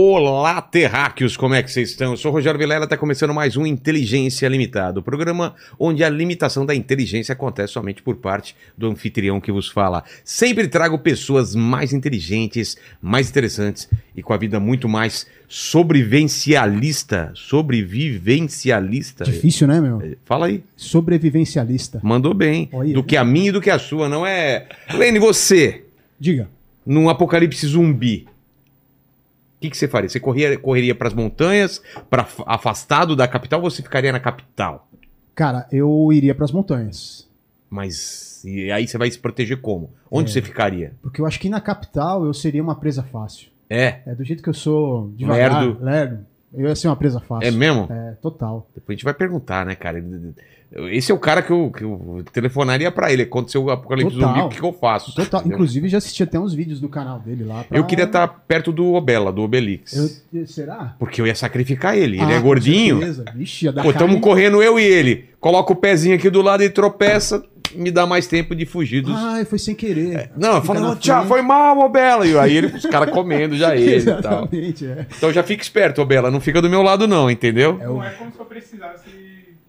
Olá, terráqueos, como é que vocês estão? Eu sou o Rogério Vilela, está começando mais um Inteligência Limitada, o programa onde a limitação da inteligência acontece somente por parte do anfitrião que vos fala. Sempre trago pessoas mais inteligentes, mais interessantes e com a vida muito mais sobrevivencialista. Sobrevivencialista. Difícil, né, meu? Fala aí. Sobrevivencialista. Mandou bem. Olha. Do que a minha e do que a sua, não é. Lene, você, Diga. num apocalipse zumbi, o que, que você faria? Você corria, correria para as montanhas, para afastado da capital, ou você ficaria na capital? Cara, eu iria pras montanhas. Mas e aí você vai se proteger como? Onde É. você ficaria? Porque eu acho que na capital eu seria uma presa fácil. É, É do jeito que eu sou devagar, Lerdo. lerdo. Eu ia ser uma presa fácil. é mesmo? É, total. Depois a gente vai perguntar, né, cara? Esse é o cara que eu, que eu telefonaria para ele. Aconteceu o apocalipse Total. zumbi, o que, que eu faço? Total. Entendeu? Inclusive, já assisti até uns vídeos do canal dele lá. pra- Eu queria estar perto do Obela, do Obelix. Eu- Será? Porque eu ia sacrificar ele. Ele Ah, é com gordinho. certeza. Vixe, ia dar Pô, tamo correndo eu e ele. Coloca o pezinho aqui do lado e tropeça, me dá mais tempo de fugir dos. Ai, foi sem querer. não, eu Fica falo, na "Não, tchau, frente. foi mal, Obela. E aí ele, os caras comendo já ele e tal. É. Então já fica esperto, Obela. Não fica do meu lado, não, entendeu? É o- Não é como se eu precisasse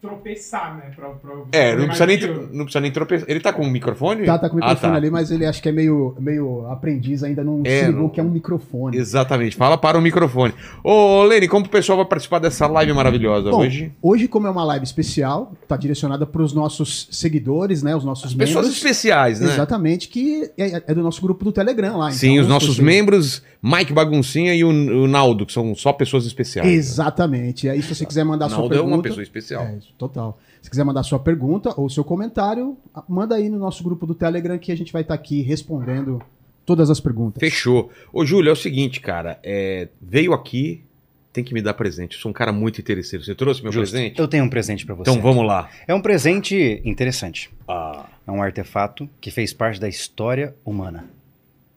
tropeçar, né? Pra, pra É, não precisa, nem, não precisa nem tropeçar. Ele tá com o microfone? Tá, tá com o Ah, microfone tá. ali, mas ele acho que é meio, meio aprendiz, ainda não É, se ligou não- que é um microfone. Exatamente. Fala para o microfone. Ô, Lene, como o pessoal vai participar dessa live maravilhosa Bom, hoje? Hoje, como é uma live especial, tá direcionada para os nossos seguidores, né? Os nossos Pessoas membros. especiais, né? Exatamente, que é, é do nosso grupo do Telegram lá. Sim, Então, os nossos se você- membros, Mike Baguncinha e o, o Naldo, que são só pessoas especiais. Exatamente. E aí, se você quiser mandar a sua Naldo é pergunta. uma pessoa especial. É, isso, total. Se quiser mandar sua pergunta ou seu comentário, manda aí no nosso grupo do Telegram que a gente vai estar aqui respondendo todas as perguntas. Fechou. Ô, Júlio, é o seguinte, cara. é, veio aqui, tem que me dar presente. Eu sou um cara muito interesseiro. Você trouxe meu Justo. presente? Eu tenho um presente pra você. Então vamos lá. É um presente interessante. Ah, É um artefato que fez parte da história humana.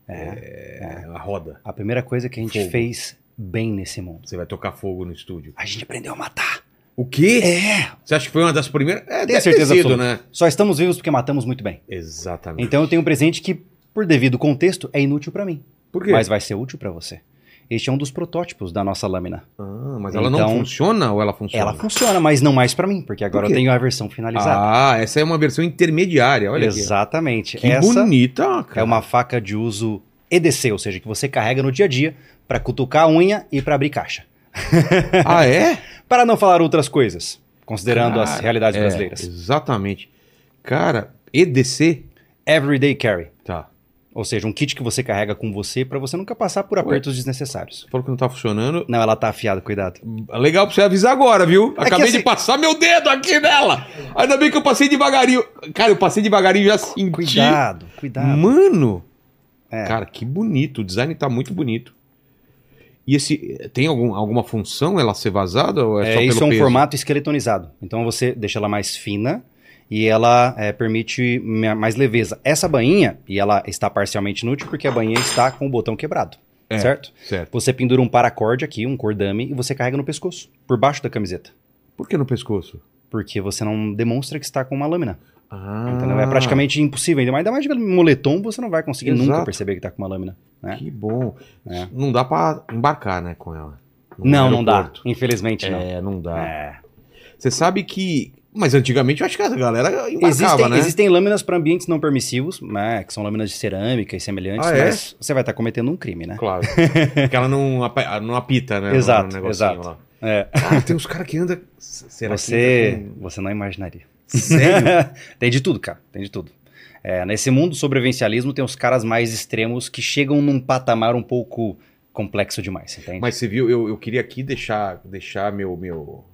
é, a roda. A primeira coisa que a gente Fogo. fez bem nesse mundo. Você vai tocar fogo no estúdio. A gente aprendeu a matar. O quê? É! Você acha que foi uma das primeiras? É, Tenho certeza sido, absoluta. né? Só estamos vivos porque matamos muito bem. Exatamente. Então eu tenho um presente que, por devido contexto, é inútil pra mim. Por quê? Mas vai ser útil pra você. Este é um dos protótipos da nossa lâmina. Ah, mas ela não Então- funciona ou ela funciona? Ela funciona, mas não mais pra mim, porque agora Por eu tenho a versão finalizada. Ah, essa é uma versão intermediária. Olha aqui. Exatamente. Que Essa bonita, cara. É uma faca de uso EDC, ou seja, que você carrega no dia a dia pra cutucar a unha e pra abrir caixa. Ah, é? Para não falar outras coisas, considerando as Cara, realidades é, brasileiras. Exatamente. Cara, EDC? Everyday Carry, Tá. ou seja, um kit que você carrega com você pra você nunca passar por apertos desnecessários. Você falou que não tá funcionando. Não, ela tá afiada, cuidado. Legal pra você avisar agora, viu? É Acabei que de assim- passar meu dedo aqui nela. Ainda bem que eu passei devagarinho. Cara, eu passei devagarinho e já senti. Cuidado, cuidado. Mano! É. Cara, que bonito. O design tá muito bonito. E esse. Tem algum, alguma função ela ser vazada? Ou é, É, só isso é um peso? formato esqueletonizado. Então você deixa ela mais fina e ela é, permite mais leveza. Essa bainha, e ela está parcialmente inútil porque a bainha está com o botão quebrado. É. Certo? Certo. Você pendura um paracorde aqui, um cordame, e você carrega no pescoço, por baixo da camiseta. Por que no pescoço? Porque você não demonstra que está com uma lâmina. Ah, Entendeu? É praticamente impossível. Ainda mais, ainda mais de moletom, você não vai conseguir Exato. nunca perceber que está com uma lâmina. Né? Que bom. É. Não dá pra embarcar, né, com ela. Não, não dá. aeroporto. Infelizmente não. É, não dá. É. Você sabe que. Mas antigamente eu acho que a galera Existem, né? existem lâminas para ambientes não permissivos, né, que são lâminas de cerâmica e semelhantes, Ah, é? mas você vai estar cometendo um crime, né? Claro. Porque ela não, apa- não apita, né? Exato, exato. lá. É. Cara, tem uns caras que andam. Será Você, que. você não imaginaria. Sério? tem de tudo, cara. Tem de tudo. É, nesse mundo do sobrevivencialismo tem os caras mais extremos que chegam num patamar um pouco complexo demais, entende? Mas você viu, eu, eu queria aqui deixar, deixar meu, meu,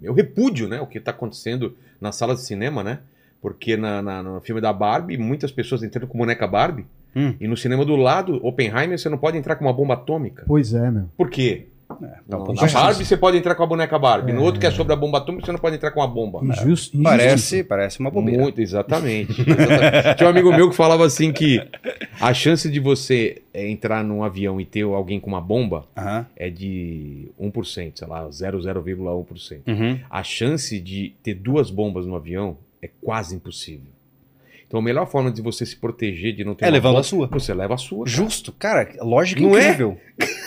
meu repúdio, né? O que tá acontecendo nas salas de cinema, né? Porque na, na- no filme da Barbie, muitas pessoas entrando com boneca Barbie. Hum. E no cinema do lado, Oppenheimer, você não pode entrar com uma bomba atômica. Pois é, meu. Por quê? No- pouco na. Barbie você pode entrar com a boneca Barbie. No É. outro que é sobre a bomba atômica, você não pode entrar com a bomba. Injusto. Parece, parece uma bobeira. Muito, exatamente. Exatamente. Tinha um amigo meu que falava assim que a chance de você é, entrar num avião e ter alguém com uma bomba Aham. é de 1%, sei lá, 0,01%. Uhum. A chance de ter duas bombas no avião é quase impossível. Então a melhor forma de você se proteger de não ter É levando a sua. Você leva a sua. cara. Justo, cara, lógica Não é? incrível.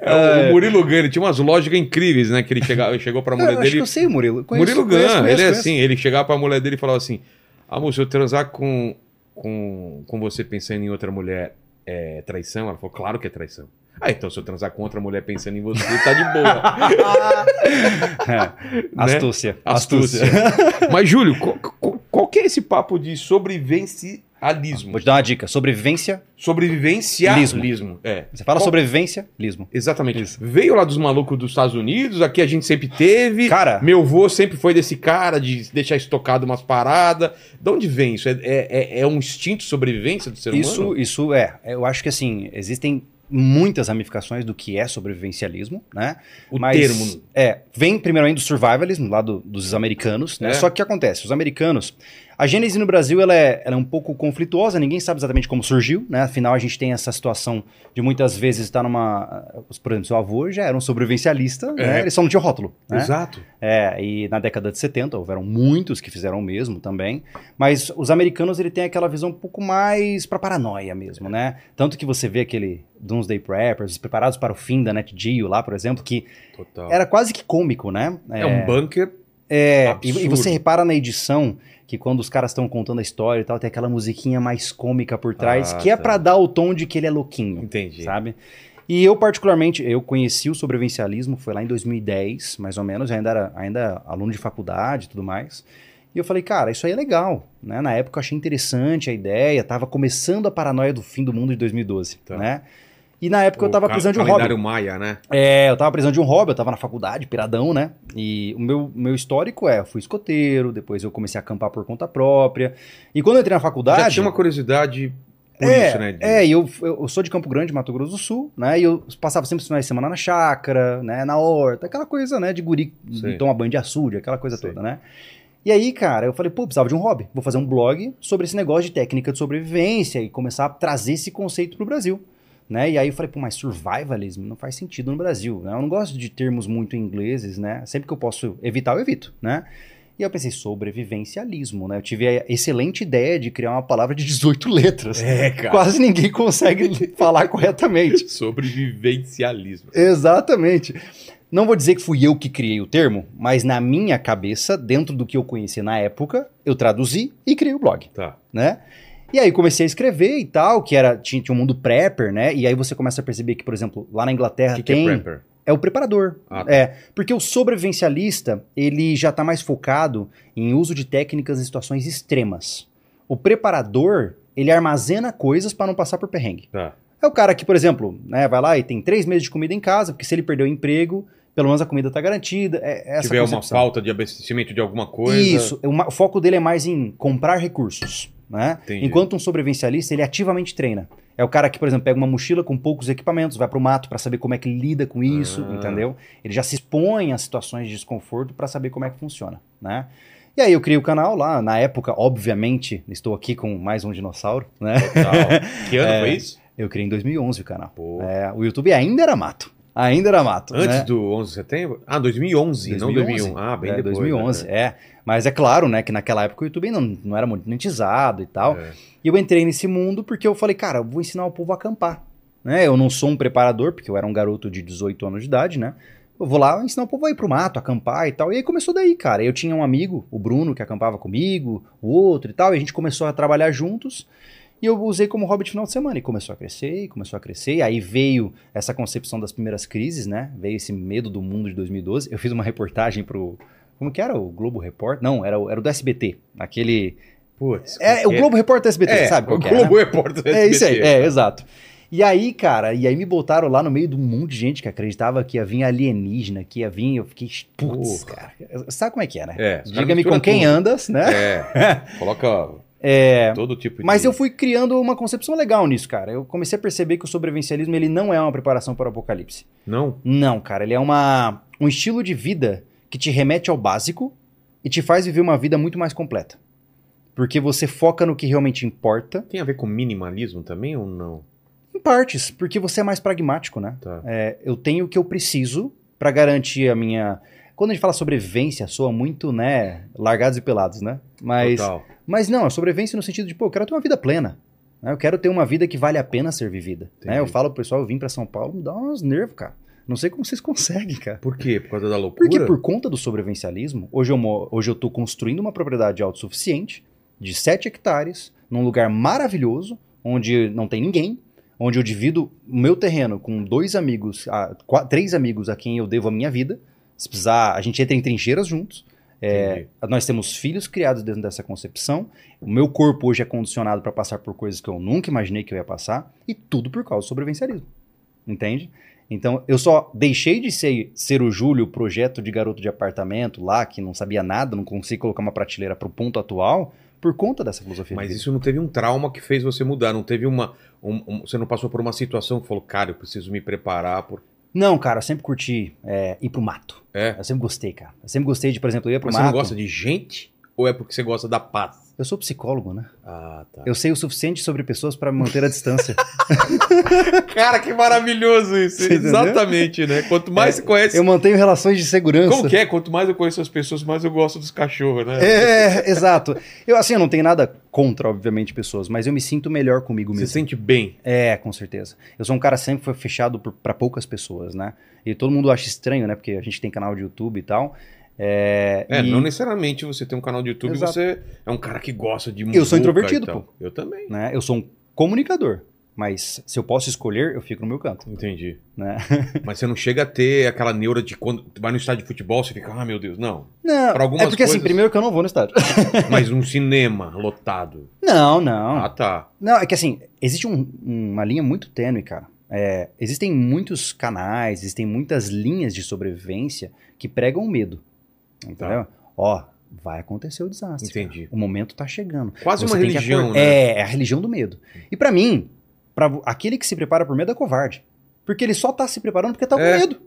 É, o Murilo Gani tinha umas lógicas incríveis, né? Que ele chegava, chegou pra Eu mulher acho dele. que eu sei, Murilo. Conheço, Murilo conheço, Gun, conheço, ele é assim, ele chegava pra mulher dele e falava assim: Amor, se eu transar com, com, com você pensando em outra mulher, é traição? Ela falou, claro que é traição. Ah, então se eu transar com outra mulher pensando em você, tá de boa. É. Astúcia. Astúcia. Mas, Júlio, qual, qual- qual que é esse papo de sobrevivencialismo? Vou te dar uma dica. Sobrevivência. Sobrevivencialismo. É. Você fala Qual- sobrevivência, lismo. Exatamente. Isso. Veio lá dos malucos dos Estados Unidos, aqui a gente sempre teve. Cara, Meu vô sempre foi desse cara de deixar estocado umas paradas. De onde vem isso? É, é, é um instinto de sobrevivência do ser isso, humano? isso é. Eu acho que assim, existem muitas ramificações do que é sobrevivencialismo, né? O Mas, termo. É, vem primeiramente do survivalism, lá do- dos americanos, né? É. Só que o que acontece? Os americanos, a gênese no Brasil ela é, ela é um pouco conflituosa, ninguém sabe exatamente como surgiu, né? Afinal, a gente tem essa situação de muitas vezes estar numa... Por exemplo, seu avô já era um sobrevivencialista, né? É. Ele só não tinha rótulo, né? Exato. É, e na década de 70 houveram muitos que fizeram o mesmo também, mas os americanos ele tem aquela visão um pouco mais pra paranoia mesmo, né? Tanto que você vê aquele Doomsday Preppers, os preparados para o fim da Net Geo lá, por exemplo, que Total. era quase que cômico, né? É, um bunker. É, e, absurdo. e você repara na edição que quando os caras estão contando a história e tal, tem aquela musiquinha mais cômica por trás, Ah, que é tá. pra dar o tom de que ele é louquinho Entendi. sabe? E eu, particularmente, eu conheci o sobrevivencialismo, foi lá em 2010, mais ou menos, eu ainda era ainda aluno de faculdade e tudo mais. E eu falei, cara, isso aí é legal, né? Na época eu achei interessante a ideia, tava começando a paranoia do fim do mundo de 2012, Tá. né? E na época eu O tava ca- precisando de um hobby. Maia, né? É, eu tava precisando de um hobby, eu tava na faculdade, piradão, né? E o meu, meu histórico é, eu fui escoteiro, depois eu comecei a acampar por conta própria. E quando eu entrei na faculdade... Já tinha uma curiosidade por é, isso, né? É, eu, eu sou de Campo Grande, Mato Grosso do Sul, né? E eu passava sempre os finais de semana na chácara, né? Na horta, aquela coisa, né? De guri, Sei. de tomar banho de açude, aquela coisa Sei. toda, né? E aí, cara, eu falei, pô, precisava de um hobby. Vou fazer um blog sobre esse negócio de técnica de sobrevivência e começar a trazer esse conceito pro Brasil. Né? E aí eu falei, pô, mas survivalism não faz sentido no Brasil, né? Eu não gosto de termos muito ingleses, né? Sempre que eu posso evitar, eu evito, né? E eu pensei, sobrevivencialismo, né? Eu tive a excelente ideia de criar uma palavra de 18 letras. É, cara. Quase ninguém consegue falar corretamente. Sobrevivencialismo. Exatamente. Não vou dizer que fui eu que criei o termo, mas na minha cabeça, dentro do que eu conhecia na época, eu traduzi e criei o blog, Tá. né? E aí comecei a escrever e tal, que era tinha, tinha um mundo prepper, né? E aí você começa a perceber que, por exemplo, lá na Inglaterra que, que tem é prepper? é o preparador. Ah, tá. É, porque o sobrevivencialista, ele já está mais focado em uso de técnicas em situações extremas. O preparador, ele armazena coisas para não passar por perrengue. Tá. É o cara que, por exemplo, né, vai lá e tem três meses de comida em casa, porque se ele perdeu o emprego, pelo menos a comida está garantida. É, é essa tiver uma concepção. falta de abastecimento de alguma coisa. Isso, o foco dele é mais em comprar recursos, né? Enquanto um sobrevivencialista, ele ativamente treina. É o cara que, por exemplo, pega uma mochila com poucos equipamentos, vai pro mato para saber como é que lida com isso, Ah. entendeu? Ele já se expõe a situações de desconforto para saber como é que funciona, né? E aí eu criei o canal lá, na época, obviamente, estou aqui com mais um dinossauro, né? Total. Que ano É. foi isso? Eu criei em 2011 o canal. É, o YouTube ainda era mato. Ainda era mato. Antes né? do 11 de setembro? Ah, 2011, não 2001. Ah, bem é, depois. 2011, né? é. Mas é claro, né, que naquela época o YouTube não, não era monetizado e tal. É. E eu entrei nesse mundo porque eu falei, cara, eu vou ensinar o povo a acampar. Né? Eu não sou um preparador, porque eu era um garoto de 18 anos de idade, né? Eu vou lá ensinar o povo a ir pro mato, acampar e tal. E aí começou daí, cara. Eu tinha um amigo, o Bruno, que acampava comigo, o outro e tal, e a gente começou a trabalhar juntos. E eu usei como hobby de final de semana. E começou a crescer, e começou a crescer. E aí veio essa concepção das primeiras crises, né? Veio esse medo do mundo de 2012. Eu fiz uma reportagem pro. Como que era? O Globo Repórter? Não, era, o- era o do SBT. Aquele. Putz. É, o Globo Repórter do SBT, é, sabe qual o é? né? Globo Repórter É isso aí, SBT. é, exato. E aí, cara, e aí me botaram lá no meio de um monte de gente que acreditava que ia vir alienígena, que ia vir, eu fiquei, putz, cara. Sabe como é que é, né? É, Diga-me com quem tudo. andas, né? É. Coloca É, todo tipo de. mas eu fui criando uma concepção legal nisso, cara. Eu comecei a perceber que o sobrevivencialismo, ele não é uma preparação para o apocalipse. Não? Não, cara, ele é uma, um estilo de vida que te remete ao básico e te faz viver uma vida muito mais completa. Porque você foca no que realmente importa, Tem a ver com minimalismo também ou não? em partes, porque você é mais pragmático, né? Tá. É, eu tenho o que eu preciso para garantir a minha. quando a gente fala sobrevivência, soa muito, né, largados e pelados, né? Mas, Total. Mas não, é sobrevivência no sentido de, pô, eu quero ter uma vida plena. né? Eu quero ter uma vida que vale a pena ser vivida. né? Eu falo pro pessoal, eu vim pra São Paulo, me dá uns nervos, cara. Não sei como vocês conseguem, cara. Por quê? Por causa da loucura? Porque por conta do sobrevivencialismo, hoje eu, hoje eu tô construindo uma propriedade autossuficiente de 7 hectares, num lugar maravilhoso, onde não tem ninguém, onde eu divido o meu terreno com dois amigos, ah, qua- três amigos a quem eu devo a minha vida. Se precisar, a gente entra em trincheiras juntos. É, nós temos filhos criados dentro dessa concepção. O meu corpo hoje é condicionado para passar por coisas que eu nunca imaginei que eu ia passar. E tudo por causa do sobrevivencialismo. Entende? Então, eu só deixei de ser, ser o Júlio, projeto de garoto de apartamento lá, que não sabia nada, não conseguia colocar uma prateleira pro ponto atual, por conta dessa filosofia. Mas isso não teve um trauma que fez você mudar, não teve uma. um- um- você não passou por uma situação que falou, cara, eu preciso me preparar por. Não, cara, eu sempre curti é, ir pro mato. É. Eu sempre gostei, cara. Eu sempre gostei de, por exemplo, eu ia pro Mas você mato. não gosta de gente? Ou é porque você gosta da paz? Eu sou psicólogo, né? Ah, tá. Eu sei o suficiente sobre pessoas para manter a distância. Cara, que maravilhoso isso. Você entendeu? Exatamente, né? Quanto mais você conhece. eu mantenho relações de segurança. Como que é? Quanto mais eu conheço as pessoas, mais eu gosto dos cachorros, né? É, exato. Eu, assim, eu não tenho nada contra, obviamente, pessoas, mas eu me sinto melhor comigo Você mesmo. sente bem. É, com certeza. Eu sou um cara sempre foi fechado pra poucas pessoas, né? E todo mundo acha estranho, né? Porque a gente tem canal de YouTube e tal. É, É, e- não necessariamente você tem um canal de YouTube Exato. você é um cara que gosta de Eu sou introvertido, pô. Eu também. né? Eu sou um comunicador. Mas se eu posso escolher, eu fico no meu canto, Entendi. né? Mas você não chega a ter aquela neura de quando tu vai no estádio de futebol, você fica, ah, meu Deus, não. Não, Pra algumas é porque assim, coisas- primeiro que eu não vou no estádio. Mas num cinema lotado. não, não. Ah, tá. Não, é que assim, existe um- uma linha muito tênue, cara. É, existem muitos canais, existem muitas linhas de sobrevivência que pregam medo. Entendeu? Ó, vai acontecer o desastre. Tá. Entendi. O momento tá chegando. Quase Você uma religião, né? É, é a religião do medo. E pra mim, pra aquele que se prepara por medo é covarde. Porque ele só tá se preparando porque tá com É. medo.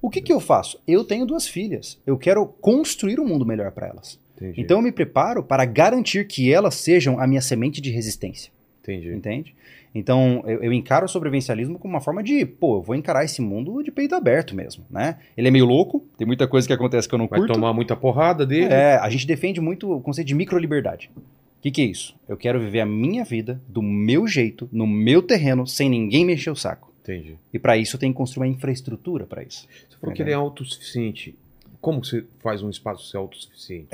O que que eu faço? Eu tenho duas filhas. Eu quero construir um mundo melhor pra elas. Entendi. Então eu me preparo para garantir que elas sejam a minha semente de resistência. Entendi. Entende? Então, eu, eu encaro o sobrevivencialismo como uma forma de, pô, eu vou encarar esse mundo de peito aberto mesmo, né? Ele é meio louco, tem muita coisa que acontece que eu não Vai curto. tomar muita porrada dele. É, a gente defende muito o conceito de microliberdade. O que, que é isso? Eu quero viver a minha vida do meu jeito, no meu terreno, sem ninguém mexer o saco. Entendi. E para isso eu tenho que construir uma infraestrutura para isso. Você falou que ele é autossuficiente. Como você faz um espaço ser autossuficiente?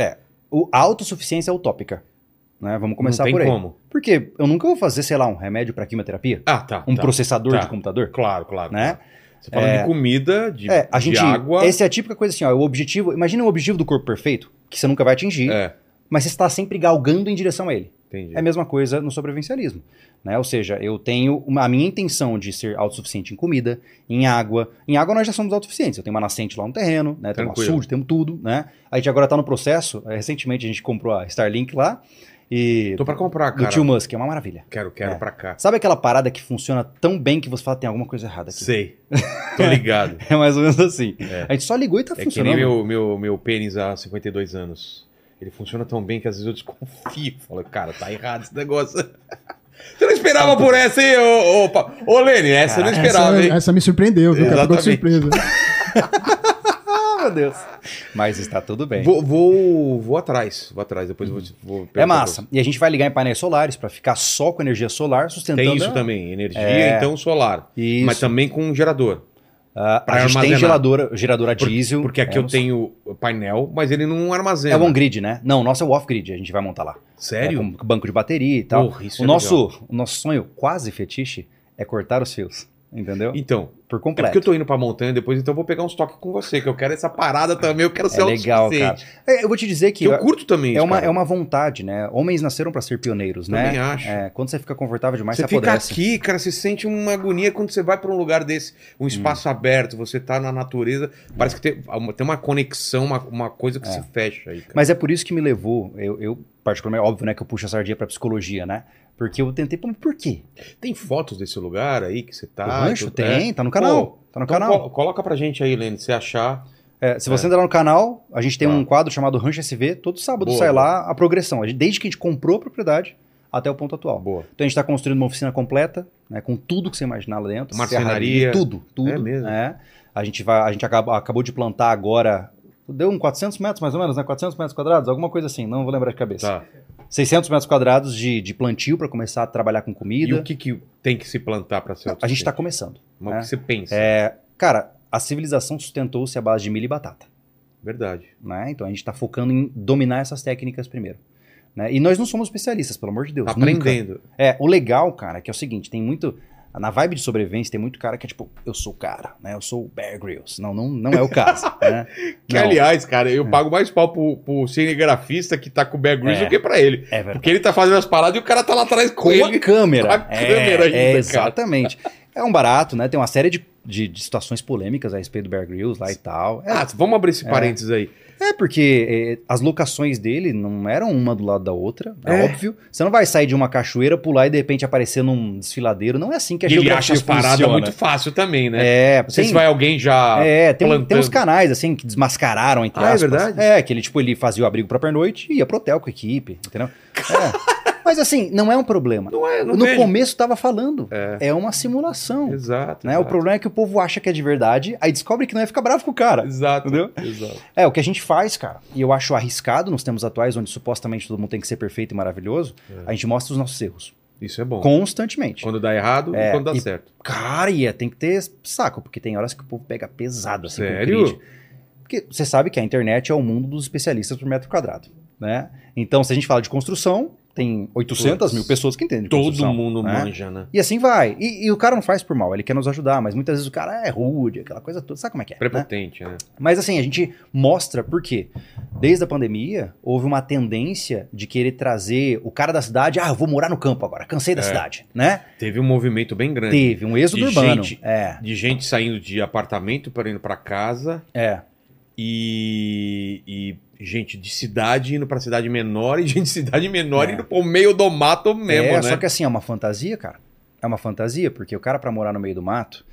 O, a autossuficiência é utópica. Né? Vamos começar por aí. como. Porque eu nunca vou fazer, sei lá, um remédio para quimioterapia, Ah, tá. um tá. processador tá. de computador, Claro, claro. né? claro. Você fala de comida, de, É, a de gente. água. Essa é a típica coisa assim, ó. O objetivo. Imagina o objetivo do corpo perfeito, que você nunca vai atingir, É, mas você está sempre galgando em direção a ele. entendi. É a mesma coisa no sobrevivencialismo. Né? Ou seja, eu tenho uma, a minha intenção de ser autossuficiente em comida, em água. Em água nós já somos autossuficientes. Eu tenho uma nascente lá no terreno, né? temos Tranquilo. açude, temos tudo. Né? A gente agora está no processo. eh, Recentemente a gente comprou a Starlink lá. E Tô pra comprar, do cara. tio Musk, é uma maravilha. Quero, quero É. pra cá. Sabe aquela parada que funciona tão bem que você fala tem alguma coisa errada aqui? Sei. Tô ligado. É mais ou menos assim. É. A gente só ligou e tá É que funcionando. nem meu, meu, meu pênis há 52 anos. Ele funciona tão bem que às vezes eu desconfio. Falo, cara, tá errado esse negócio. Você não esperava por essa, hein, ô, ô, ô Lene? Essa eu não esperava, essa, hein? essa me surpreendeu, viu? cara? De Exatamente. surpresa. Meu Deus. Mas está tudo bem. Vou, vou, vou atrás, vou atrás, depois eu vou, vou É massa. E a gente vai ligar em painéis solares para ficar só com energia solar, sustentando. Tem isso a- também, energia, É. então solar. Isso. Mas também com um gerador. Pra a gente armazenar. tem geradora, geradora Por- diesel. Porque aqui é, eu tenho painel, mas ele não armazena. É o on-grid, né? Não, o nosso é o off-grid, a gente vai montar lá. Sério? É, com banco de bateria e tal. Porra, isso o, é nosso, o nosso sonho quase fetiche é cortar os fios. Entendeu? Então, Por é completo. porque eu tô indo pra montanha depois, então eu vou pegar uns toques com você, que eu quero essa parada também, eu quero ser É legal, cara. É, eu vou te dizer que Que eu curto também é, isso, uma, cara. é uma vontade, né? Homens nasceram para ser pioneiros, Também né? acho. É, quando você fica confortável demais, Você você, fica apodrece. aqui, cara, você sente uma agonia quando você vai pra um lugar desse, um espaço aberto, você tá na natureza, parece que tem, uma- tem uma conexão, uma, uma coisa que se fecha aí, cara. Mas é por isso que me levou, eu, eu particularmente, óbvio, né, que eu puxo a sardinha pra psicologia, né? Porque eu tentei, por quê? Tem fotos desse lugar aí que você tá? o rancho tudo- tem, é? tá no canal. Pô, tá no então canal. colo- coloca pra gente aí, Lene, se você achar. É, se você entrar no canal, a gente tem Tá. um quadro chamado Rancho SV, todo sábado Boa, sai lá a progressão, desde que a gente comprou a propriedade até o ponto atual. Boa. Então a gente está construindo uma oficina completa, né, com tudo que você imaginar lá dentro. Marcenaria. serraria, Tudo, tudo. É mesmo? né? A gente, vai, a gente acaba- acabou de plantar agora deu um 400 metros mais ou menos, né? 400 metros quadrados, alguma coisa assim, não vou lembrar de cabeça. Tá. 600 metros quadrados de, de plantio para começar a trabalhar com E comida. o que, que tem que se plantar para ser A gente está começando. Mas né? o que você pensa? É, cara, a civilização sustentou-se à base de milho e batata. Verdade. Né? Então a gente está focando em dominar essas técnicas primeiro. né? E nós não somos especialistas, pelo amor de Deus. Tá aprendendo. É, o legal, cara, é que é o seguinte, tem muito. Na vibe de sobrevivência, tem muito cara que é tipo, eu sou o cara, né? Eu sou o Bear Grylls. Não, não, não é o caso, né? Que, Não, aliás, cara, eu pago mais pau pro, pro cinegrafista que tá com o Bear Grylls É. do que pra ele. É verdade. Porque ele tá fazendo as paradas e o cara tá lá atrás com, Com a ele. câmera. com a é, câmera ainda, é, exatamente. É um barato, né? Tem uma série de, de, de situações polêmicas a respeito do Bear Grylls lá e tal. É, Ah, vamos abrir esse parênteses aí. É porque é, as locações dele não eram uma do lado da outra, é, É. óbvio. Você não vai sair de uma cachoeira, pular e de repente aparecer num desfiladeiro. Não é assim que a E ele acha as paradas muito fácil também, né? É, Não sei tem- se vai alguém já. É, tem, plantando. tem uns canais, assim, que desmascararam, entre Ah, é aspas. verdade? É, que ele, tipo, ele fazia o abrigo pra pernoite e ia pro hotel com a equipe, entendeu? É. Mas, assim, não é um problema. Não é, não no vejo. começo tava falando. É. É, uma simulação. Exato. Né? O exato. problema é que o povo acha que é de verdade, aí descobre que não é ficar bravo com o cara. Exato. Entendeu? Exato. É, o que a gente faz, cara, e eu acho arriscado nos tempos atuais, onde supostamente todo mundo tem que ser perfeito e maravilhoso, a gente mostra os nossos erros. Isso é bom. Constantemente. Quando dá errado É, e quando dá e- certo. Cara, e é, tem que ter saco, porque tem horas que o povo pega pesado, assim, Sério? Porque você sabe que a internet é o mundo dos especialistas por metro quadrado, né? Então, se a gente fala de construção, tem 800 Putz. mil pessoas que entendem de Todo mundo né? manja, né? E assim vai. E, e o cara não faz por mal, ele quer nos ajudar, mas muitas vezes o cara é rude, aquela coisa toda, sabe como é que é? né? Prepotente, né? Mas assim, a gente mostra por quê. Desde a pandemia, houve uma tendência de querer trazer o cara da cidade, ah, eu vou morar no campo agora, cansei da É. cidade, né? Teve um movimento bem grande. Teve um êxodo De urbano. gente- É, De gente saindo de apartamento para indo para casa é. E, e gente de cidade indo para cidade menor e gente de cidade menor É. indo pro meio do mato mesmo, é, né? só que assim, é uma fantasia, cara. É uma fantasia, porque o cara, pra morar no meio do mato,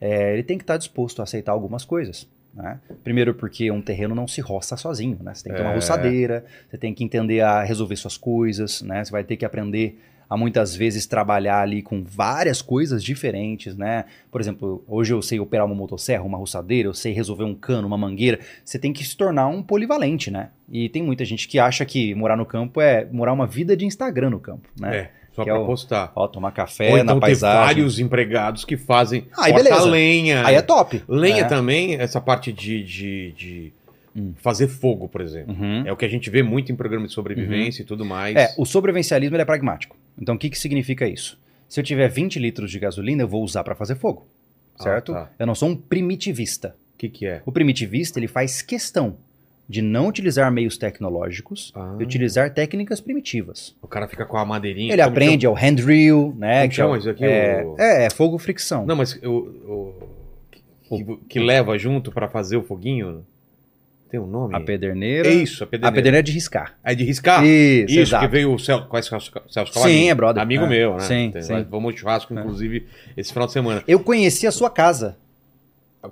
é, ele tem que estar disposto a aceitar algumas coisas. Né? Primeiro, porque um terreno não se roça sozinho, né? Você tem que ter uma É. roçadeira, você tem que entender a resolver suas coisas, né? Você vai ter que aprender a muitas vezes trabalhar ali com várias coisas diferentes, né? Por exemplo, hoje eu sei operar uma motosserra, uma roçadeira, eu sei resolver um cano, uma mangueira. Você tem que se tornar um polivalente, né? E tem muita gente que acha que morar no campo é morar uma vida de Instagram no campo, né? É, só Que é para o- postar. Ó, tomar café Ou na então ter paisagem. vários empregados que fazem Aí, corta beleza. lenha. Aí é top. Lenha É. também, essa parte de, de, de Hum. fazer fogo, por exemplo. Uhum. É o que a gente vê muito em programas de sobrevivência e tudo mais. É, o sobrevivencialismo é pragmático. Então, o que, que significa isso? Se eu tiver 20 litros de gasolina, eu vou usar para fazer fogo. Ah, Certo? tá. Eu não sou um primitivista. O que, que é? O primitivista, ele faz questão de não utilizar meios tecnológicos Ah. e utilizar técnicas primitivas. O cara fica com a madeirinha. Ele aprende ao hand drill, né? Como que chama é, o- isso aqui? É, O- é, é fogo fricção. chama? Não, mas o. o- que, que leva junto pra fazer o foguinho? Tem um nome? A pederneira. É isso, a A pederneira. pederneira é de riscar. É de riscar? Isso, Isso, exato. que veio o Celso, conhece o Celso Celso Sim, Cavalinho? é brother. Amigo É. meu, né? Sim, Tem- sim. Vamos de churrasco, inclusive, esse final de semana. Eu conheci a sua casa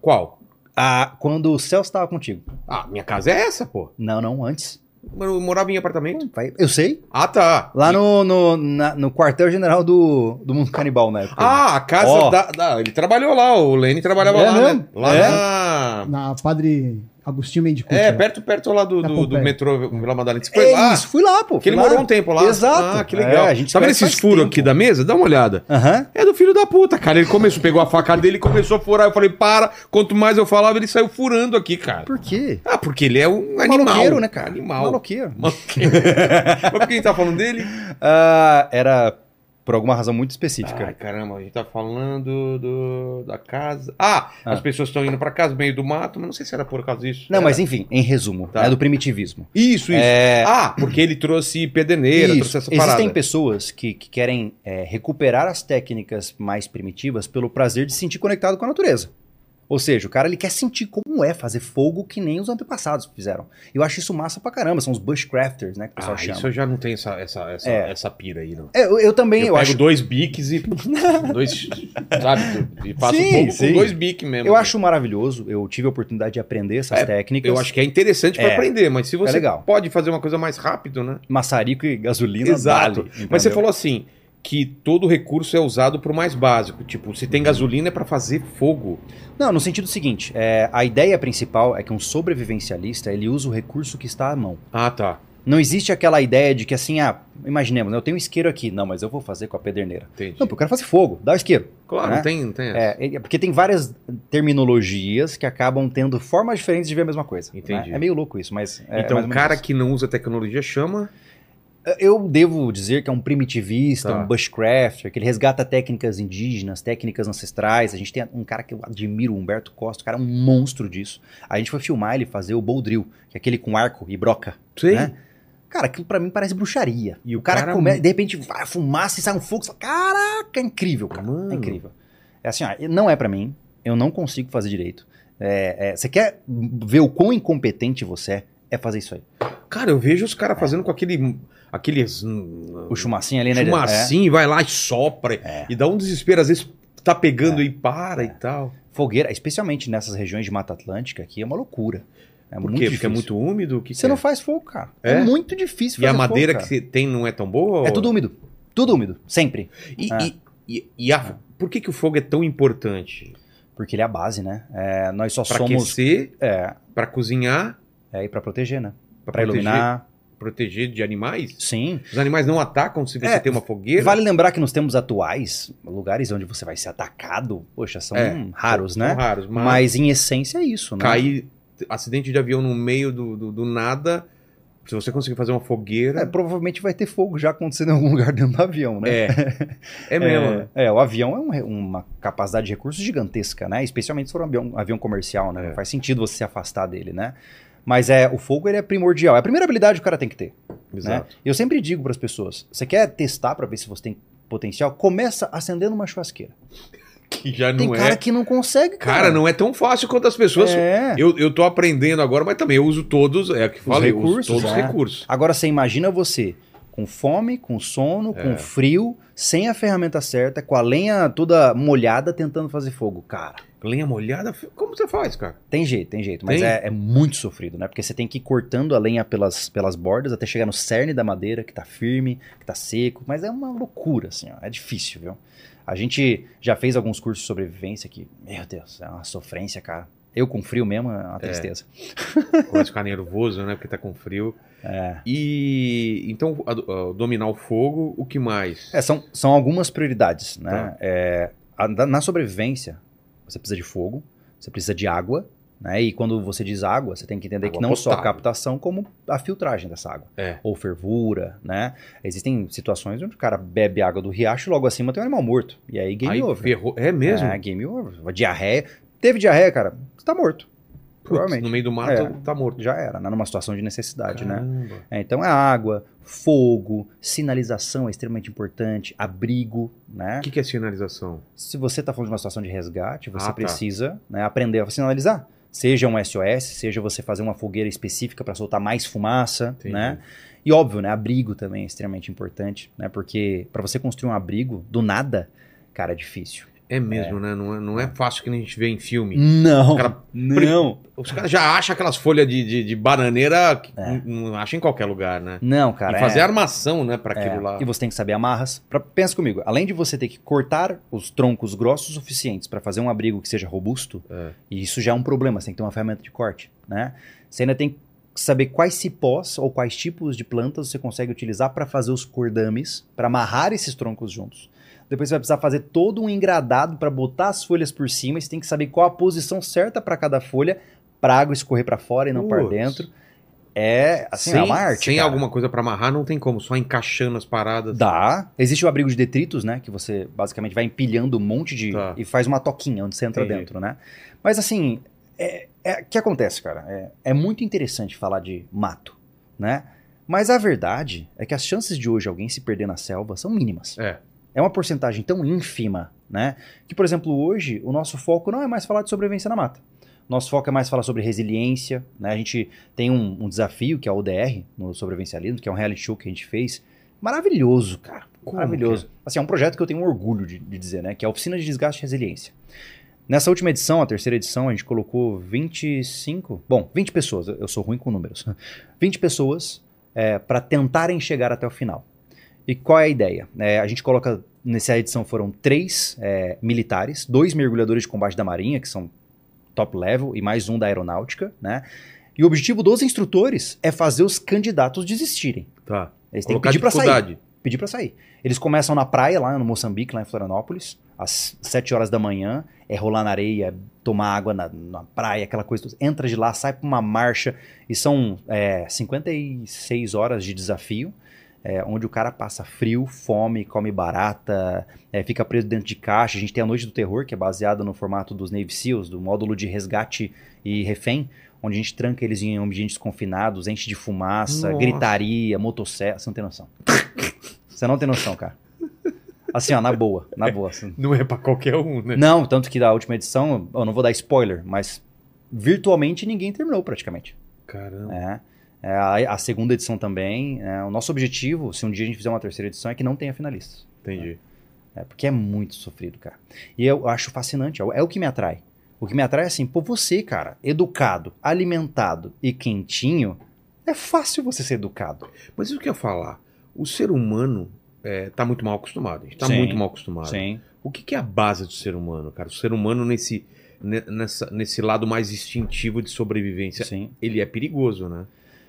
Qual? ah, quando o Celso estava contigo. Ah, minha casa é essa, pô. Não, não, antes. Eu morava em apartamento. Eu sei. Ah, tá. Lá no, no, na- no quartel-general do, do Mundo Canibal, né? Ah, a casa Ó. da, da- Ele trabalhou lá, o Lene trabalhava É lá, mesmo? né? Lá É? na. Na Padre Agostinho Mendicuti. É, né? perto, perto lá do, do, do metrô Vila Madalena. Você foi É lá? isso, fui lá, pô. Que ele lá. morou um tempo lá. Exato. Ah, que legal. É, a gente tá vendo esses furos tempo. aqui da mesa? Dá uma olhada. Aham. É do filho da puta, cara. Ele começou, pegou a facada dele e começou a furar. Eu falei, para. Quanto mais eu falava, ele saiu furando aqui, cara. Por quê? Ah, porque ele é um animal. Maloqueiro, né, cara? Animal. Maloqueiro. Maloqueiro. Mas por que a gente tá falando dele? Ah, era por alguma razão muito específica. Ai, caramba, a gente tá falando do, da casa. Ah, Ah. as pessoas estão indo pra casa, no meio do mato, mas não sei se era por causa disso. Não, Era. mas enfim, em resumo, Tá. é do primitivismo. Isso, isso. É, Ah, porque ele trouxe pederneira, Isso. trouxe essa Existem parada. pessoas que, que querem é, recuperar as técnicas mais primitivas pelo prazer de se sentir conectado com a natureza. Ou seja, o cara ele quer sentir como é fazer fogo que nem os antepassados fizeram. Eu acho isso massa pra caramba, são os bushcrafters, né, que o pessoal Ah, chama. isso eu já não tenho essa, essa, essa, É. essa pira aí, não. É, eu, eu também, eu eu, pego acho, dois biques e. dois. Sabe? E faço Sim, fogo sim. com dois biques mesmo. eu acho maravilhoso. Eu tive a oportunidade de aprender essas É, técnicas. Eu acho que é interessante pra É. aprender, mas se você legal. pode fazer uma coisa mais rápido, né? Maçarico e gasolina Exato. vale, Mas você falou assim que todo recurso é usado pro mais básico. Tipo, se tem gasolina é pra fazer fogo. Não, no sentido seguinte, é, a ideia principal é que um sobrevivencialista ele usa o recurso que está à mão. Ah, tá. Não existe aquela ideia de que assim, ah, imaginemos, né, eu tenho um isqueiro aqui, não, mas eu vou fazer com a pederneira. Entendi. Não, porque eu quero fazer fogo, dá o isqueiro. claro, né? não tem, tem essa. É, é, porque tem várias terminologias que acabam tendo formas diferentes de ver a mesma coisa. né? Entendi. É meio louco isso, mas. é então, o cara que não usa tecnologia chama. Eu devo dizer que é um primitivista, Tá. um bushcrafter, que ele resgata técnicas indígenas, técnicas ancestrais. A gente tem um cara que eu admiro, o Humberto Costa, o cara é um monstro disso. A gente foi filmar ele fazer o bow drill, que é aquele com arco e broca. Sei. né? Cara, aquilo pra mim parece bruxaria. E o cara, cara- come- de repente vai a fumaça e sai um fogo. Fala, Caraca, é incrível, cara. Mano. É incrível. É assim, ó, não é pra mim. Eu não consigo fazer direito. É, é, você quer ver o quão incompetente você é? É fazer isso aí. Cara, eu vejo os caras fazendo com aquele. Aqueles. O chumacinho ali, né? Chumacinho, vai lá e sopra. É. E dá um desespero, às vezes tá pegando e para e tal. É. Fogueira, especialmente nessas regiões de Mata Atlântica, aqui é uma loucura. É Por muito quê? difícil. Porque é muito úmido? Que Você que não é? faz fogo, cara. É? É, muito difícil E fazer a madeira fogo, que você tem não é tão boa? É ou- tudo úmido. Tudo úmido. Sempre. E, É. e, e- e a- por que, que o fogo é tão importante? Porque ele é a base, né? É, nós só Pra somos. aquecer, É, pra cozinhar, é e pra proteger, né? pra, Pra proteger, iluminar. Proteger de animais? Sim. Os animais não atacam se você É, tem uma fogueira? Vale lembrar que nos tempos atuais, lugares onde você vai ser atacado, poxa, são É, raros, São né? raros, mas, Mas em essência é isso, né? cair, acidente de avião no meio do, do, do nada, se você conseguir fazer uma fogueira... É, provavelmente vai ter fogo já acontecendo em algum lugar dentro do avião, né? É, é mesmo. né? É, é, o avião é um uma capacidade de recursos gigantesca, né? Especialmente se for um avião, avião comercial, né? É. Não faz sentido você se afastar dele, né? Mas é, o fogo ele é primordial. É a primeira habilidade que o cara tem que ter. Né? Exato. Eu sempre digo para as pessoas: você quer testar para ver se você tem potencial? Começa acendendo uma churrasqueira. Que já tem não cara é... que não consegue, cara. Cara, não é tão fácil quanto as pessoas... É. Eu, eu tô aprendendo agora, mas também eu uso todos, é que falei, uso recursos, todos os é. recursos. Agora você imagina você com fome, com sono, É. com frio, sem a ferramenta certa, com a lenha toda molhada tentando fazer fogo. Cara, Lenha molhada, como você faz, cara? Tem jeito, tem jeito, mas Tem? é, é muito sofrido, né? Porque você tem que ir cortando a lenha pelas, pelas bordas até chegar no cerne da madeira, que tá firme, que tá seco, mas é uma loucura, assim, ó, é difícil, viu? A gente já fez alguns cursos de sobrevivência que, meu Deus, é uma sofrência, cara. Eu com frio mesmo é uma tristeza. Começa a ficar nervoso, né? Porque tá com frio. É. E então, a- a- dominar o fogo, o que mais? É, são, são algumas prioridades, né? Tá. É, a- na sobrevivência, você precisa de fogo, você precisa de água, né? E quando você diz água, você tem que entender Água que não só a potável. captação, como a filtragem dessa água. É. Ou fervura, né? Existem situações onde o cara bebe água do riacho e logo acima tem um animal morto. E aí game Aí over. ferrou. É mesmo? É, game over. Diarreia. Teve diarreia, cara, você tá morto. Putz, provavelmente. no meio do mato É. tá morto. Já era, né? Numa situação de necessidade, né? Caramba. É, então é água, fogo, sinalização é extremamente importante, abrigo, né? O que, que é sinalização? Se você está falando de uma situação de resgate, você Ah, tá. precisa né, aprender a sinalizar. Seja um SOS, seja você fazer uma fogueira específica para soltar mais fumaça, Entendi. né? E óbvio, né? Abrigo também é extremamente importante, né? Porque para você construir um abrigo do nada, cara, é difícil. É mesmo, né? Não é, não é fácil que a gente vê em filme. Não, Cara, não, Os caras já acham aquelas folhas de, de, de bananeira que É. não, acham em qualquer lugar, né? não, cara. e fazer é- armação, né, aquilo É, lá. E você tem que saber amarras. Pra, pensa comigo, além de você ter que cortar os troncos grossos o suficientes para fazer um abrigo que seja robusto, É. e isso já é um problema, você tem que ter uma ferramenta de corte, né? Você ainda tem que saber quais cipós ou quais tipos de plantas você consegue utilizar para fazer os cordames, para amarrar esses troncos juntos. Depois você vai precisar fazer todo um engradado para botar as folhas por cima, e você tem que saber qual a posição certa para cada folha, para água escorrer para fora e não para dentro. É, assim, sem é uma arte, sem cara. alguma coisa pra amarrar, não tem como. Só encaixando as paradas. Dá. Existe o abrigo de detritos, né? Que você basicamente vai empilhando um monte de. Tá. e faz uma toquinha onde você entra Entendi. dentro, né? Mas assim, é, é- o que acontece, cara? É, é muito interessante falar de mato, né? Mas a verdade é que as chances de hoje alguém se perder na selva são mínimas. É. É uma porcentagem tão ínfima, né? Que, por exemplo, hoje o nosso foco não é mais falar de sobrevivência na mata. Nosso foco é mais falar sobre resiliência, né? A gente tem um, um desafio que é o ODR, no sobrevivencialismo, que é um reality show que a gente fez. Maravilhoso, cara. Como Maravilhoso. Assim, é um projeto que eu tenho orgulho de, de dizer, né? Que é a Oficina de Desgaste e Resiliência. Nessa última edição, a terceira edição, a gente colocou 25... Bom, 20 pessoas. Eu sou ruim com números. 20 pessoas para tentarem chegar até o final. E qual é a ideia? É, a gente coloca, nessa edição foram três é, militares, dois mergulhadores de combate da Marinha, que são top level, e mais um da Aeronáutica, né? E o objetivo dos instrutores é fazer os candidatos desistirem. Tá. Eles têm que Colocar pedir pra sair. Pedir pra sair. Eles começam na praia, lá no Moçambique, lá em Florianópolis, às 7 horas da manhã, é rolar na areia, tomar água na, na praia, aquela coisa. toda. Entra de lá, sai pra uma marcha, e são é, 56 horas de desafio, é, onde o cara passa frio, fome, come barata, é, fica preso dentro de caixa. A gente tem a Noite do Terror, que é baseada no formato dos Navy SEALs, do módulo de resgate e refém, onde a gente tranca eles em ambientes confinados, enche de fumaça, Nossa. gritaria, motosserra. Você não tem noção. Você não tem noção, cara. Assim, ó, na boa, na boa. assim. Não é pra qualquer um, né? Não, tanto que da última edição, eu não vou dar spoiler, mas virtualmente ninguém terminou praticamente. Caramba. É. É, a, a segunda edição também. é, o nosso objetivo, se um dia a gente fizer uma terceira edição, é que não tenha finalistas. Entendi. É, porque é muito sofrido, cara. E eu acho fascinante, é, o- é o que me atrai. O que me atrai é assim, pô, você, cara, educado, alimentado e quentinho, é fácil você ser educado. Mas isso que eu ia falar, o ser humano é, tá muito mal acostumado. A gente tá Sim. muito mal acostumado. Sim. O que, que é a base do ser humano, cara? O ser humano nesse, ne- nessa, nesse lado mais instintivo de sobrevivência, Sim. ele é perigoso, né?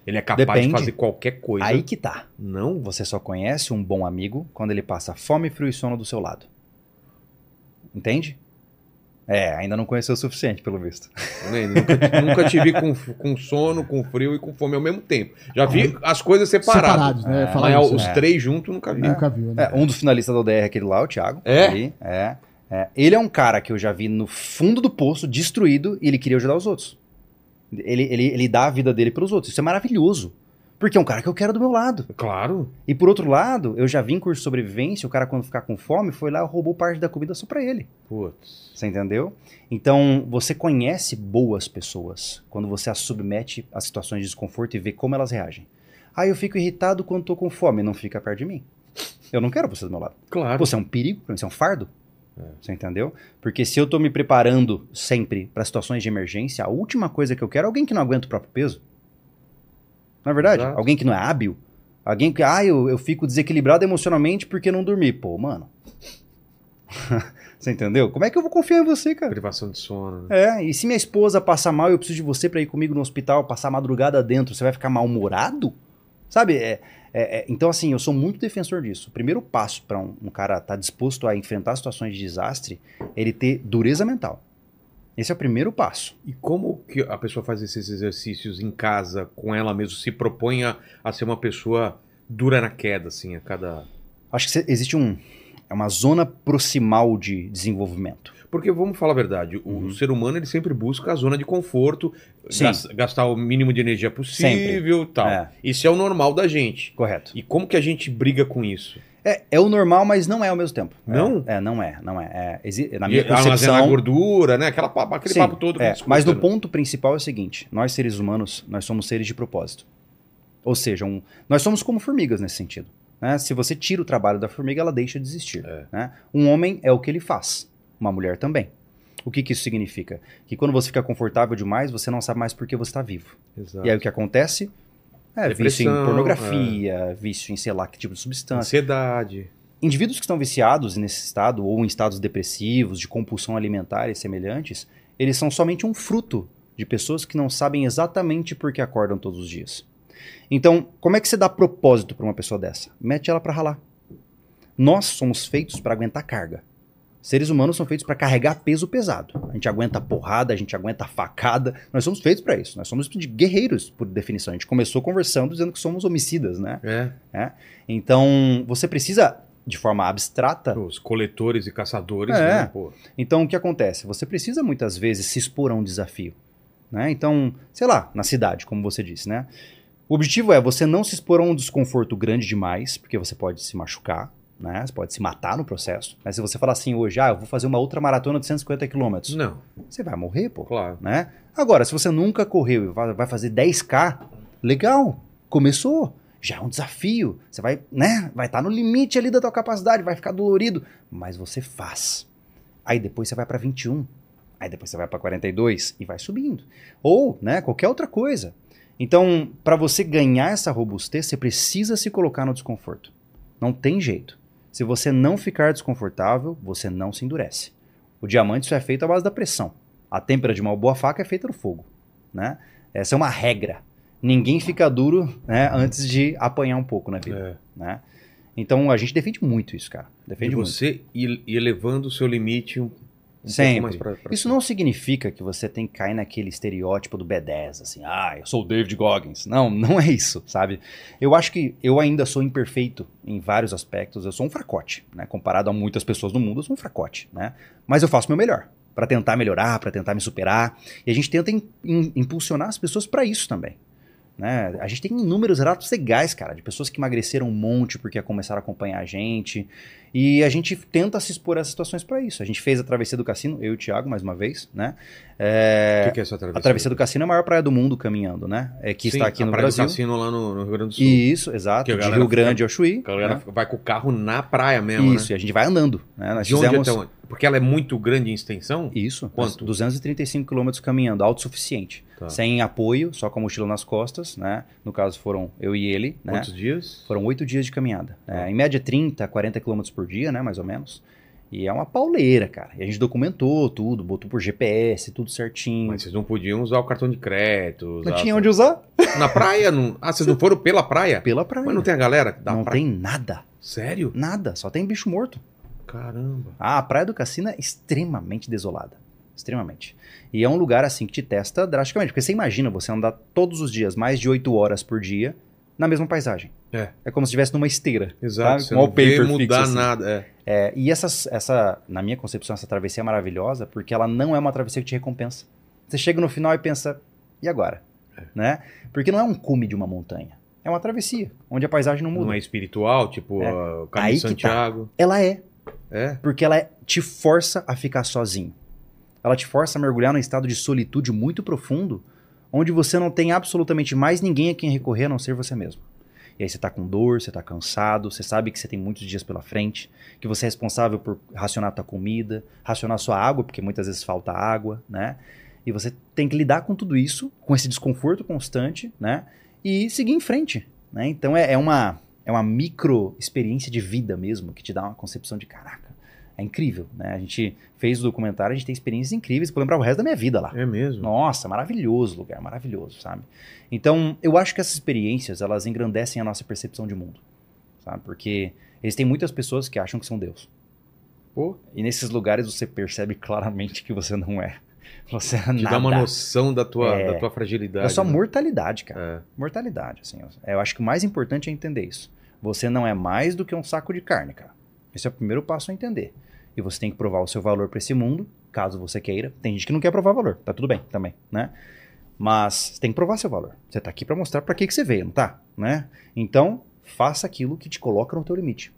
Ele é capaz de Depende. fazer qualquer coisa. Aí que tá. Não? Você só conhece um bom amigo quando ele passa fome, frio e sono do seu lado. Entende? É, ainda não conheceu o suficiente, pelo visto. né? Nunca, nunca te vi com, com sono, com frio e com fome ao mesmo tempo. Já vi as coisas separadas. Separados, né? É, Falar Mas isso, os né? três juntos nunca vi. Nunca viu, né? É, um dos finalistas da ODR é aquele lá, o Thiago. É? Ali, é, é. Ele é um cara que eu já vi no fundo do poço, destruído, e ele queria ajudar os outros. Ele, ele, ele dá a vida dele pros outros. Isso é maravilhoso. Porque é um cara que eu quero do meu lado. Claro. E por outro lado, eu já vi em curso de sobrevivência, o cara quando ficar com fome, foi lá e roubou parte da comida só pra ele. Putz. Você entendeu? Então, você conhece boas pessoas quando você as submete a situações de desconforto e vê como elas reagem. Ah, eu fico irritado quando tô com fome. Não fica perto de mim. Eu não quero você do meu lado. Claro. Você é um perigo, pra mim, você é um fardo. Você entendeu? Porque se eu tô me preparando sempre para situações de emergência, a última coisa que eu quero é alguém que não aguenta o próprio peso. Não é verdade? Exato. Alguém que não é hábil. Alguém que, ah, eu, eu fico desequilibrado emocionalmente porque não dormi. Pô, mano. você entendeu? Como é que eu vou confiar em você, cara? Privação de sono. Né? É, e se minha esposa passar mal e eu preciso de você pra ir comigo no hospital, passar a madrugada dentro, você vai ficar mal-humorado? Sabe? É, é, é, então, assim, eu sou muito defensor disso. O primeiro passo pra um, um cara estar disposto a enfrentar situações de desastre é ele ter dureza mental. Esse é o primeiro passo. E como que a pessoa faz esses exercícios em casa, com ela mesmo, se propõe a, a ser uma pessoa dura na queda, assim, a cada. Acho que existe um, é uma zona proximal de desenvolvimento. Porque vamos falar a verdade, o Uhum. ser humano ele sempre busca a zona de conforto, gas- gastar o mínimo de energia possível e tal. É. Isso é o normal da gente. Correto. E como que a gente briga com isso? É, é o normal, mas não é ao mesmo tempo. Não? É, é, não é, não é. é na E minha armazenar concepção... gordura, né? Aquela, aquele Sim, papo todo. é, mas no né? ponto principal é o seguinte: nós seres humanos, nós somos seres de propósito. Ou seja, um- nós somos como formigas nesse sentido. né? Se você tira o trabalho da formiga, ela deixa de existir. É. né? Um homem é o que ele faz, uma mulher também. O que, que isso significa? Que quando você fica confortável demais, você não sabe mais por que você está vivo. Exato. E aí o que acontece? É vício em Depressão, pornografia, vício em sei lá que tipo de substância. Ansiedade. Indivíduos que estão viciados nesse estado ou em estados depressivos, de compulsão alimentar e semelhantes, eles são somente um fruto de pessoas que não sabem exatamente por que acordam todos os dias. Então, como é que você dá propósito para uma pessoa dessa? Mete ela para ralar. Nós somos feitos para aguentar carga. Seres humanos são feitos para carregar peso pesado. A gente aguenta porrada, a gente aguenta facada. Nós somos feitos para isso. Nós somos de guerreiros, por definição. A gente começou conversando dizendo que somos homicidas, né? É. Então, você precisa, de forma abstrata, Os coletores e caçadores, É. né? Pô. então o que acontece? Você precisa muitas vezes se expor a um desafio. Né? Então, sei lá, na cidade, como você disse, né? O objetivo é você não se expor a um desconforto grande demais, porque você pode se machucar, né? Você pode se matar no processo. Mas se você falar assim hoje, ah, eu vou fazer uma outra maratona de 150 quilômetros, Não, você vai morrer, pô. claro. né? Agora, se você nunca correu e vai vai fazer 10k, legal, começou, já é um desafio. Você vai, né? Vai estar no limite ali da tua capacidade, vai ficar dolorido, mas você faz. Aí depois você vai para 21, aí depois você vai para 42 e vai subindo. Ou, né, qualquer outra coisa. Então, para você ganhar essa robustez, você precisa se colocar no desconforto. Não tem jeito. Se você não ficar desconfortável, você não se endurece. O diamante só é feito à base da pressão. A têmpera de uma boa faca é feita no fogo, né? Essa é uma regra. Ninguém fica duro né, antes de apanhar um pouco na vida, É. né? Então a gente defende muito isso, cara. Defende muito. você ir, ir elevando o seu limite um, Sempre. pra, pra Isso não significa que você tem que cair naquele estereótipo do B10, assim, ah, eu sou o David Goggins. Não, não é isso, sabe? Eu acho que eu ainda sou imperfeito em vários aspectos. Eu sou um fracote, né? Comparado a muitas pessoas do mundo, eu sou um fracote, né? Mas eu faço o meu melhor para tentar melhorar, para tentar me superar. E a gente tenta im- im- impulsionar as pessoas para isso também. Né? A gente tem inúmeros relatos legais, cara, de pessoas que emagreceram um monte porque começaram a acompanhar a gente. E a gente tenta se expor a situações para isso. A gente fez a travessia do cassino, eu e o Thiago, mais uma vez, né? O É, que, que é essa travessia? a travessia do cassino é a maior praia do mundo caminhando, né? É que Sim, está aqui a no praia do Brasil. cassino lá no, no Rio Grande do Sul. Isso, exato. De Rio Grande ao Chuí. A galera né? vai com o carro na praia mesmo, Isso, né? e a gente vai andando. Né? Nós De onde fizemos... até onde? Porque ela é muito grande em extensão? Isso, Quanto? 235 quilômetros caminhando, autossuficiente. Tá. Sem apoio, só com a mochila nas costas, né? No caso foram eu e ele, né? Quantos dias? Foram oito dias de caminhada. Tá. É, em média 30, 40 quilômetros por dia, né? Mais ou menos. E é uma pauleira, cara. E a gente documentou tudo, botou por GPS, tudo certinho. Mas vocês não podiam usar o cartão de crédito. não tinha onde usar? Na praia? Não... Ah, vocês não foram pela praia? Pela praia. Mas não tem a galera da Não praia? tem nada. Sério? Nada. Só tem bicho morto. Caramba. Ah, a Praia do Cassino é extremamente desolada. Extremamente. E é um lugar assim que te testa drasticamente. Porque você imagina você andar todos os dias, mais de 8 horas por dia, na mesma paisagem. É. É como se estivesse numa esteira. Exato. Sabe? Você Com não vê mudar assim. nada. É. É, e essas, essa, na minha concepção, essa travessia é maravilhosa porque ela não é uma travessia que te recompensa. Você chega no final e pensa, e agora? Né? Porque não é um cume de uma montanha. É uma travessia, onde a paisagem não muda. Não é espiritual, tipo É. o caminho Aí de tá. Santiago. Ela é, É. porque ela é- te força a ficar sozinho. Ela te força a mergulhar num estado de solitude muito profundo, onde você não tem absolutamente mais ninguém a quem recorrer a não ser você mesmo. E aí você tá com dor, você tá cansado, você sabe que você tem muitos dias pela frente, que você é responsável por racionar tua comida, racionar sua água, porque muitas vezes falta água, né? E você tem que lidar com tudo isso, com esse desconforto constante, né? E seguir em frente, né? Então é, é uma é uma micro experiência de vida mesmo, que te dá uma concepção de caraca, é incrível, né? A gente fez o documentário, a gente tem experiências incríveis, vou lembrar o resto da minha vida lá. É mesmo. Nossa, maravilhoso lugar, maravilhoso, sabe? Então, eu acho que essas experiências, elas engrandecem a nossa percepção de mundo, sabe? Porque existem muitas pessoas que acham que são Deus. Pô, E nesses lugares você percebe claramente que você não é. Você é te nada. dá uma noção da tua, É. da tua fragilidade. É só né? mortalidade, cara. É. Mortalidade, assim. Eu- Eu acho que o mais importante é entender isso. Você não é mais do que um saco de carne, cara. Esse é o primeiro passo a entender. E você tem que provar o seu valor para esse mundo, caso você queira. Tem gente que não quer provar valor, tá tudo bem também, né? Mas você tem que provar seu valor. Você tá aqui para mostrar para que que você veio, não tá? Né? Então, faça aquilo que te coloca no teu limite.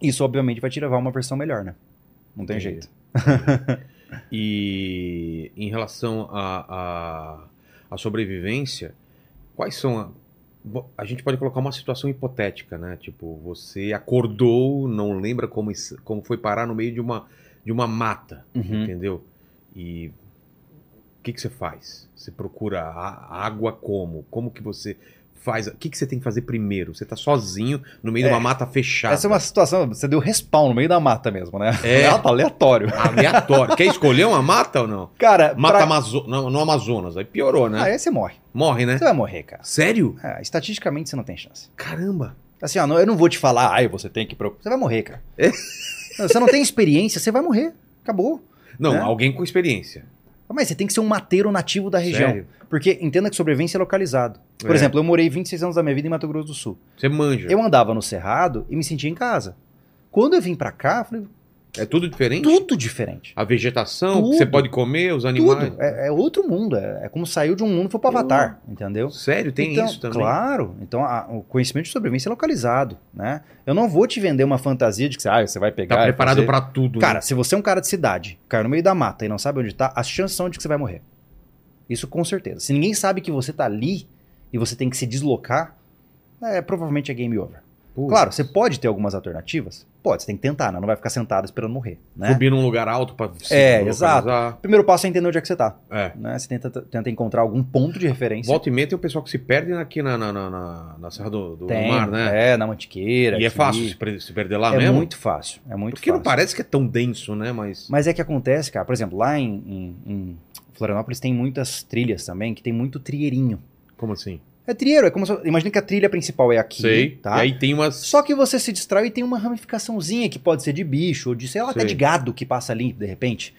Isso obviamente vai te levar a uma versão melhor, né? Não tem Entendi. jeito. E em relação à a, a, sobrevivência, quais são. A, a gente pode colocar uma situação hipotética, né? Tipo, você acordou, não lembra como, isso- como foi parar no meio de uma, de uma mata, Uhum. entendeu? E o que, que você faz? Você procura a- água como? Como que você faz? O que, que você tem que fazer primeiro? Você tá sozinho no meio de uma É. mata fechada. Essa é uma situação, você deu respawn no meio da mata mesmo, né? É. Mata aleatório. Aleatório. Quer escolher uma mata ou não? Cara, Mata pra... Amazo... no, no Amazonas. Aí piorou, né? Ah, aí você morre. Morre, né? Você vai morrer, cara. Sério? É, estatisticamente você não tem chance. Caramba. Assim, ó, não- eu não vou te falar, ai, você tem que. pro-" Você vai morrer, cara. É? Não, Você não tem experiência, você vai morrer. Acabou. Não, Né? alguém com experiência. Mas você tem que ser um mateiro nativo da região. Sério? Porque entenda que sobrevivência é localizado. Por É. exemplo, eu morei 26 anos da minha vida em Mato Grosso do Sul. Você manja. Eu andava no Cerrado e me sentia em casa. Quando eu vim pra cá, eu falei, É tudo diferente? tudo diferente. A vegetação, Tudo. que você pode comer, os animais. Tudo. É, é outro mundo. É, é como saiu de um mundo e foi pro Avatar, entendeu? Sério, tem Então, isso também. Claro. Então, a- o conhecimento de sobrevivência é localizado, né? Eu não vou te vender uma fantasia de que ah, você vai pegar Tá preparado fazer- pra tudo. Cara, né? se você é um cara de cidade, caiu no meio da mata e não sabe onde tá, as chances são de que você vai morrer. Isso com certeza. Se ninguém sabe que você tá ali e você tem que se deslocar, é, provavelmente é game over. Putz. Claro, você pode ter algumas alternativas? Pode, você tem que tentar, né? Não vai ficar sentado esperando morrer, né? Subir num lugar alto pra se É, localizar. exato. Primeiro passo é entender onde é que você tá, É. né? Você tenta, tenta encontrar algum ponto de referência. Volta e meia tem o pessoal que se perde aqui na, na, na, na- Serra do, do Tem, Mar, né? É, na Mantiqueira. e é aqui. fácil se, se perder lá É mesmo? muito fácil, é muito Porque não fácil. parece que é tão denso, né? Mas. Mas é que acontece, cara. Por exemplo, lá em, em- em Florianópolis tem muitas trilhas também, que tem muito trieirinho. Como assim? É trieiro, é como se... Imagina que a trilha principal é aqui, Sei. tá? E aí tem umas. Só que você se distrai e tem uma ramificaçãozinha que pode ser de bicho, ou de, sei lá, até Sei. de gado que passa ali, de repente.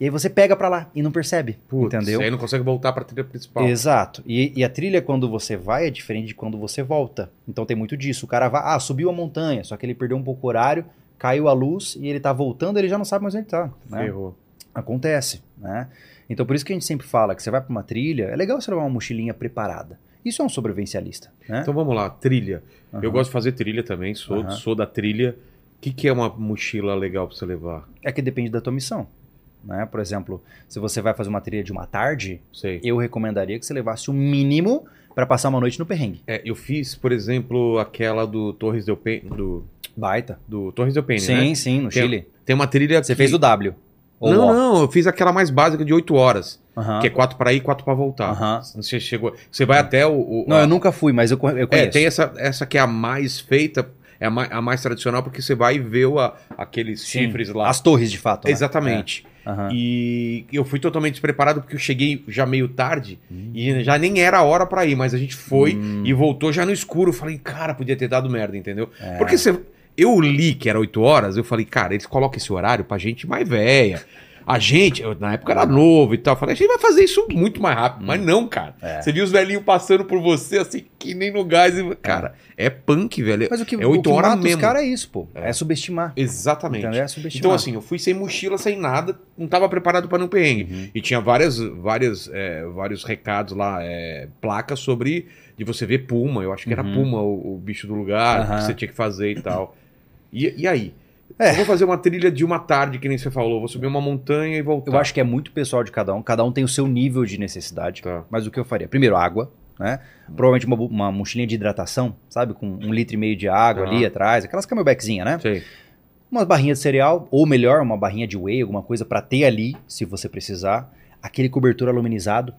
E aí você pega pra lá e não percebe, Putz, entendeu? Aí não consegue voltar pra trilha principal. Exato. E, e a trilha, quando você vai, é diferente de quando você volta. Então tem muito disso. O cara vai, ah, subiu a montanha, só que ele perdeu um pouco o horário, caiu a luz e ele tá voltando, ele já não sabe mais onde ele tá. Né? Ferrou. Acontece, né? Então por isso que a gente sempre fala que você vai pra uma trilha, é legal você levar uma mochilinha preparada. Isso é um sobrevivencialista, né? Então vamos lá, trilha. Eu Aham. gosto de fazer trilha também, sou, Aham. sou da trilha. O que, que é uma mochila legal pra você levar? É que depende da tua missão. Né? Por exemplo, se você vai fazer uma trilha de uma tarde, Sei. eu recomendaria que você levasse o mínimo pra passar uma noite no perrengue. É, eu fiz, por exemplo, aquela do Torres del Paine, do, Baita. do Torres del Paine, sim, né? sim, no Tem- Chile. Tem uma trilha Você que- fez o W. ou Não, o O. não, eu fiz aquela mais básica de 8 horas, que é 4 pra ir e 4 pra voltar. Você chegou, você vai até o, o- Não, a- eu nunca fui, mas eu, eu É, conheço. tem essa, essa que é a mais feita, é a mais, a mais tradicional, porque você vai ver o, a- aqueles Sim. chifres lá. As torres, de fato. né? Exatamente. É. Aham. E eu fui totalmente despreparado porque eu cheguei já meio tarde Hum. e já nem era a hora pra ir, mas a gente foi Hum. e voltou já no escuro. Eu falei, cara, podia ter dado merda, entendeu? É. Porque você, eu li que era 8 horas, eu falei, cara, eles colocam esse horário pra gente mais velha. A gente, eu, na época era novo e tal. Eu falei, a gente vai fazer isso muito mais rápido. Mas não, cara. É. Você viu os velhinhos passando por você, assim, que nem no gás. e- Cara, é, punk, velho. Mas o que, é o oito que horas mata mesmo. os caras é isso, pô. É. É, subestimar. Exatamente. Entendeu? É subestimar. Então, assim, eu fui sem mochila, sem nada, não tava preparado para um perrengue. Uhum. E tinha várias, várias, é, vários recados lá, é, placas sobre de você ver puma. Eu acho que era Uhum. puma o, o bicho do lugar, Aham. que você tinha que fazer e tal. E, e aí? É. Eu vou fazer uma trilha de uma tarde, que nem você falou. Vou subir uma montanha e voltar. Eu acho que é muito pessoal de cada um. Cada um tem o seu nível de necessidade. Tá. Mas o que eu faria? Primeiro, água, né? Provavelmente uma, uma mochilinha de hidratação, sabe? Com um litro e meio de água Aham. ali atrás. Aquelas camelbackzinhas, né? Sei. Umas barrinhas de cereal, ou melhor, uma barrinha de whey, alguma coisa pra ter ali, se você precisar. Aquele cobertor aluminizado,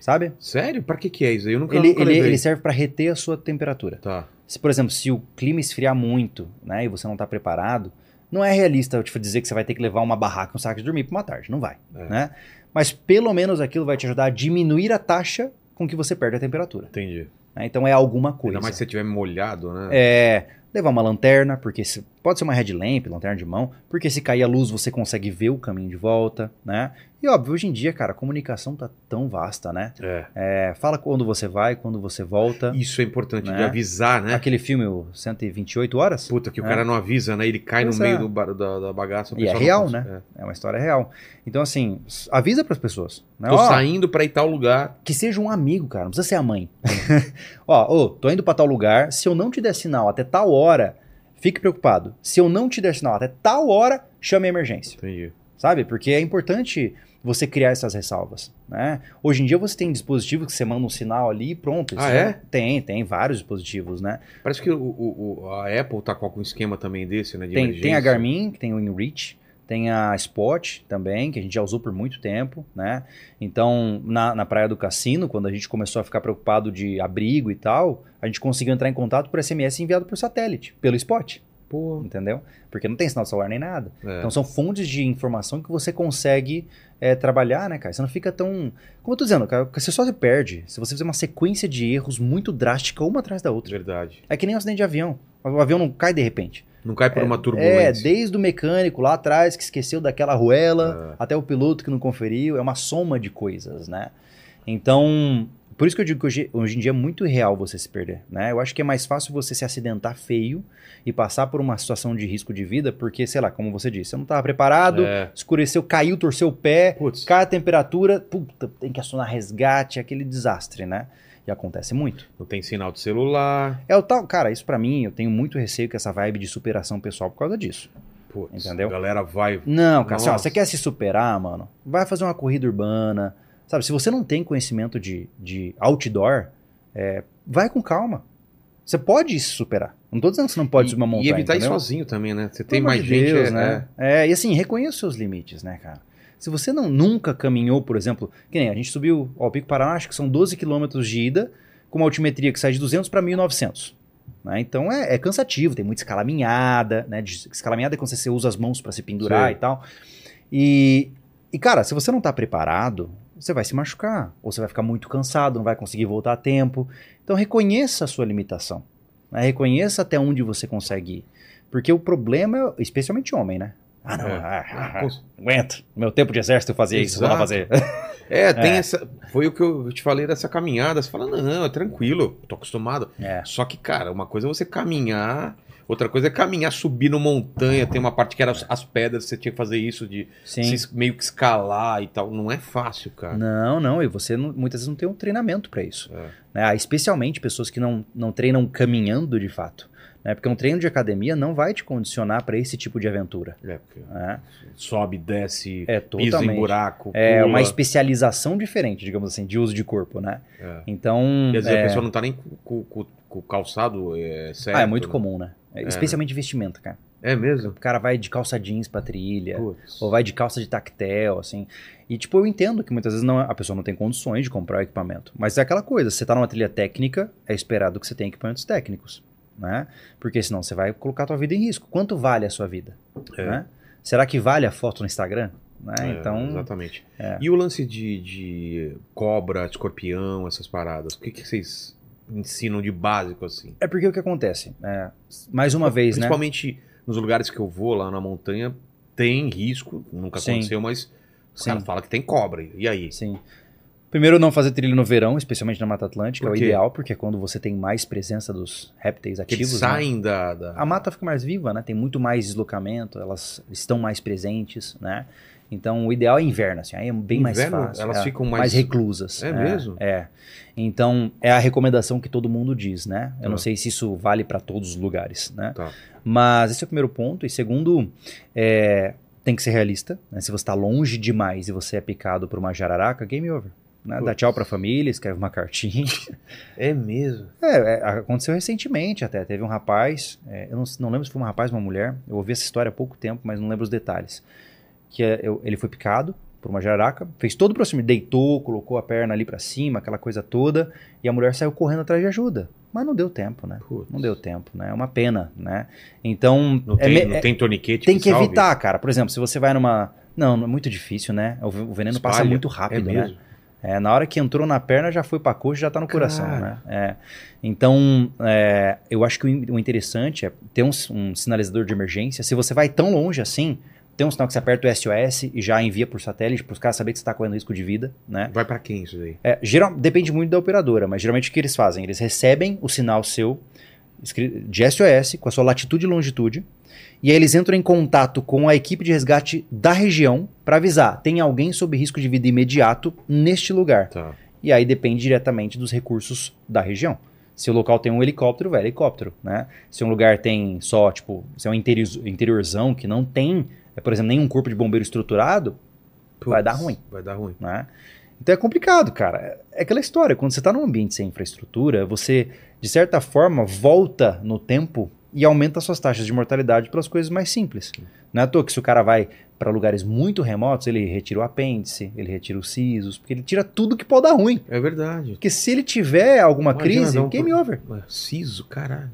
sabe? Sério? Pra que que é isso? Eu nunca, Ele, nunca ele, ele serve pra reter a sua temperatura. Tá. Se, por exemplo, se o clima esfriar muito, né, e você não tá preparado, não é realista eu te dizer que você vai ter que levar uma barraca e um saco de dormir pra uma tarde. Não vai, É. né? Mas pelo menos aquilo vai te ajudar a diminuir a taxa com que você perde a temperatura. Entendi. né? Então é alguma coisa. Ainda mais se você tiver molhado, né? É, levar uma lanterna, porque se, pode ser uma headlamp, lanterna de mão, porque se cair a luz você consegue ver o caminho de volta, né? E óbvio, hoje em dia, cara, a comunicação tá tão vasta, né? É. É, fala quando você vai, quando você volta. Isso é importante, de Né? avisar, né? Aquele filme, o 128 horas, Puta, que o É. cara não avisa, né? Ele cai no meio é. do bar- da, da bagaça. o E é real, né? é uma história real. Então, assim, avisa pras pessoas. Né? Tô saindo pra ir tal lugar. Que seja um amigo, cara, não precisa ser a mãe. Ó, tô indo pra tal lugar, se eu não te der sinal até tal hora, fique preocupado. Se eu não te der sinal até tal hora, chame a emergência. Entendi. sabe? Porque é importante você criar essas ressalvas, né? Hoje em dia você tem dispositivos que você manda um sinal ali e pronto. Ah, é? Tem, tem vários dispositivos, né? Parece que o, o- o- a Apple tá com algum esquema também desse, né? De Tem, emergência. tem a Garmin, que tem o InReach, tem a Spot também, que a gente já usou por muito tempo, né? Então, na, na Praia do Cassino, quando a gente começou a ficar preocupado de abrigo e tal, a gente conseguiu entrar em contato por SMS enviado por satélite, pelo Spot, Pô, entendeu? Porque não tem sinal de celular nem nada. é. Então são fontes de informação que você consegue é, trabalhar, né, cara? Você não fica tão. Como eu tô dizendo, cara, você só se perde se você fizer uma sequência de erros muito drástica uma atrás da outra. verdade. É que nem um acidente de avião. O avião não cai de repente. Não cai por uma É, turbulência. desde o mecânico lá atrás que esqueceu daquela arruela, É. até o piloto que não conferiu, é uma soma de coisas, né? Então, por isso que eu digo que hoje, hoje em dia é muito real você se perder, né? Eu acho que é mais fácil você se acidentar feio e passar por uma situação de risco de vida, porque, sei lá, como você disse, você não estava preparado, É. escureceu, caiu, torceu o pé, Putz. cai a temperatura, puta, tem que acionar resgate, aquele desastre, né? E acontece muito. Não tem sinal de celular. É o tal, cara, isso pra mim, eu tenho muito receio com essa vibe de superação pessoal por causa disso. Putz, Entendeu? A galera vai. Não, cara, assim, ó, você quer se superar, mano? Vai fazer uma corrida urbana. Sabe, se você não tem conhecimento de, de outdoor, é, vai com calma. Você pode se superar. Não tô dizendo que você não pode E- subir uma montanha. E evitar ir entendeu? sozinho também, né? Você tem mais de gente. Deus, é- né? É, e assim, reconheça os seus limites, né, cara? Se você não nunca caminhou, por exemplo, que nem a gente subiu ao Pico Paraná, acho que são 12 quilômetros de ida, com uma altimetria que sai de 200 para 1900. Né? Então é, é cansativo, tem muita escalaminhada, né? De, escalaminhada é quando você usa as mãos para se pendurar Sim. e tal. E, e, cara, se você não tá preparado, você vai se machucar, ou você vai ficar muito cansado, não vai conseguir voltar a tempo. Então reconheça a sua limitação. né? Reconheça até onde você consegue ir. Porque o problema, é, especialmente homem, né? Ah, não, É. ah, ah, ah, não. No meu tempo de exército eu fazia isso, vou lá Exato. fazer. É, tem É. essa. Foi o que eu te falei dessa caminhada. Você fala, não, é tranquilo, tô acostumado. É. Só que, cara, uma coisa é você caminhar, outra coisa é caminhar, subir no montanha. Tem uma parte que era as, as pedras, você tinha que fazer isso de meio que escalar e tal. Não é fácil, cara. Não, não, e você não- muitas vezes não tem um treinamento para isso. É. né? Ah, Especialmente pessoas que não, não treinam caminhando de fato. Né? Porque um treino de academia não vai te condicionar para esse tipo de aventura. É, porque né? sobe, desce, É pisa em buraco. É pula. uma especialização diferente, digamos assim, de uso de corpo, né? É. Então. Quer dizer, é... a pessoa não tá nem com, com- com- o calçado é, certo. Ah, é muito né? comum, né? É, Especialmente vestimenta, cara. É mesmo? O cara vai de calça jeans pra trilha. Putz. Ou vai de calça de tactel, assim. E, tipo, eu entendo que muitas vezes não, a pessoa não tem condições de comprar o equipamento. Mas é aquela coisa, você tá numa trilha técnica, é esperado que você tenha equipamentos técnicos, né? Porque senão você vai colocar a tua vida em risco. Quanto vale a sua vida? É. né? Será que vale a foto no Instagram? Né? É, então, Exatamente. é. E o lance de, de cobra, escorpião, essas paradas? O que, que vocês ensinam de básico assim? é porque o que acontece? É, mais uma vez, né? Principalmente nos lugares que eu vou lá na montanha, tem risco, nunca Sim. aconteceu, mas os Sim. caras falam que tem cobra. E aí? Sim. Primeiro, não fazer trilha no verão, especialmente na Mata Atlântica, é o ideal, porque é quando você tem mais presença dos répteis Que ativos. né? saem da, da- A mata fica mais viva, né? Tem muito mais deslocamento, elas estão mais presentes, né? Então, o ideal é inverno, assim, aí é bem mais Inverno, fácil. elas é, ficam mais- reclusas. É mesmo? É. Então, é a recomendação que todo mundo diz, né? Eu Tá. não sei se isso vale para todos os lugares, né? Tá. Mas esse é o primeiro ponto. E segundo, é, tem que ser realista. né? Se você está longe demais e você é picado por uma jararaca, game over. Né? Dá tchau pra família, escreve uma cartinha. É mesmo. É, é, aconteceu recentemente até. Teve um rapaz, é, eu não, não lembro se foi um rapaz ou uma mulher, eu ouvi essa história há pouco tempo, mas não lembro os detalhes. Que é, eu- ele foi picado por uma jararaca, fez todo o procedimento, deitou, colocou a perna ali pra cima, aquela coisa toda, e a mulher saiu correndo atrás de ajuda. Mas não deu tempo, né? Putz. Não deu tempo, né? É uma pena, né? Então, Não é tem, não é- tem torniquete tem que salve? evitar, cara. Por exemplo, se você vai numa. Não, é muito difícil, né? O ve- o veneno passa Espalha. muito É rápido, né? É, na hora que entrou na perna, já foi pra coxa, já tá no coração, Cara. né? É. Então, é, eu acho que o in- o interessante é ter um, um sinalizador de emergência. Se você vai tão longe assim, tem um sinal que você aperta o SOS e já envia por satélite para os caras saberem que você tá correndo risco de vida, né? Vai pra quem isso daí? É, geral, depende muito da operadora, mas geralmente o que eles fazem? Eles recebem o sinal seu de SOS com a sua latitude e longitude, e aí eles entram em contato com a equipe de resgate da região para avisar: tem alguém sob risco de vida imediato neste lugar. Tá. E aí depende diretamente dos recursos da região. Se o local tem um helicóptero, vai helicóptero, né? Se um lugar tem só, tipo, se é um interior- interiorzão que não tem, é, por exemplo, nenhum corpo de bombeiro estruturado, Vai dar ruim. Vai dar ruim. né? Então é complicado, cara. É aquela história, quando você está num ambiente sem infraestrutura, você, de certa forma, volta no tempo e aumenta suas taxas de mortalidade pelas coisas mais simples. Não é à toa que se o cara vai para lugares muito remotos, ele retira o apêndice, ele retira os sisos, porque ele tira tudo que pode dar ruim. É verdade. Porque se ele tiver alguma Imagina crise, um game over. Siso, caralho.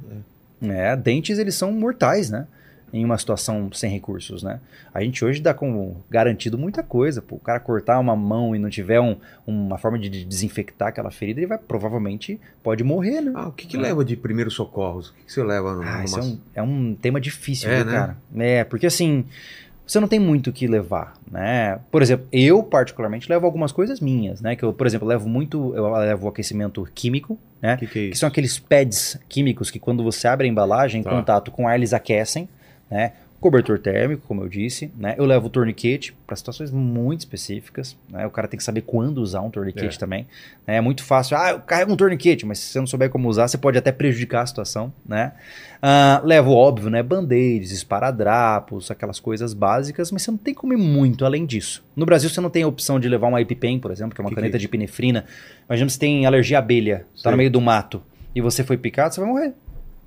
É. É, dentes eles são mortais, né? Em uma situação sem recursos, né? A gente hoje dá como garantido muita coisa. Pô, o cara cortar uma mão e não tiver um- uma forma de desinfectar aquela ferida, ele vai provavelmente pode morrer, né? Ah, o que, que leva de primeiros socorros? O que, que você leva no, Ah, numa... isso é um, é um tema difícil, É, viu, né? cara? É, porque assim, você não tem muito o que levar, né? Por exemplo, eu particularmente levo algumas coisas minhas, né? Que eu, por exemplo, levo muito, eu levo aquecimento químico, né? Que, que é que são aqueles pads químicos que quando você abre a embalagem, em Tá. contato com ar, eles aquecem, né? Cobertor térmico, como eu disse, né? Eu levo o torniquete para situações muito específicas, né? O cara tem que saber quando usar um torniquete É. também. né? É muito fácil, ah, eu carrego um torniquete, mas se você não souber como usar, você pode até prejudicar a situação, né? Ah, levo, óbvio, né? Band-aids, esparadrapos, aquelas coisas básicas, mas você não tem como ir muito além disso. No Brasil, você não tem a opção de levar uma EpiPen, por exemplo, que é uma Que que é caneta de epinefrina. Imagina que você tem alergia à abelha, tá Sei. no meio do mato. e você foi picado, você vai morrer.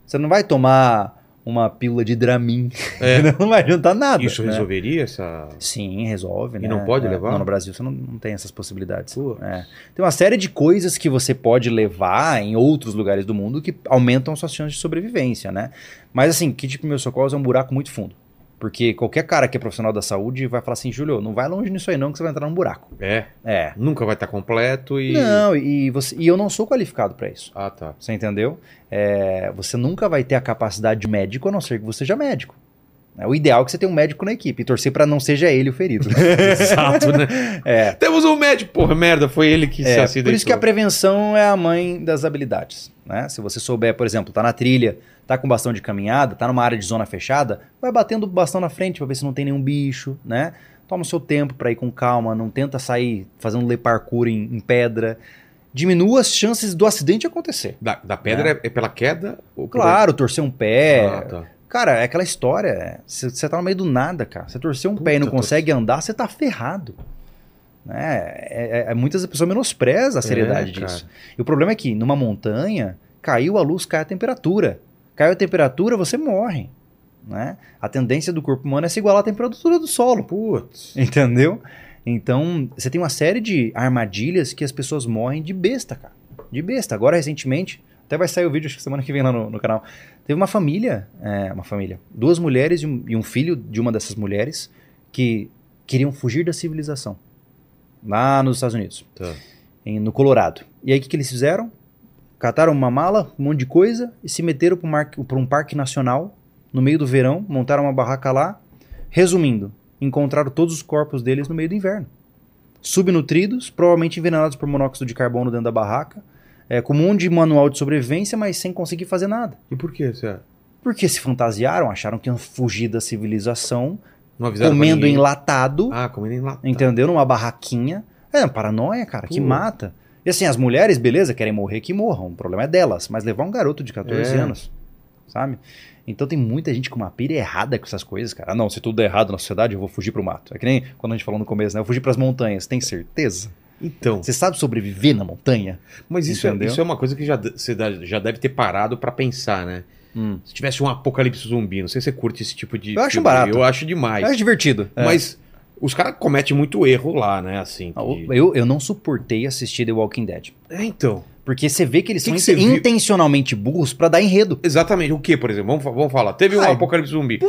Você não vai tomar uma pílula de Dramin. É. não vai adiantar nada. Isso né? resolveria essa. Sim, resolve, E né? não pode levar? Não, no Brasil você não, não tem essas possibilidades. É. Tem uma série de coisas que você pode levar em outros lugares do mundo que aumentam suas chances de sobrevivência, né? Mas assim, kit de primeiros socorros é um buraco muito fundo. Porque qualquer cara que é profissional da saúde vai falar assim, Júlio, não vai longe nisso aí não que você vai entrar num buraco. É. É. Nunca vai estar completo e. Não, e, você, e eu não sou qualificado para isso. Ah, tá. Você entendeu? É, você nunca vai ter a capacidade de médico a não ser que você seja médico. É, o ideal é que você tenha um médico na equipe e torcer para não seja ele o ferido. Exato, né? é, Temos um médico. Porra, merda, foi ele que se É, acidentou. por isso que a prevenção é a mãe das habilidades. Né? Se você souber, por exemplo, tá na trilha, tá com bastão de caminhada, tá numa área de zona fechada, vai batendo o bastão na frente pra ver se não tem nenhum bicho, né? Toma o seu tempo pra ir com calma, não tenta sair fazendo lei parkour em, em pedra. Diminua as chances do acidente acontecer. Da, da pedra é. é pela queda? Por- Claro, torcer um pé. Ah, tá. Cara, é aquela história. Você tá no meio do nada, cara. Você torceu um pé e não Puta, consegue andar, você tá ferrado. Né? É, é- é- muitas pessoas menosprezam a seriedade É, disso. E o problema é que numa montanha, caiu a luz, cai a temperatura. Caiu a temperatura, você morre. Né? A tendência do corpo humano é se igualar à temperatura do solo. Putz. Entendeu? Então, você tem uma série de armadilhas que as pessoas morrem de besta, cara. De besta. Agora, recentemente, até vai sair o vídeo, acho que semana que vem lá no, no canal. Teve uma família, é, uma família, duas mulheres e um, e um filho de uma dessas mulheres que queriam fugir da civilização. Lá nos Estados Unidos, Tá. em- no Colorado. E aí, o que, que eles fizeram? Cataram uma mala, um monte de coisa e se meteram para um parque nacional no meio do verão, montaram uma barraca lá. Resumindo, encontraram todos os corpos deles no meio do inverno. Subnutridos, provavelmente envenenados por monóxido de carbono dentro da barraca, é, com um monte de manual de sobrevivência, mas sem conseguir fazer nada. E por que Porque se fantasiaram, acharam que iam fugir da civilização, comendo enlatado, Ah, comendo enlatado. entendeu? Numa barraquinha. É uma paranoia, cara, que mata. E assim, as mulheres, beleza, querem morrer, que morram. O problema é delas. Mas levar um garoto de 14 É. anos, sabe? Então tem muita gente com uma pira errada com essas coisas, cara. Ah, não, se tudo der errado na sociedade, eu vou fugir pro mato. É que nem quando a gente falou no começo, né? Eu fugir pras montanhas. Tem certeza? Então, Você sabe sobreviver na montanha? mas isso é, isso é uma coisa que já, você já deve ter parado pra pensar, né? Se tivesse um apocalipse zumbi, não sei se você curte esse tipo de. Eu acho filme, barato. Eu acho demais. Eu acho divertido. É. Mas os caras cometem muito erro lá, né? Assim. Ah, que- Eu, eu não suportei assistir The Walking Dead. É, então. Porque você vê que eles Que são que você in- intencionalmente burros pra dar enredo. Exatamente. O que, por exemplo? Vamos, vamos falar. Teve um Ai. apocalipse zumbi.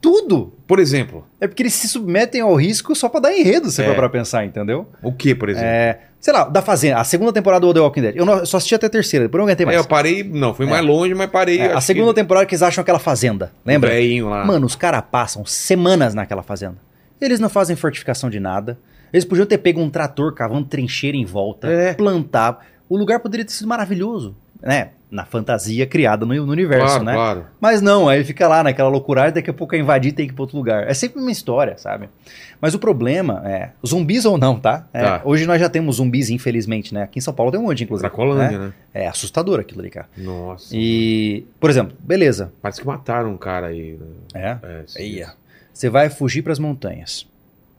Tudo! Por exemplo. É porque eles se submetem ao risco só pra dar enredo, se É. for pra pensar, entendeu? O que, por exemplo? É, sei lá, da Fazenda, a segunda temporada do The Walking Dead. Eu não- eu só assisti até a terceira, depois não aguentei É, mais. eu parei. Não, fui mais longe, mas parei. É, a segunda que- temporada que eles acham aquela fazenda, lembra? Velhinho lá. Mano, os caras passam semanas naquela fazenda. Eles não fazem fortificação de nada. Eles podiam ter pego um trator cavando trincheira em volta, É. plantar. O lugar poderia ter sido maravilhoso, né? Na fantasia criada no, no universo, claro, né? claro. Mas não, aí fica lá naquela loucuragem, daqui a pouco é invadir e tem que ir pra outro lugar. É sempre uma história, sabe? Mas o problema é, zumbis ou não, tá? É, Tá. Hoje nós já temos zumbis, infelizmente, né? Aqui em São Paulo tem um monte, inclusive. Cracolândia, né? né? É assustador aquilo ali, cara. Nossa. E, por exemplo, beleza. Parece que mataram um cara aí. né? É. É, Eia. Você vai fugir pras montanhas.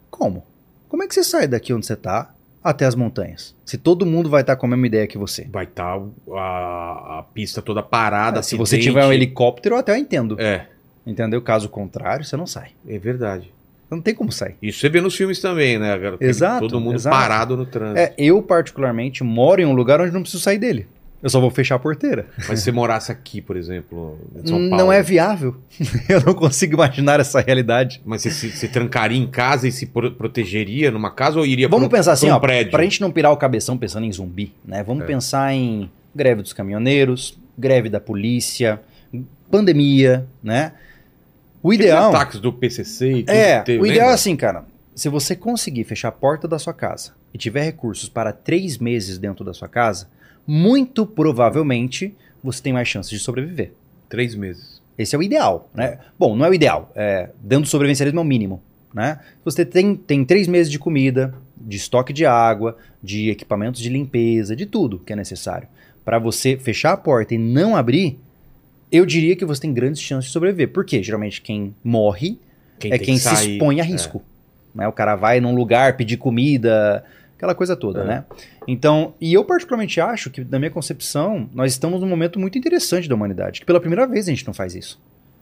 Como? Como é que você sai daqui onde você tá até as montanhas? Se todo mundo vai estar com a mesma ideia que você. Vai estar a, a pista toda parada. É, se você tiver um helicóptero, eu até entendo. É, Entendeu? Caso contrário, você não sai. é verdade. Não tem como sair. Isso você vê nos filmes também, né? Exato, Todo mundo exato. parado no trânsito. É, eu, particularmente, moro em um lugar onde não preciso sair dele. Eu só vou fechar a porteira. Mas se você morasse aqui, por exemplo, em São Paulo. Não é viável. eu não consigo imaginar essa realidade. Mas você se, se trancaria em casa e se pro- protegeria numa casa ou iria Vamos pensar assim, um ó, prédio? pra gente não pirar o cabeção pensando em zumbi, né? Vamos É. pensar em greve dos caminhoneiros, greve da polícia, pandemia, né? O Aqueles ideal ataques do PCC e tudo é, teve, o ideal é lembra? assim, cara. Se você conseguir fechar a porta da sua casa e tiver recursos para três meses dentro da sua casa, muito provavelmente você tem mais chances de sobreviver. Três meses. Esse é o ideal, né? Bom, não é o ideal. É, dentro do sobrevivencialismo é o mínimo, né? Você tem, tem três meses de comida, de estoque de água, de equipamentos de limpeza, de tudo que é necessário. Para você fechar a porta e não abrir, eu diria que você tem grandes chances de sobreviver. Por quê? Geralmente quem morre é tem quem que se expõe a risco. Né? O cara vai num lugar pedir comida. Aquela coisa toda, É. né? Então, e eu particularmente acho que, na minha concepção, nós estamos num momento muito interessante da humanidade, que pela primeira vez a gente não faz isso.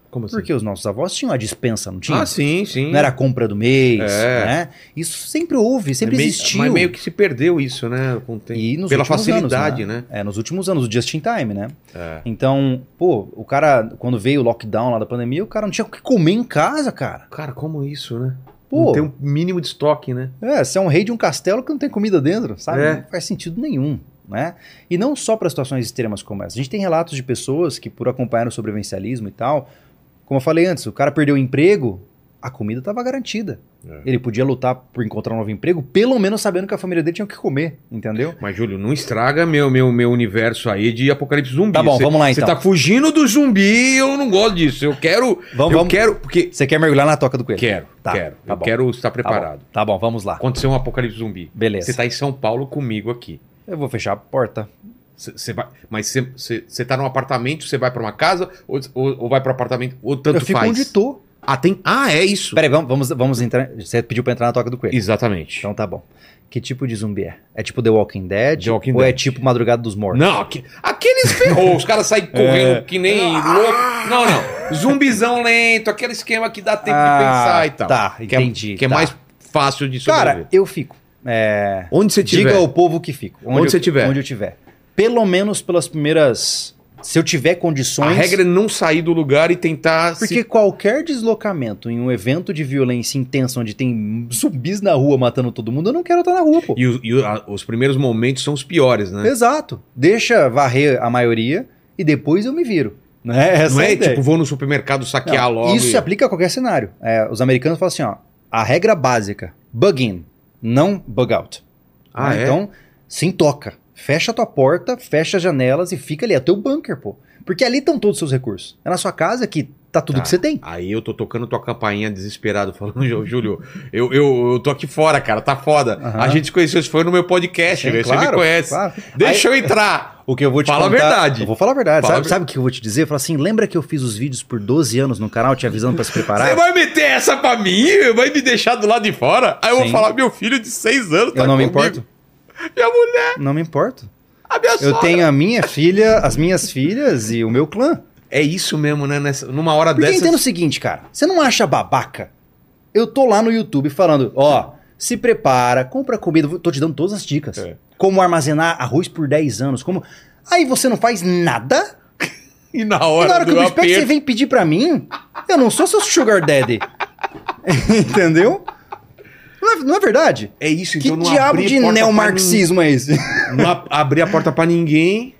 Como assim? Porque os nossos avós tinham a dispensa, não tinha? Ah, sim, sim. Não era a compra do mês, É. né? Isso sempre houve, sempre É meio- existiu. Mas meio que se perdeu isso, né? Com o tempo. E nos Pela facilidade, anos, né? É, nos últimos anos, o just in time, né? É. Então, pô, o cara, quando veio o lockdown lá da pandemia, o cara não tinha o que comer em casa, cara. Cara, como isso, né? Pô. Não tem um mínimo de estoque, né? É, você é um rei de um castelo que não tem comida dentro, sabe? É. Não faz sentido nenhum, né? E não só para situações extremas como essa. A gente tem relatos de pessoas que, por acompanhar o sobrevivencialismo e tal, como eu falei antes, o cara perdeu o emprego, a comida estava garantida. É. Ele podia lutar por encontrar um novo emprego, pelo menos sabendo que a família dele tinha o que comer, entendeu? Mas, Júlio, não estraga meu, meu, meu universo aí de apocalipse zumbi. Tá bom, Cê- vamos lá, Você então. tá fugindo do zumbi eu não gosto disso. Eu quero. Vamos- eu vamos- quero. Porque. Você quer mergulhar na toca do coelho? Quero, Tá, quero. tá eu bom. quero estar Tá preparado. bom, tá bom, vamos lá. Aconteceu um apocalipse zumbi. Beleza. Você tá em São Paulo comigo aqui. Eu vou fechar a porta. Cê- cê vai, mas você- você você tá num apartamento, você vai pra uma casa ou, ou, ou vai pro apartamento, ou tanto eu fico faz? onde tô. Ah, tem. Ah, é isso. Peraí, vamos, vamos, vamos entrar. Você pediu pra entrar na toca do coelho. Exatamente. Então tá bom. Que tipo de zumbi é? É tipo The Walking Dead? The Walking ou é Dead. tipo Madrugada dos Mortos? Não, aque- aqueles ferrou, os caras saem correndo que nem louco. Não, não. Zumbizão lento, aquele esquema que dá tempo Ah, de pensar e tal. tá, Que é- entendi, Que é, tá. mais fácil de sobreviver. Cara, eu fico. É, onde você tiver. Diga ao povo que fico. Onde eu- você tiver. Onde eu tiver. Pelo menos pelas primeiras. Se eu tiver A condições. regra é não sair do lugar e tentar Porque se... qualquer deslocamento em um evento de violência intensa onde tem zumbis na rua matando todo mundo, eu não quero estar na rua, pô. E, o- e o- a- os primeiros momentos são os piores, né? Exato. Deixa varrer a maioria e depois eu me viro. Né? Essa não é a é tipo, vou no supermercado saquear Não, logo. Isso e- se aplica a qualquer cenário. É, os americanos falam assim, ó, a regra básica, bug in, não bug out. Ah, Né? é? Então, sem toca. Fecha a tua porta, fecha as janelas e fica ali, é teu bunker, pô. Porque ali estão todos os seus recursos. É na sua casa que tá tudo Tá. que você tem. Aí eu tô tocando tua campainha desesperado, falando, "Ô, Júlio, eu, eu, eu tô aqui fora, cara, tá foda. Aham. A gente se conheceu, isso foi no meu podcast, Sim, velho, você me claro, conhece. claro. Deixa eu entrar. O que eu vou te Fala a contar... verdade. Eu vou falar a verdade. Fala a Sabe, ver- sabe o que eu vou te dizer? Fala assim, lembra que eu fiz os vídeos por 12 anos no canal te avisando pra se preparar? Você vai meter essa pra mim? Vai me deixar do lado de fora? Aí eu vou Sim. falar, meu filho de seis anos tá Eu não me comigo. importo. Minha mulher, Não me importo. a minha Eu sogra. tenho a minha filha, as minhas filhas e o meu clã. É isso mesmo, né? Nessa, numa hora Porque dessas... entenda o seguinte, cara. Você não acha babaca? Eu tô lá no YouTube falando, ó, se prepara, compra comida, tô te dando todas as dicas. É. Como armazenar arroz por 10 anos, como... Aí você não faz nada? E na E hora, na hora que eu espero que você vem pedir pra mim, eu não sou seu sugar daddy. Entendeu? Não é, não é verdade? É isso, Que então não diabo de neomarxismo é esse? Não ab- abrir a porta pra ninguém.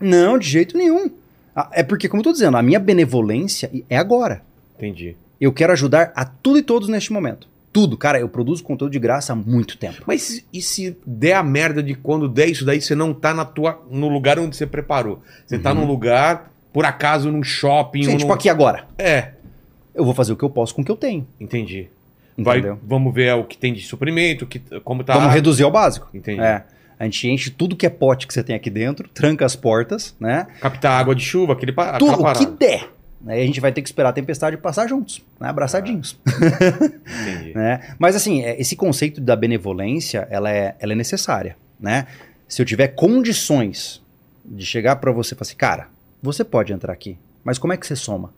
Não, de jeito nenhum. Ah, É porque, como eu tô dizendo, a minha benevolência é agora. Entendi. Eu quero ajudar a tudo e todos neste momento. Tudo. Cara, eu produzo conteúdo de graça há muito tempo. Mas e se der a merda de quando der isso daí, você não tá na tua, no lugar onde você preparou? Você tá num lugar, por acaso, num shopping... Uhum. Sim, tipo num- aqui agora. É, Eu vou fazer o que eu posso com o que eu tenho. entendi. Vai, Entendeu? vamos ver o que tem de suprimento, que, como tá... Vamos reduzir ao básico. Entendi. É. A gente enche tudo que é pote que você tem aqui dentro, tranca as portas, né? Captar água de chuva, aquele pa- Tudo o que der. Aí a gente vai ter que esperar a tempestade passar juntos, né? abraçadinhos. Entendi. né? Mas assim, é, esse conceito da benevolência, ela é, ela é necessária, né? Se eu tiver condições de chegar pra você e falar assim, cara, você pode entrar aqui, mas como é que você soma?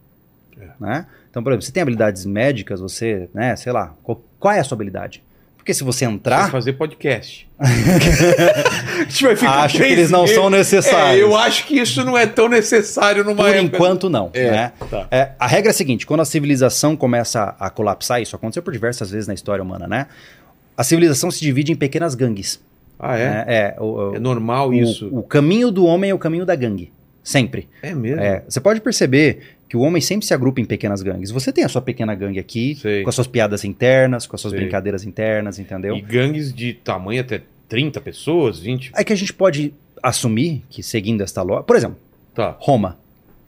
É. Né? Então, por exemplo, você tem habilidades médicas, você, né, sei lá, qual, qual é a sua habilidade? Porque se você entrar, fazer podcast. a gente vai ficar acho que eles não são necessários. É, eu acho que isso não é tão necessário numa Por época- enquanto, não. É, né? tá. É, a regra é a seguinte: quando a civilização começa a colapsar, isso aconteceu por diversas vezes na história humana, né? A civilização se divide em pequenas gangues. Ah, é? né? É, o, É normal o- isso. o caminho do homem é o caminho da gangue. Sempre. É mesmo? É, você pode perceber que o homem sempre se agrupa em pequenas gangues. Você tem a sua pequena gangue aqui, Sei. com as suas piadas internas, com as suas Sei. brincadeiras internas, entendeu? E gangues de tamanho até 30 pessoas, 20. É que a gente pode assumir que, seguindo esta lógica. Por exemplo, Tá. Roma,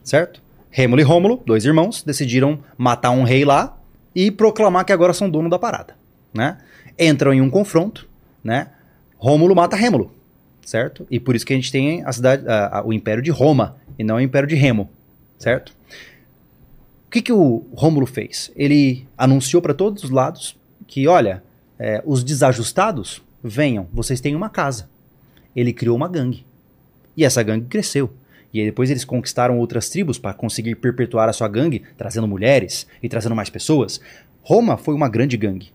certo? Rêmulo e Rômulo, dois irmãos, decidiram matar um rei lá e proclamar que agora são dono da parada, né? Entram em um confronto, né? Rômulo mata Rêmulo, certo? E por isso que a gente tem a cidade, a- a- o Império de Roma e não o Império de Remo, certo? O que, que o Rômulo fez? Ele anunciou para todos os lados que, olha, é, os desajustados venham, vocês têm uma casa. Ele criou uma gangue. E essa gangue cresceu. E aí depois eles conquistaram outras tribos para conseguir perpetuar a sua gangue, trazendo mulheres e trazendo mais pessoas. Roma foi uma grande gangue.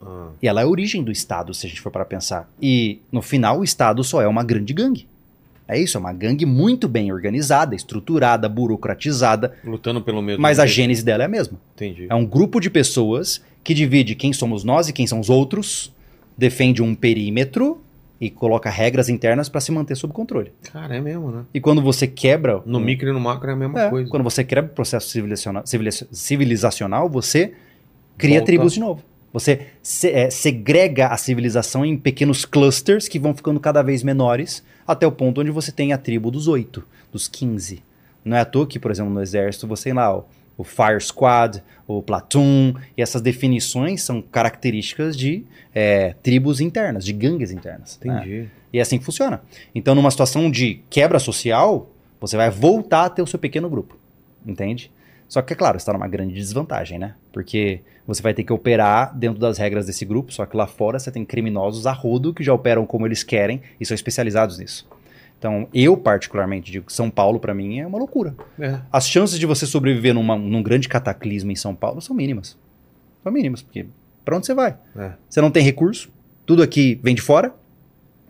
Ah, E ela é a origem do Estado, se a gente for para pensar. E no final, o Estado só é uma grande gangue. É isso, é uma gangue muito bem organizada, estruturada, burocratizada, lutando pelo mesmo. mas a jeito. gênese dela é a mesma. Entendi. É um grupo de pessoas que divide quem somos nós e quem são os outros, defende um perímetro e coloca regras internas para se manter sob controle. Cara, é mesmo, né? E quando você quebra. No um- micro e no macro é a mesma é, coisa. Quando você quebra o processo civilizacional, civiliza- civilizacional, você cria Volta. tribos de novo. Você se- é, segrega a civilização em pequenos clusters que vão ficando cada vez menores, até o ponto onde você tem a tribo dos oito, dos 15. Não é à toa que, por exemplo, no exército você tem lá o, o Fire Squad, o Platoon, e essas definições são características de é, tribos internas, de gangues internas. né? Entendi. E é assim que funciona. Então, numa situação de quebra social, você vai voltar a ter o seu pequeno grupo. Entende? Só que, é claro, está numa grande desvantagem, né? Porque você vai ter que operar dentro das regras desse grupo, só que lá fora você tem criminosos a rodo que já operam como eles querem e são especializados nisso. Então, eu, particularmente, digo que São Paulo, para mim, é uma loucura. É. As chances de você sobreviver numa- num grande cataclismo em São Paulo são mínimas. São mínimas, porque pra onde você vai? É. Você não tem recurso, tudo aqui vem de fora,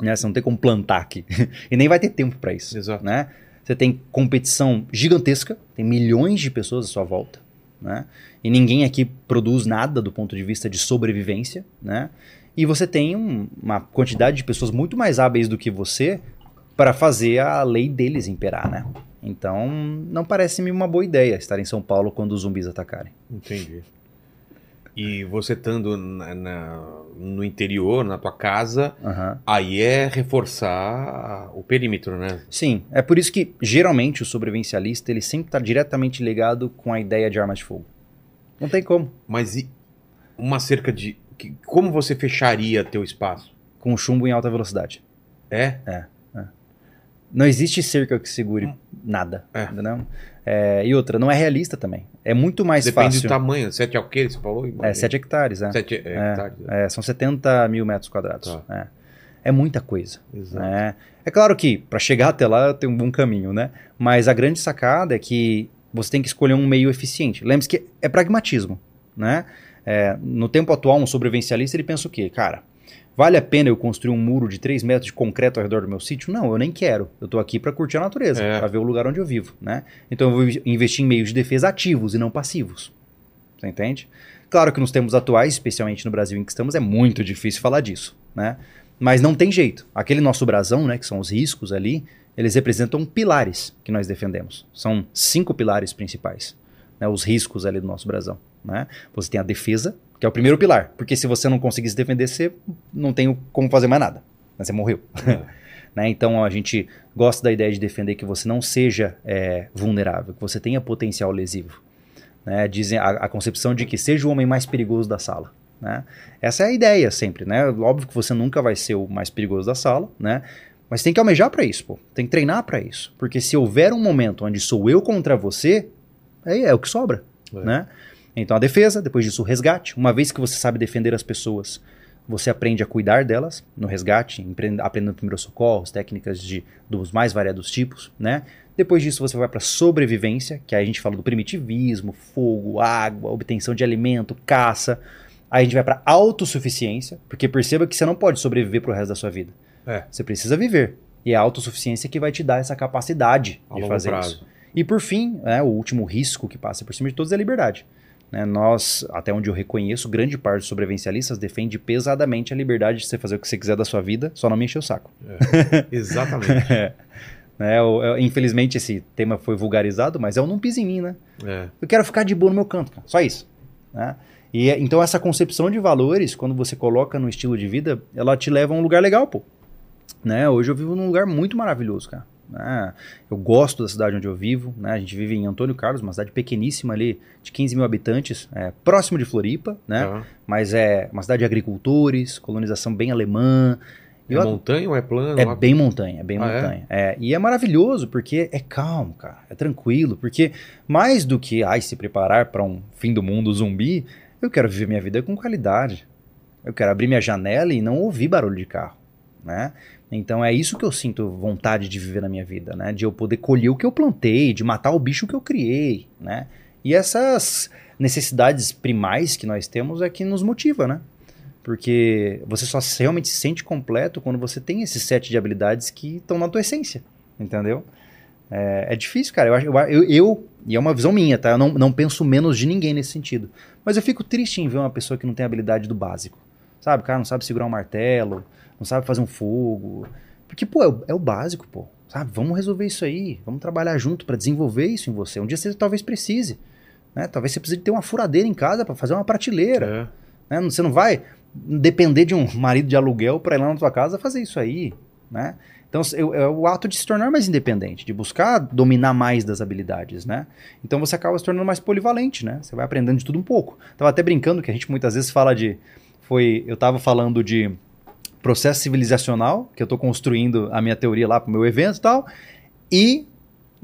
né? Você não tem como plantar aqui. e nem vai ter tempo para isso, Exato. né? Você tem competição gigantesca, tem milhões de pessoas à sua volta, né? E ninguém aqui produz nada do ponto de vista de sobrevivência, né? E você tem um- uma quantidade de pessoas muito mais hábeis do que você para fazer a lei deles imperar, né? Então, não parece-me uma boa ideia estar em São Paulo quando os zumbis atacarem. Entendi. E você estando na- na- no interior, na tua casa, Aham. aí é reforçar o perímetro, né? Sim, é por isso que geralmente o sobrevivencialista ele sempre está diretamente ligado com a ideia de armas de fogo. Não tem como. Mas e uma cerca de. que- como você fecharia teu espaço? Com chumbo em alta velocidade. É? Não existe cerca que segure nada. É. Entendeu? É, e outra, não é realista também. É muito mais Depende fácil. do tamanho. 7 alqueires, você falou? É, 7 hectares, é. 7 hectares. É. É, são 70 mil metros quadrados. Tá. É. É muita coisa. Exato. né? É claro que para chegar até lá tem um bom caminho, né? Mas a grande sacada é que você tem que escolher um meio eficiente. Lembre-se que é pragmatismo, né? É, no tempo atual, um sobrevivencialista ele pensa o quê? Cara, vale a pena eu construir um muro de 3 metros de concreto ao redor do meu sítio? Não, eu nem quero. Eu tô aqui para curtir a natureza, É. para ver o lugar onde eu vivo, né? Então eu vou investir em meios de defesa ativos e não passivos. Você entende? Claro que nos tempos atuais, especialmente no Brasil em que estamos, é muito difícil falar disso, né? Mas não tem jeito. Aquele nosso brasão, né, que são os riscos ali, eles representam pilares que nós defendemos. São cinco pilares principais, né, os riscos ali do nosso brasão, né? Você tem a defesa, que é o primeiro pilar, porque se você não conseguir se defender, você não tem como fazer mais nada, você morreu. Né? Então a gente gosta da ideia de defender que você não seja é, vulnerável, que você tenha potencial lesivo. Né? Dizem a, a concepção de que seja o homem mais perigoso da sala. Né? Essa é a ideia sempre, né? Óbvio que você nunca vai ser o mais perigoso da sala, né? Mas tem que almejar para isso, pô. Tem que treinar para isso, porque se houver um momento onde sou eu contra você, aí é o que sobra, É. né? Então a defesa, depois disso o resgate. Uma vez que você sabe defender as pessoas, você aprende a cuidar delas no resgate, aprendendo primeiros socorros, técnicas de, dos mais variados tipos, né? Depois disso você vai para sobrevivência, que aí a gente fala do primitivismo, fogo, água, obtenção de alimento, caça. Aí a gente vai para autossuficiência, porque perceba que você não pode sobreviver pro resto da sua vida. É. Você precisa viver. E é a autossuficiência que vai te dar essa capacidade A de fazer prazo. isso. E por fim, né, o último risco que passa por cima de todos é a liberdade. Né? nós, até onde eu reconheço, grande parte dos sobrevivencialistas defende pesadamente a liberdade de você fazer o que você quiser da sua vida, só não me encher o saco. Exatamente. Né, eu- eu- infelizmente esse tema foi vulgarizado, mas é o não pise em mim, né? É. Eu quero ficar de boa no meu canto, cara. Só isso. né? E é- então essa concepção de valores, quando você coloca no estilo de vida, ela te leva a um lugar legal, pô. Né? Hoje eu vivo num lugar muito maravilhoso, cara. Né? Eu gosto da cidade onde eu vivo, né? A gente vive em Antônio Carlos, uma cidade pequeníssima ali, de 15 mil habitantes, é, próximo de Floripa, né? Tá. Mas é uma cidade de agricultores, colonização bem alemã. É Eu montanha ou é plano? é bem montanha, é bem Ah, é? montanha. É, e é maravilhoso porque é calmo, cara. É tranquilo. Porque mais do que ai, se preparar para um fim do mundo zumbi, eu quero viver minha vida com qualidade. Eu quero abrir minha janela e não ouvir barulho de carro, né? Então é isso que eu sinto vontade de viver na minha vida, né? De eu poder colher o que eu plantei, de matar o bicho que eu criei, né? E essas necessidades primais que nós temos é que nos motiva, né? Porque você só realmente se sente completo quando você tem esse set de habilidades que estão na tua essência, entendeu? É, é difícil, cara. Eu, eu, eu- e é uma visão minha, tá? Eu não, não penso menos de ninguém nesse sentido. Mas eu fico triste em ver uma pessoa que não tem habilidade do básico. Sabe? O cara não sabe segurar um martelo, não sabe fazer um fogo. Porque, pô, é o, é o básico, pô. Sabe? Vamos resolver isso aí. Vamos trabalhar junto pra desenvolver isso em você. Um dia você talvez precise. Né? Talvez você precise ter uma furadeira em casa pra fazer uma prateleira. É. né? Você não vai depender de um marido de aluguel para ir lá na tua casa fazer isso aí, né? Então é o ato de se tornar mais independente, de buscar dominar mais das habilidades, né? Então você acaba se tornando mais polivalente, né? Você vai aprendendo de tudo um pouco. Tava até brincando que a gente muitas vezes fala de foi, eu tava falando de processo civilizacional, que eu tô construindo a minha teoria lá pro meu evento e tal, e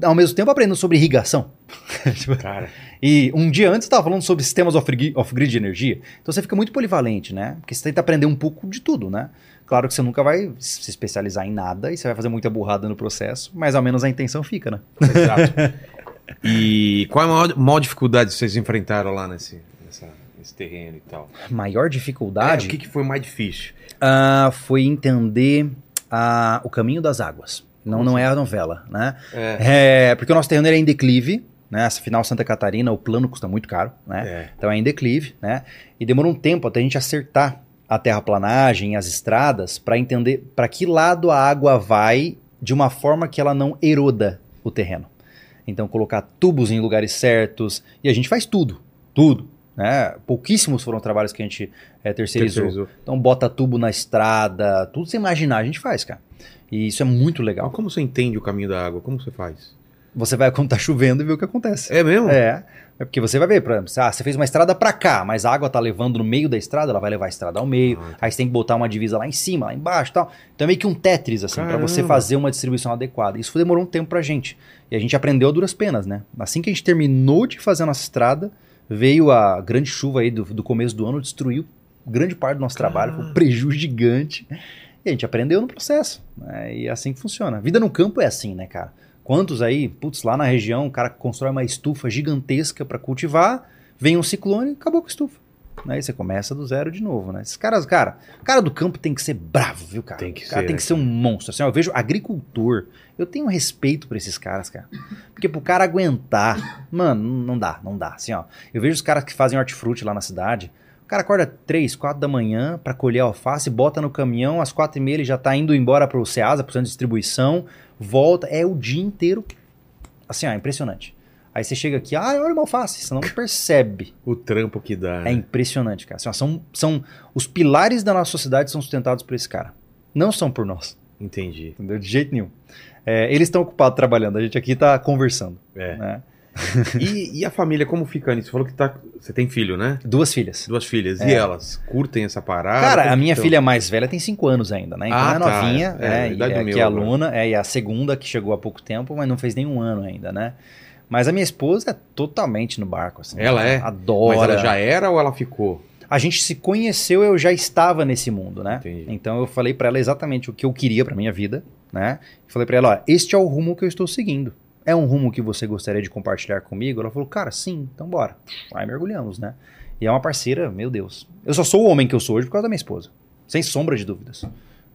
ao mesmo tempo aprendendo sobre irrigação. Cara, e um dia antes estava falando sobre sistemas off-grid off-grid de energia. Então você fica muito polivalente, né? Porque você tenta aprender um pouco de tudo, né? Claro que você nunca vai se especializar em nada e você vai fazer muita burrada no processo, mas ao menos a intenção fica, né? exato. E qual é a maior, maior dificuldade que vocês enfrentaram lá nesse, nesse terreno e tal? Maior É, dificuldade o que, que foi mais difícil? ah, foi entender ah, o caminho das águas. Não, não é a novela, né? É. É, porque o nosso terreno é em declive, né? Afinal, Santa Catarina, o plano custa muito caro, né? É. Então é em declive, né? E demorou um tempo até a gente acertar a terraplanagem, as estradas, para entender para que lado a água vai de uma forma que ela não eroda o terreno. Então colocar tubos em lugares certos e a gente faz tudo, tudo. Né? Pouquíssimos foram trabalhos que a gente eh, terceirizou. Terceirizou. Então bota tubo na estrada, tudo sem imaginar a gente faz, cara. E isso é muito legal. Então, como você entende o caminho da água? Como você faz? Você vai quando tá chovendo e vê o que acontece. É mesmo? É, é porque você vai ver, por exemplo, ah, você fez uma estrada pra cá, mas a água tá levando no meio da estrada, ela vai levar a estrada ao meio, Ah, aí você tem que botar uma divisa lá em cima, lá embaixo e tal. Então é meio que um Tetris, assim, pra você fazer uma distribuição adequada. Isso demorou um tempo pra gente. E a gente aprendeu a duras penas, né? Assim que a gente terminou de fazer a nossa estrada, veio a grande chuva aí do, do começo do ano, destruiu grande parte do nosso trabalho, foi um prejuízo gigante. E a gente aprendeu no processo. Né? E é assim que funciona. Vida no campo é assim, né, cara? Quantos aí, putz, lá na região, o cara constrói uma estufa gigantesca para cultivar, vem um ciclone e acabou com a estufa. Aí você começa do zero de novo, né? Esses caras, cara, o cara do campo tem que ser bravo, viu, cara? Tem que o cara ser, tem né, que ser um monstro. Assim, ó, eu vejo agricultor, eu tenho respeito por esses caras, cara. Porque pro cara aguentar, mano, não dá, não dá. Assim, ó, eu vejo os caras que fazem hortifruti lá na cidade, o cara acorda 3, 4 da manhã pra colher alface, bota no caminhão, às 4 e meia ele já tá indo embora pro Ceasa, pro centro de distribuição, volta, é o dia inteiro. Assim, ó, impressionante. Aí você chega aqui, ah, olha uma alface, você não percebe. O trampo que dá. É né? impressionante, cara. Assim, são, são os pilares da nossa sociedade são sustentados por esse cara. Não são por nós, Entendi. entendeu? De jeito nenhum. É, eles estão ocupados trabalhando, a gente aqui tá conversando. É. né? E, e a família, como fica nisso? Você falou que tá, você tem filho, né? Duas filhas. Duas filhas. É. E elas? Curtem essa parada? Cara, a minha que filha mais velha tem 5 anos ainda, né? Então Ah, é tá, novinha, é, é, e é, meu que é aluna, é, e a segunda que chegou há pouco tempo, mas não fez nenhum ano ainda, né? Mas a minha esposa é totalmente no barco, assim. Ela é? Adora. Mas ela já era ou ela ficou? A gente se conheceu, eu já estava nesse mundo, né? Entendi. Então eu falei pra ela exatamente o que eu queria pra minha vida, né? Falei pra ela, ó, este é o rumo que eu estou seguindo. É um rumo que você gostaria de compartilhar comigo? Ela falou, cara, sim, então bora. Aí mergulhamos, né? E é uma parceira, meu Deus. Eu só sou o homem que eu sou hoje por causa da minha esposa. Sem sombra de dúvidas.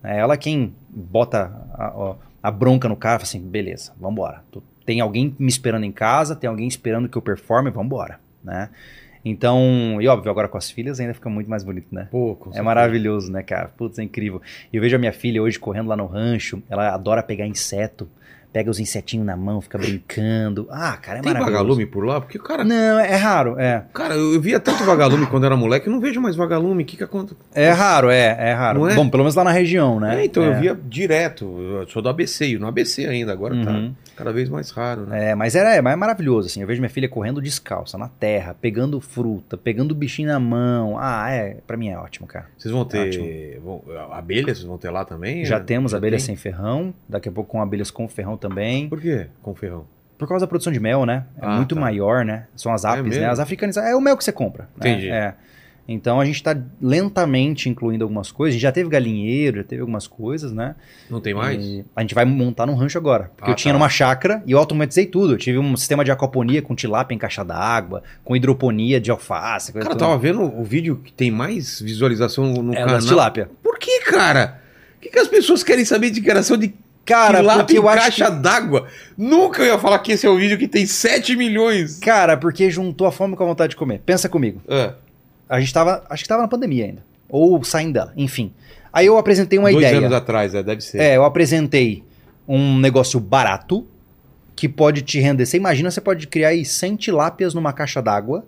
É ela quem bota a, ó, a bronca no cara e fala assim, beleza, vambora. Tu- Tem alguém me esperando em casa, tem alguém esperando que eu performe, vambora, né? Então, e óbvio, agora com as filhas ainda fica muito mais bonito, né? Pô, com É maravilhoso, né, cara? Putz, é incrível. E eu vejo a minha filha hoje correndo lá no rancho, ela adora pegar inseto, pega os insetinhos na mão, fica brincando. Ah, cara, é Tem maravilhoso. vagalume por lá? Porque, cara, Não, é raro, é. cara, eu via tanto vagalume quando era moleque, eu não vejo mais vagalume. O que que acontece? É raro, é, é raro. Não é? Bom, pelo menos lá na região, né? É, então é. eu via direto. Eu sou do ABC, no ABC ainda, agora Uhum. tá cada vez mais raro, né? É, mas era, é, mas é maravilhoso, assim. Eu vejo minha filha correndo descalça, na terra, pegando fruta, pegando bichinho na mão. Ah, é, pra mim é ótimo, cara. Vocês vão ter vão- abelhas, vocês vão ter lá também? Já É, temos abelhas tem? sem ferrão, daqui a pouco com abelhas com ferrão também. Por quê? Com ferrão. Por causa da produção de mel, né? É Ah, muito tá. maior, né? São as apes, mesmo? né? As africanas. É o mel que você compra. né? Entendi. É. Então a gente tá lentamente incluindo algumas coisas. A gente já teve galinheiro, já teve algumas coisas, né? Não tem mais? E a gente vai montar num rancho agora. Porque Ah, eu tinha tá. numa chácara e eu automatizei tudo. Eu tive um sistema de aquaponia com tilápia em caixa d'água, com hidroponia de alface, coisa Cara, eu toda. tava vendo o vídeo que tem mais visualização no É, canal. tilápia. Por que, cara? O que, que as pessoas querem saber de criação de Cara, tilápia porque em eu acho caixa d'água? Nunca eu ia falar que esse é o vídeo que tem 7 milhões. Cara, porque juntou a fome com a vontade de comer. Pensa comigo. É, A gente tava, acho que tava na pandemia ainda. Ou saindo dela, enfim. Aí eu apresentei uma dois ideia. anos atrás, é, deve ser. É, eu apresentei um negócio barato que pode te render. Você imagina, você pode criar aí 100 tilápias numa caixa d'água,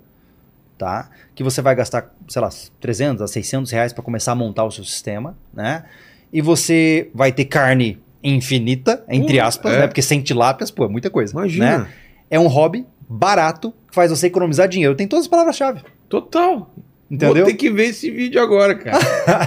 tá? Que você vai gastar, sei lá, 300 a 600 reais para começar a montar o seu sistema, né? E você vai ter carne infinita, entre aspas, é. né? Porque 100 tilápias, pô, é muita coisa. Imagina. Né? É um hobby barato que faz você economizar dinheiro. Tem todas as palavras-chave. Total. Entendeu? Vou ter que ver esse vídeo agora, cara.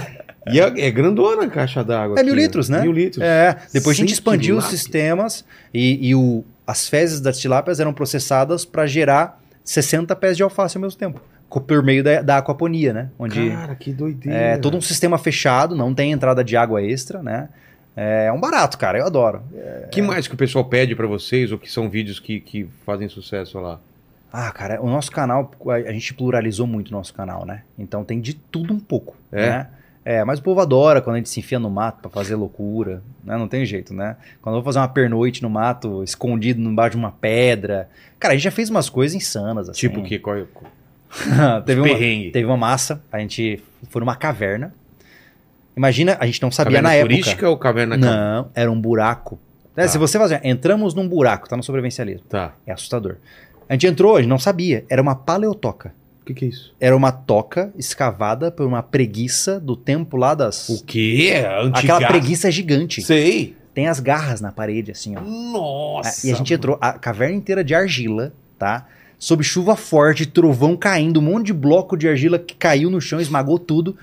e é, é grandona a caixa d'água. É mil aqui, litros, né? Mil litros. É, depois a gente Sem expandiu os tilápia. sistemas e, e o, as fezes das tilápias eram processadas para gerar 60 pés de alface ao mesmo tempo, por meio da, da aquaponia, né? Onde Cara, que doideira. é todo um sistema fechado, não tem entrada de água extra, né? É um barato, cara, eu adoro. que mais que o pessoal pede pra vocês ou que são vídeos que, que fazem sucesso lá? Ah, cara, o nosso canal, a, gente pluralizou muito o nosso canal, né? Então tem de tudo um pouco, É? né? É, mas o povo adora quando a gente se enfia no mato pra fazer loucura, né? Não tem jeito, né? Quando eu vou fazer uma pernoite no mato, escondido embaixo de uma pedra. Cara, a gente já fez umas coisas insanas, assim. Tipo que qual, teve, uma, teve uma massa, a gente foi numa caverna. Imagina, a gente não sabia caverna na época. turística ou caverna Não, era um buraco. Né, Tá. Se você fazer, entramos num buraco, tá no sobrevivencialismo. Tá. É assustador. A gente entrou, a gente não sabia. Era uma paleotoca. O que, que é isso? Era uma toca escavada por uma preguiça do tempo lá das. O quê? Antiga... Aquela preguiça gigante. Sei. Tem as garras na parede, assim, ó. Nossa. e a gente entrou, a caverna inteira de argila, tá? Sob chuva forte, trovão caindo, um monte de bloco de argila que caiu no chão, esmagou tudo.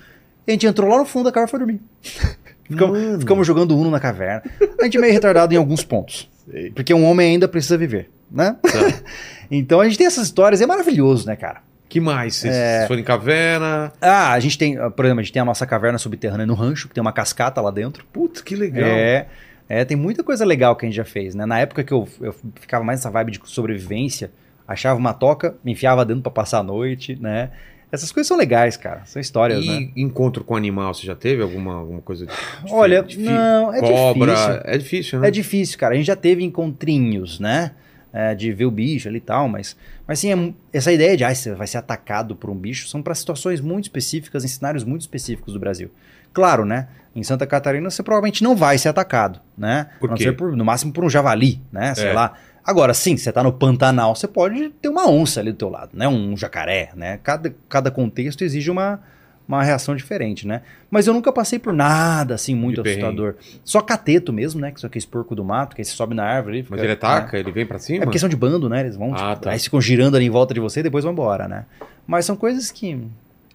A gente entrou lá no fundo da caverna e foi dormir. ficamos, ficamos jogando Uno na caverna. A gente é meio retardado em alguns pontos. Sei. Porque um homem ainda precisa viver, né? Tá. então a gente tem essas histórias, é maravilhoso, né, cara? que mais? Vocês É. foram em caverna? Ah, a gente tem, por exemplo, a gente tem a nossa caverna subterrânea no rancho, que tem uma cascata lá dentro. Putz, que legal. É, é, tem muita coisa legal que a gente já fez, né? Na época que eu, eu ficava mais nessa vibe de sobrevivência, achava uma toca, me enfiava dentro pra passar a noite, né? Essas coisas são legais, cara. São histórias, e né? encontro com animal, você já teve alguma, alguma coisa? de- de- Olha, de- não, é cobra? difícil. É difícil, né? É difícil, cara. A gente já teve encontrinhos, né? É, de ver o bicho ali e tal, mas, mas assim, é essa ideia de ah, você vai ser atacado por um bicho são para situações muito específicas, em cenários muito específicos do Brasil. Claro, né? Em Santa Catarina você provavelmente não vai ser atacado, né? Por quê? por, no máximo por um javali, né? Sei É. lá. Agora, sim, você tá no Pantanal, você pode ter uma onça ali do teu lado, né? Um jacaré, né? Cada, cada contexto exige uma, uma reação diferente, né? Mas eu nunca passei por nada, assim, muito assustador. Só cateto mesmo, né? Que são aqueles porco do mato, que aí você sobe na árvore ali. Mas fica- ele ataca, né? ele vem pra cima? É porque são de bando, né? Eles vão, Ah, tipo, tá. aí ficam girando ali em volta de você e depois vão embora, né? Mas são coisas que...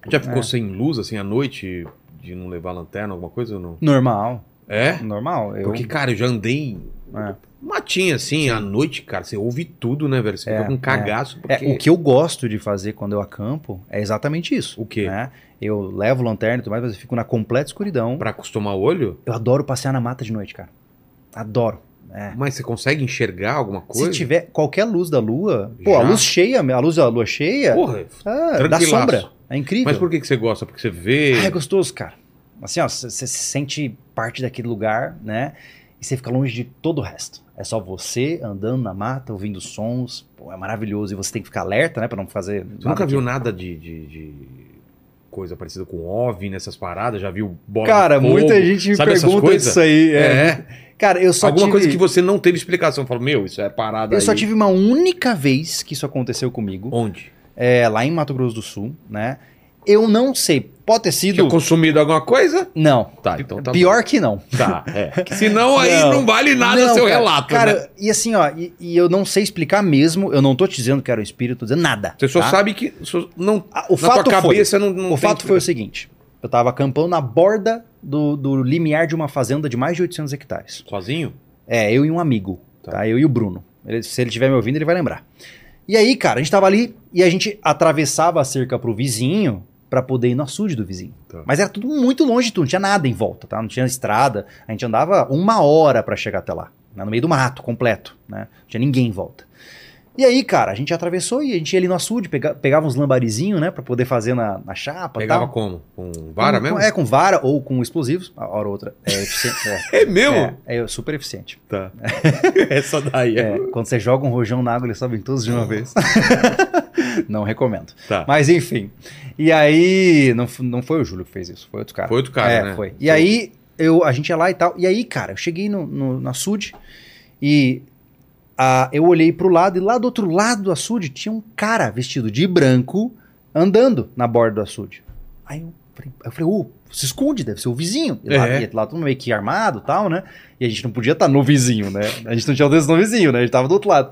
Já ficou É. sem luz, assim, à noite, de não levar lanterna, alguma coisa ou não? Normal, É? normal. Eu, Porque, cara, eu já andei é. matinho, assim, à noite, cara, você ouve tudo, né, velho? Você É, fica com um cagaço, É, porque... o que eu gosto de fazer quando eu acampo é exatamente isso. O quê? Né? Eu levo lanterna e tudo mais, mas eu fico na completa escuridão. Pra acostumar o olho? Eu adoro passear na mata de noite, cara. Adoro. É. Mas você consegue enxergar alguma coisa? Se tiver qualquer luz da lua, pô, Já? a luz cheia, a luz da lua cheia, Porra, ah, dá sombra. É incrível. mas por que, que você gosta? Porque você vê... Ah, é gostoso, cara. Assim, ó, você se sente parte daquele lugar, né? E você fica longe de todo o resto. É só você andando na mata, ouvindo sons. Pô, é maravilhoso. E você tem que ficar alerta, né? Pra não fazer. Você nunca viu nada de, de- de coisa parecida com OVNI nessas paradas? Já viu bola de Cara, fogo? muita gente me Sabe pergunta disso aí. É. É. Cara, eu só Alguma tive... coisa que você não teve explicação. Fala, meu, isso é parada Eu aí. só tive uma única vez que isso aconteceu comigo. Onde? É, lá em Mato Grosso do Sul, né? Eu não sei. Pode ter sido... Tinha consumido alguma coisa? Não. Tá, então tá Pior que não. bom. Tá, é. Que senão aí Não. não vale nada Não, seu cara, relato, Cara, né? e assim, ó, e, e eu não sei explicar mesmo, eu não tô te dizendo que era um espírito, tô dizendo nada. Você só tá? sabe que... só- não, Ah, o na fato tua foi- cabeça não, não o fato foi o seguinte: eu tava acampando na borda do, do limiar de uma fazenda de mais de 800 hectares. Sozinho? É, eu e um amigo, Tá. tá? Eu e o Bruno. Ele- se ele estiver me ouvindo, ele vai lembrar. E aí, cara, a gente tava ali e a gente atravessava a cerca pro vizinho pra poder ir no açude do vizinho. Tá. Mas era tudo muito longe, de tudo, não tinha nada em volta, tá? Não tinha estrada. A gente andava uma hora pra chegar até lá, né? no meio do mato completo, né? Não tinha ninguém em volta. E aí, cara, a gente atravessou e a gente ia ali no açude, pega- pegava uns lambarizinhos, né, pra poder fazer na, na chapa Pegava tal. como? Com vara Com- mesmo? É, com vara ou com explosivos, a hora ou outra. É eficiente. É É, mesmo? é, é super eficiente. Tá. Essa daí é. É, quando você joga um rojão na água, eles sobem todos de uma vez. não recomendo. Tá. Mas enfim. E aí, não, não foi o Júlio que fez isso, foi outro cara. Foi outro cara, é, né? Foi. E aí, eu, a gente ia lá e tal. E aí, cara, eu cheguei no, no, no açude e ah, eu olhei pro lado e lá do outro lado do açude tinha um cara vestido de branco andando na borda do açude. Aí eu falei, eu falei, uh, se esconde, deve ser o vizinho. E lá, É. e lá todo meio que armado e tal, né? E a gente não podia estar no vizinho, né? A gente não tinha o dedo no vizinho, né? A gente tava do outro lado.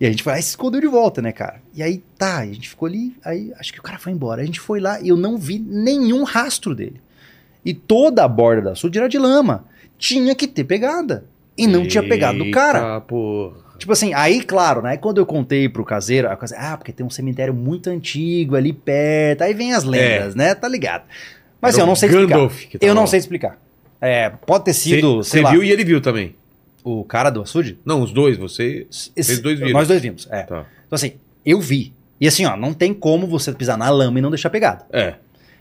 E a gente foi lá e se escondeu de volta, né, cara? E aí, tá, a gente ficou ali, aí acho que o cara foi embora. A gente foi lá e eu não vi nenhum rastro dele. E toda a borda da açude era de lama. Tinha que ter pegada. E não tinha pegado o cara. Ah, porra. Tipo assim, aí, claro, né? Quando eu contei pro caseiro, a coisa, ah, porque tem um cemitério muito antigo ali perto. Aí vem as lendas, né? Tá ligado? Mas assim, eu não sei explicar. Gandalf que tava Eu não sei explicar. É, pode ter sido, Você viu e ele viu também. o cara do açude? Não, os dois, você. Esse- dois viram. Nós dois vimos, é. Tá. Então assim, eu vi. E assim, ó, não tem como você pisar na lama e não deixar pegada. É.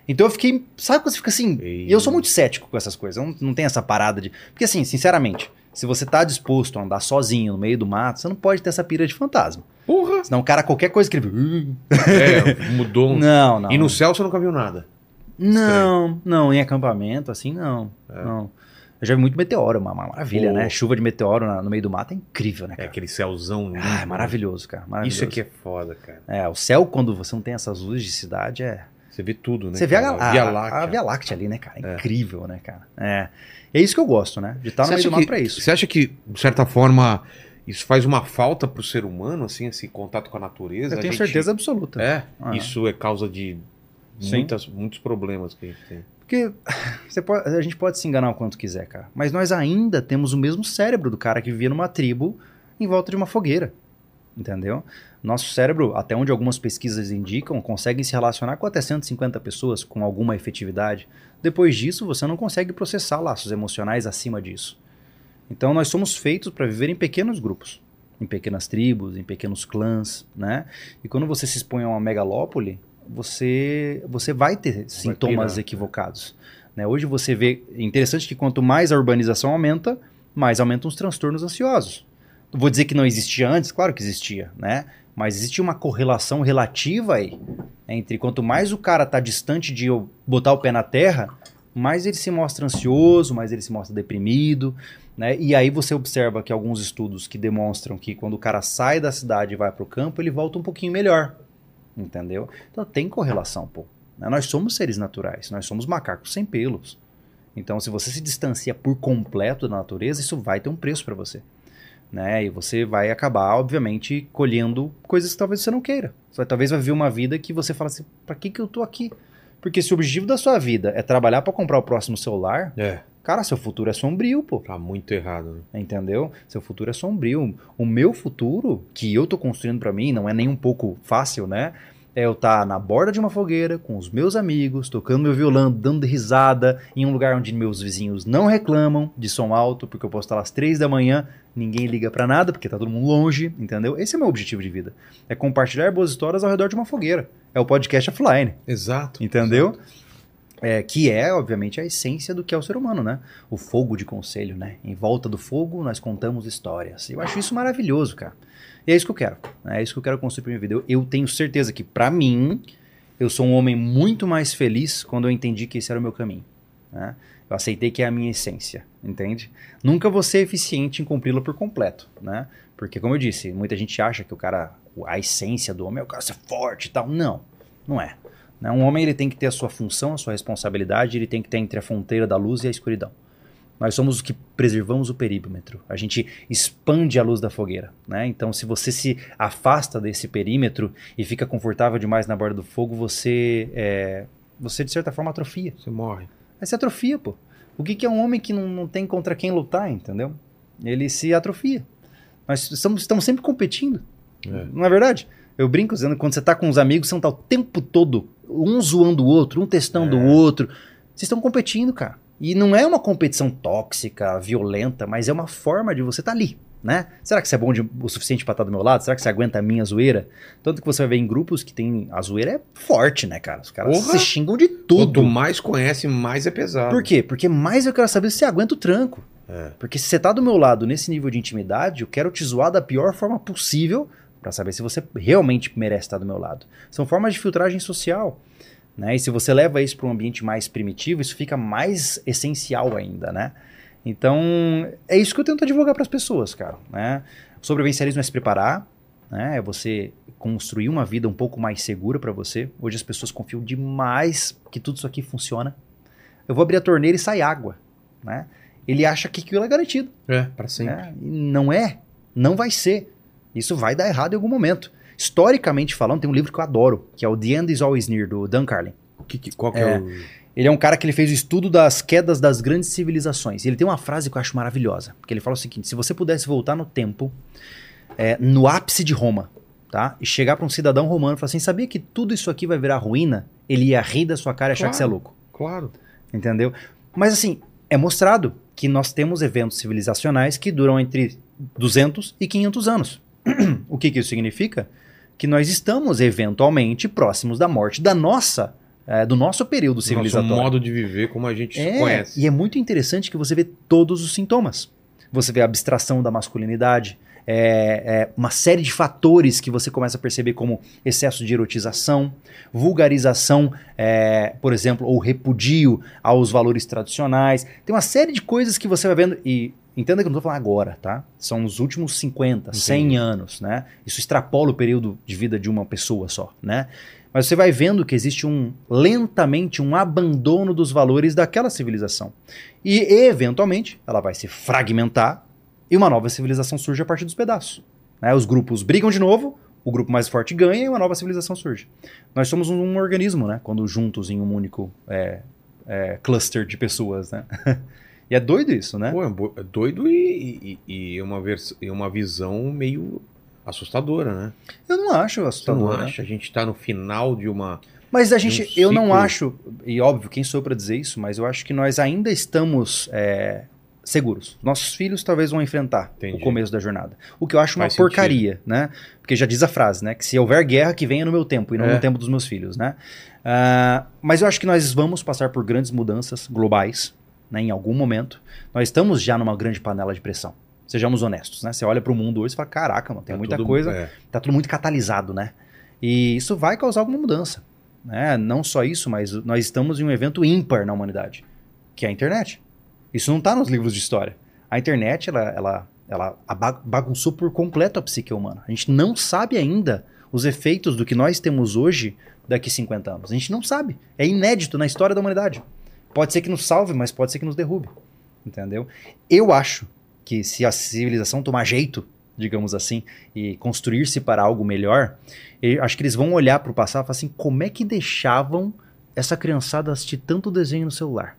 Então eu fiquei, sabe quando você fica assim? E eu sou muito cético com essas coisas. Eu não, não tem essa parada de. Porque assim, sinceramente, se você tá disposto a andar sozinho no meio do mato, você não pode ter essa pira de fantasma. Porra! Senão o cara, qualquer coisa que ele. É, mudou. um- Não, não. E no céu você nunca viu nada. Não, não, em acampamento, assim, não. É. Não. Eu já vi muito meteoro, uma, uma maravilha, Pô. né? Chuva de meteoro na- no meio do mato é incrível, né, É cara? aquele céuzão lindo. Ah, é maravilhoso, cara. Maravilhoso. Isso aqui é foda, cara. É, o céu, quando você não tem essas luzes de cidade, é. Você vê tudo, né? Você vê a, a, Via Láctea. a Via Láctea ali, né, cara? É É. incrível, né, cara? É. É isso que eu gosto, né? De estar no meio do mato pra isso. Você acha que, de certa forma, isso faz uma falta pro ser humano, assim, esse contato com a natureza? Eu A tenho gente- certeza absoluta. É, Ah. isso é causa de. Muitas, muitos problemas que a gente tem. Porque pode- a gente pode se enganar o quanto quiser, cara. Mas nós ainda temos o mesmo cérebro do cara que vivia numa tribo em volta de uma fogueira. Entendeu? Nosso cérebro, até onde algumas pesquisas indicam, consegue se relacionar com até 150 pessoas com alguma efetividade. Depois disso, você não consegue processar laços emocionais acima disso. Então, nós somos feitos para viver em pequenos grupos, em pequenas tribos, em pequenos clãs, né? E quando você se expõe a uma megalópole, você, você vai ter sintomas pirar. equivocados. Né? Hoje você vê, é interessante que quanto mais a urbanização aumenta, mais aumentam os transtornos ansiosos. Não Vou dizer que não existia antes, claro que existia, né? Mas existe uma correlação relativa aí entre quanto mais o cara tá distante de eu botar o pé na terra, mais ele se mostra ansioso, mais ele se mostra deprimido, né? E aí você observa que alguns estudos que demonstram que quando o cara sai da cidade e vai para o campo, ele volta um pouquinho melhor, entendeu? Então tem correlação, pô. né? Nós somos seres naturais, nós somos macacos sem pelos. Então, se você se distancia por completo da natureza, isso vai ter um preço para você. Né? E você vai acabar, obviamente, colhendo coisas que talvez você não queira. Você talvez vai viver uma vida que você fala assim: pra que, que eu tô aqui? Porque se o objetivo da sua vida é trabalhar para comprar o próximo celular, É, cara, seu futuro é sombrio, pô. tá muito errado, né? Entendeu? Seu futuro é sombrio. O meu futuro, que eu tô construindo pra mim, não é nem um pouco fácil, né? É eu estar na borda de uma fogueira, com os meus amigos, tocando meu violão, dando risada, em um lugar onde meus vizinhos não reclamam de som alto, porque eu posso estar às três da manhã, ninguém liga pra nada, porque tá todo mundo longe, entendeu? Esse é o meu objetivo de vida. É compartilhar boas histórias ao redor de uma fogueira. É o podcast offline. Exato. Entendeu? É, que é, obviamente, a essência do que é o ser humano, né? O fogo de conselho, né? Em volta do fogo, nós contamos histórias. Eu acho isso maravilhoso, cara. E é isso que eu quero. né? É isso que eu quero construir pra minha vida. Eu, eu tenho certeza que, pra mim, eu sou um homem muito mais feliz quando eu entendi que esse era o meu caminho. né? Eu aceitei que é a minha essência, entende? Nunca vou ser eficiente em cumpri-la por completo, né? Porque, como eu disse, muita gente acha que o cara, a essência do homem é o cara ser forte e tal. Não, não é. Né? Um homem ele tem que ter a sua função, a sua responsabilidade, ele tem que ter entre a fronteira da luz e a escuridão. Nós somos os que preservamos o perímetro. A gente expande a luz da fogueira. Né? Então, se você se afasta desse perímetro e fica confortável demais na borda do fogo, você, é, você de certa forma atrofia. Você morre. Aí se atrofia, pô. O que, que é um homem que não, não tem contra quem lutar, entendeu? Ele se atrofia. Nós estamos, estamos sempre competindo. É. Não é verdade? Eu brinco dizendo que quando você tá com os amigos, você não tá o tempo todo um zoando o outro, um testando É. o outro. Vocês estão competindo, cara. E não é uma competição tóxica, violenta, mas é uma forma de você estar ali, né? Será que você é bom de- o suficiente pra estar do meu lado? Será que você aguenta a minha zoeira? Tanto que você vai ver em grupos que tem. A zoeira é forte, né, cara? Os caras Porra! se xingam de tudo. Quanto mais conhece, mais é pesado. Por quê? Porque mais eu quero saber se você aguenta o tranco. É. Porque se você tá do meu lado nesse nível de intimidade, eu quero te zoar da pior forma possível pra saber se você realmente merece estar do meu lado. São formas de filtragem social. Né? E se você leva isso para um ambiente mais primitivo, isso fica mais essencial ainda, né? Então, é isso que eu tento advogar para as pessoas, cara. Né? O sobrevivencialismo é se preparar, né? é você construir uma vida um pouco mais segura para você. Hoje as pessoas confiam demais que tudo isso aqui funciona. Eu vou abrir a torneira e sai água, né? Ele acha que aquilo é garantido. É, pra sempre. né? E não é, não vai ser. Isso vai dar errado em algum momento. Historicamente falando, tem um livro que eu adoro, que é o The End is Always Near, do Dan Carlin. O que, que- qual que É. é, o... Ele é um cara que ele fez o estudo das quedas das grandes civilizações. E ele tem uma frase que eu acho maravilhosa. Que ele fala o seguinte: se você pudesse voltar no tempo, é, no ápice de Roma, tá? E chegar para um cidadão romano e falar assim: sabia que tudo isso aqui vai virar ruína? Ele ia rir da sua cara e achar que você é Claro. louco. Claro. Entendeu? Mas assim, é mostrado que nós temos eventos civilizacionais que duram entre 200 e 500 anos. o que, que isso significa? Que nós estamos eventualmente próximos da morte da nossa, eh, do nosso período Nosso civilizatório. modo de viver como a gente É, conhece. e é muito interessante que você vê todos os sintomas. Você vê a abstração da masculinidade, é, é, uma série de fatores que você começa a perceber como excesso de erotização, vulgarização, é, por exemplo, ou repudio aos valores tradicionais. Tem uma série de coisas que você vai vendo e entenda que eu não estou falando agora, tá? São os últimos 50, 100 Entendi. anos, né? Isso extrapola o período de vida de uma pessoa só, né? Mas você vai vendo que existe um lentamente um abandono dos valores daquela civilização. E eventualmente ela vai se fragmentar e uma nova civilização surge a partir dos pedaços. né? Os grupos brigam de novo, o grupo mais forte ganha e uma nova civilização surge. Nós somos um, um organismo, né? Quando juntos em um único é, é, cluster de pessoas, né? e é doido isso, né? Pô, é é doido e, e, e uma vers- e uma visão meio assustadora, né? Eu não acho Você não assustador. né? acha? A gente tá no final de uma... Mas a gente, um eu não ciclo. acho, e óbvio, quem sou eu para dizer isso, mas eu acho que nós ainda estamos é, seguros. Nossos filhos talvez vão enfrentar Entendi. o começo da jornada. O que eu acho uma Faz sentido. porcaria, né? Porque já diz a frase, né? Que se houver guerra, que venha no meu tempo e não É. no tempo dos meus filhos, né? Ah, mas eu acho que nós vamos passar por grandes mudanças globais, né? Em algum momento. Nós estamos já numa grande panela de pressão. Sejamos honestos, né? Você olha para o mundo hoje e fala, caraca, mano, tem tá muita tudo- coisa é. tá tudo muito catalisado, né? E isso vai causar alguma mudança. Né? Não só isso, mas nós estamos em um evento ímpar na humanidade, que é a internet. Isso não está nos livros de história. A internet, ela, ela, ela bagunçou por completo a psique humana. A gente não sabe ainda os efeitos do que nós temos hoje daqui 50 anos. A gente não sabe. É inédito na história da humanidade. Pode ser que nos salve, mas pode ser que nos derrube. Entendeu? Eu acho que se a civilização tomar jeito, digamos assim, e construir-se para algo melhor, acho que eles vão olhar para o passado e falar assim: como é que deixavam essa criançada assistir tanto desenho no celular?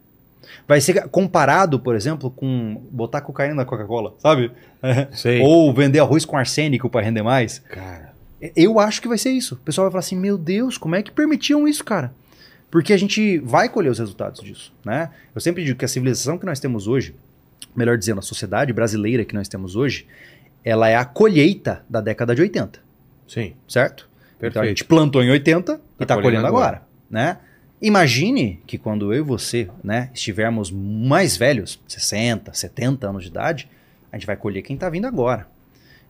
Vai ser comparado, por exemplo, com botar cocaína na Coca-Cola, sabe? Sei. Ou vender arroz com arsênico para render mais. Cara, Eu acho que vai ser isso. O pessoal vai falar assim: meu Deus, como é que permitiam isso, cara? Porque a gente vai colher os resultados disso, né? Eu sempre digo que a civilização que nós temos hoje, melhor dizendo, a sociedade brasileira que nós temos hoje, ela é a colheita da década de 80, sim. certo? Perfeito. Então a gente plantou em 80 e Tá está colhendo colhendo agora, agora. né? Imagine que quando eu e você, né, estivermos mais velhos, 60, 70 anos de idade, a gente vai colher quem está vindo agora.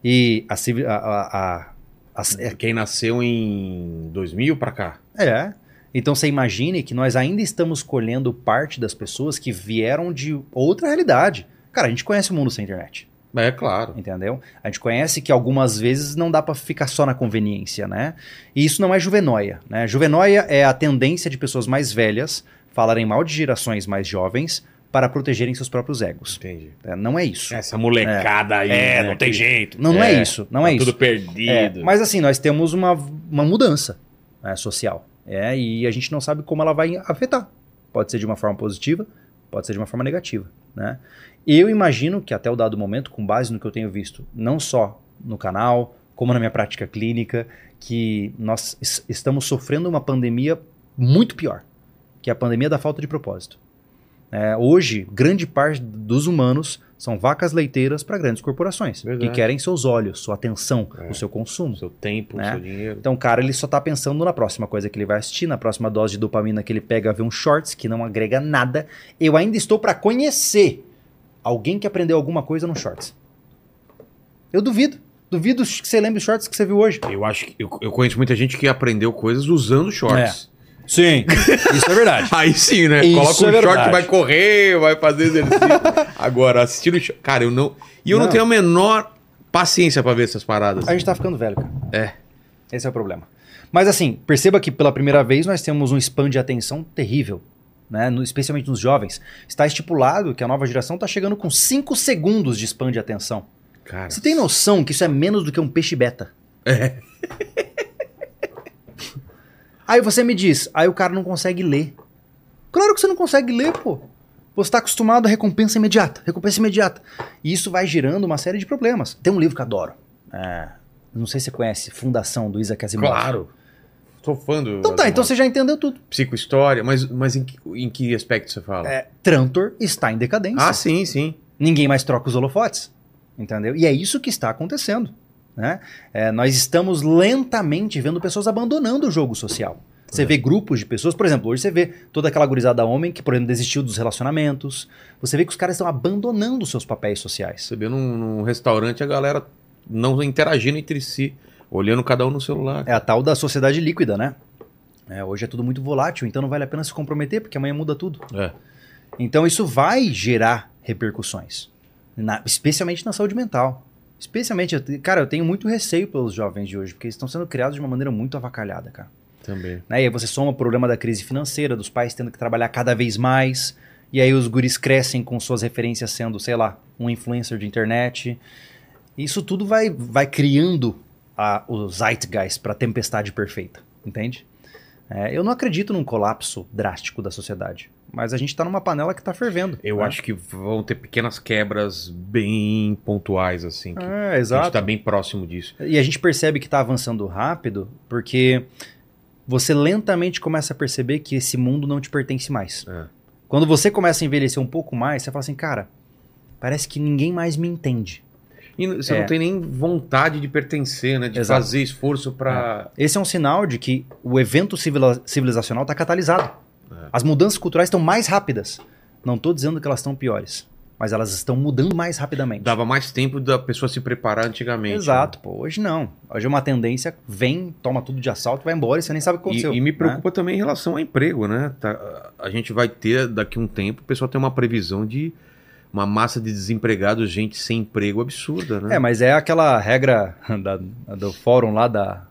E a, a, a, a- é, Quem nasceu em 2000 pra cá. é. Então você imagine que nós ainda estamos colhendo parte das pessoas que vieram de outra realidade. Cara, a gente conhece o mundo sem internet, É claro. entendeu? A gente conhece que algumas vezes não dá pra ficar só na conveniência, né? E isso não é juvenóia, né? Juvenóia é a tendência de pessoas mais velhas falarem mal de gerações mais jovens para protegerem seus próprios egos. Entendi. É, não é isso. Essa molecada aí. É, né, não tem jeito. Não, não é, É, isso. Não tá é isso. tudo perdido. É, mas assim, nós temos uma, uma mudança né, social. É, e a gente não sabe como ela vai afetar. Pode ser de uma forma positiva, pode ser de uma forma negativa. Né? Eu imagino que até o dado momento, com base no que eu tenho visto, não só no canal, como na minha prática clínica, que nós es- estamos sofrendo uma pandemia muito pior, que é a pandemia da falta de propósito. É, hoje, grande parte dos humanos são vacas leiteiras para grandes corporações, Verdade. que querem seus olhos, sua atenção, É. o seu consumo. O seu tempo, Né? o seu dinheiro. Então, o cara, ele só tá pensando na próxima coisa que ele vai assistir, na próxima dose de dopamina que ele pega a ver um shorts que não agrega nada. Eu ainda estou para conhecer alguém que aprendeu alguma coisa no shorts. Eu duvido. Duvido que você lembre os shorts que você viu hoje. Eu acho que eu, eu conheço muita gente que aprendeu coisas usando shorts. Sim, isso é verdade. Aí sim, né? Isso Coloca um é short, verdade. vai correr, vai fazer exercício. Agora, assistindo. short- Cara, eu não. E eu não, Não. tenho a menor paciência pra ver essas paradas. A gente tá ficando velho, cara. É. Esse é o problema. Mas assim, perceba que pela primeira vez nós temos um span de atenção terrível. Né? no- especialmente nos jovens. Está estipulado que a nova geração está chegando com 5 segundos de span de atenção. Cara. Você tem noção que isso é menos do que um peixe beta? É. Aí você me diz, aí o cara não consegue ler. Claro que você não consegue ler, pô. Você está acostumado a recompensa imediata, recompensa imediata. E isso vai gerando uma série de problemas. Tem um livro que eu adoro. É, não sei se você conhece, Fundação, do Isaac Asimov. Claro. Sou fã do. Então tá, então você já entendeu tudo. Psicohistória, mas, mas em, que- em que aspecto você fala? É, Trantor está em decadência. ah, sim, sim. Ninguém mais troca os holofotes. Entendeu? E é isso que está acontecendo. Né? É, nós estamos lentamente vendo pessoas abandonando o jogo social. Você É. vê grupos de pessoas, por exemplo, hoje você vê toda aquela gurizada homem que, por exemplo, desistiu dos relacionamentos. Você vê que os caras estão abandonando seus papéis sociais. Você vê num, num restaurante a galera não interagindo entre si, olhando cada um no celular. É a tal da sociedade líquida, né? É, hoje é tudo muito volátil, então não vale a pena se comprometer, porque amanhã muda tudo. É. Então isso vai gerar repercussões, na- especialmente na saúde mental. Especialmente, eu cara, eu tenho muito receio pelos jovens de hoje, porque eles estão sendo criados de uma maneira muito avacalhada, cara. Também. Né? E aí você soma o problema da crise financeira, dos pais tendo que trabalhar cada vez mais, e aí os guris crescem com suas referências sendo, sei lá, um influencer de internet. Isso tudo vai, vai criando a, o zeitgeist para a tempestade perfeita, entende? É, eu não acredito num colapso drástico da sociedade, mas a gente está numa panela que está fervendo. Eu né? acho que vão ter pequenas quebras bem pontuais, assim. É, a gente exato. tá bem próximo disso. E a gente percebe que está avançando rápido porque você lentamente começa a perceber que esse mundo não te pertence mais. É. Quando você começa a envelhecer um pouco mais, você fala assim, cara, parece que ninguém mais me entende. E você É. não tem nem vontade de pertencer, né? De Exato. fazer esforço pra. Esse é um sinal de que o evento civilizacional está catalisado. As mudanças culturais estão mais rápidas. Não estou dizendo que elas estão piores, mas elas estão mudando mais rapidamente. Dava mais tempo da pessoa se preparar antigamente. Exato, pô. Hoje não. Hoje é uma tendência, vem, toma tudo de assalto, vai embora e você nem sabe o que né? aconteceu. E, e me né? preocupa também em relação ao emprego, né? Tá- a gente vai ter, daqui a um tempo, o pessoal tem uma previsão de uma massa de desempregados, gente sem emprego absurda, né? É, mas é aquela regra da- do fórum lá da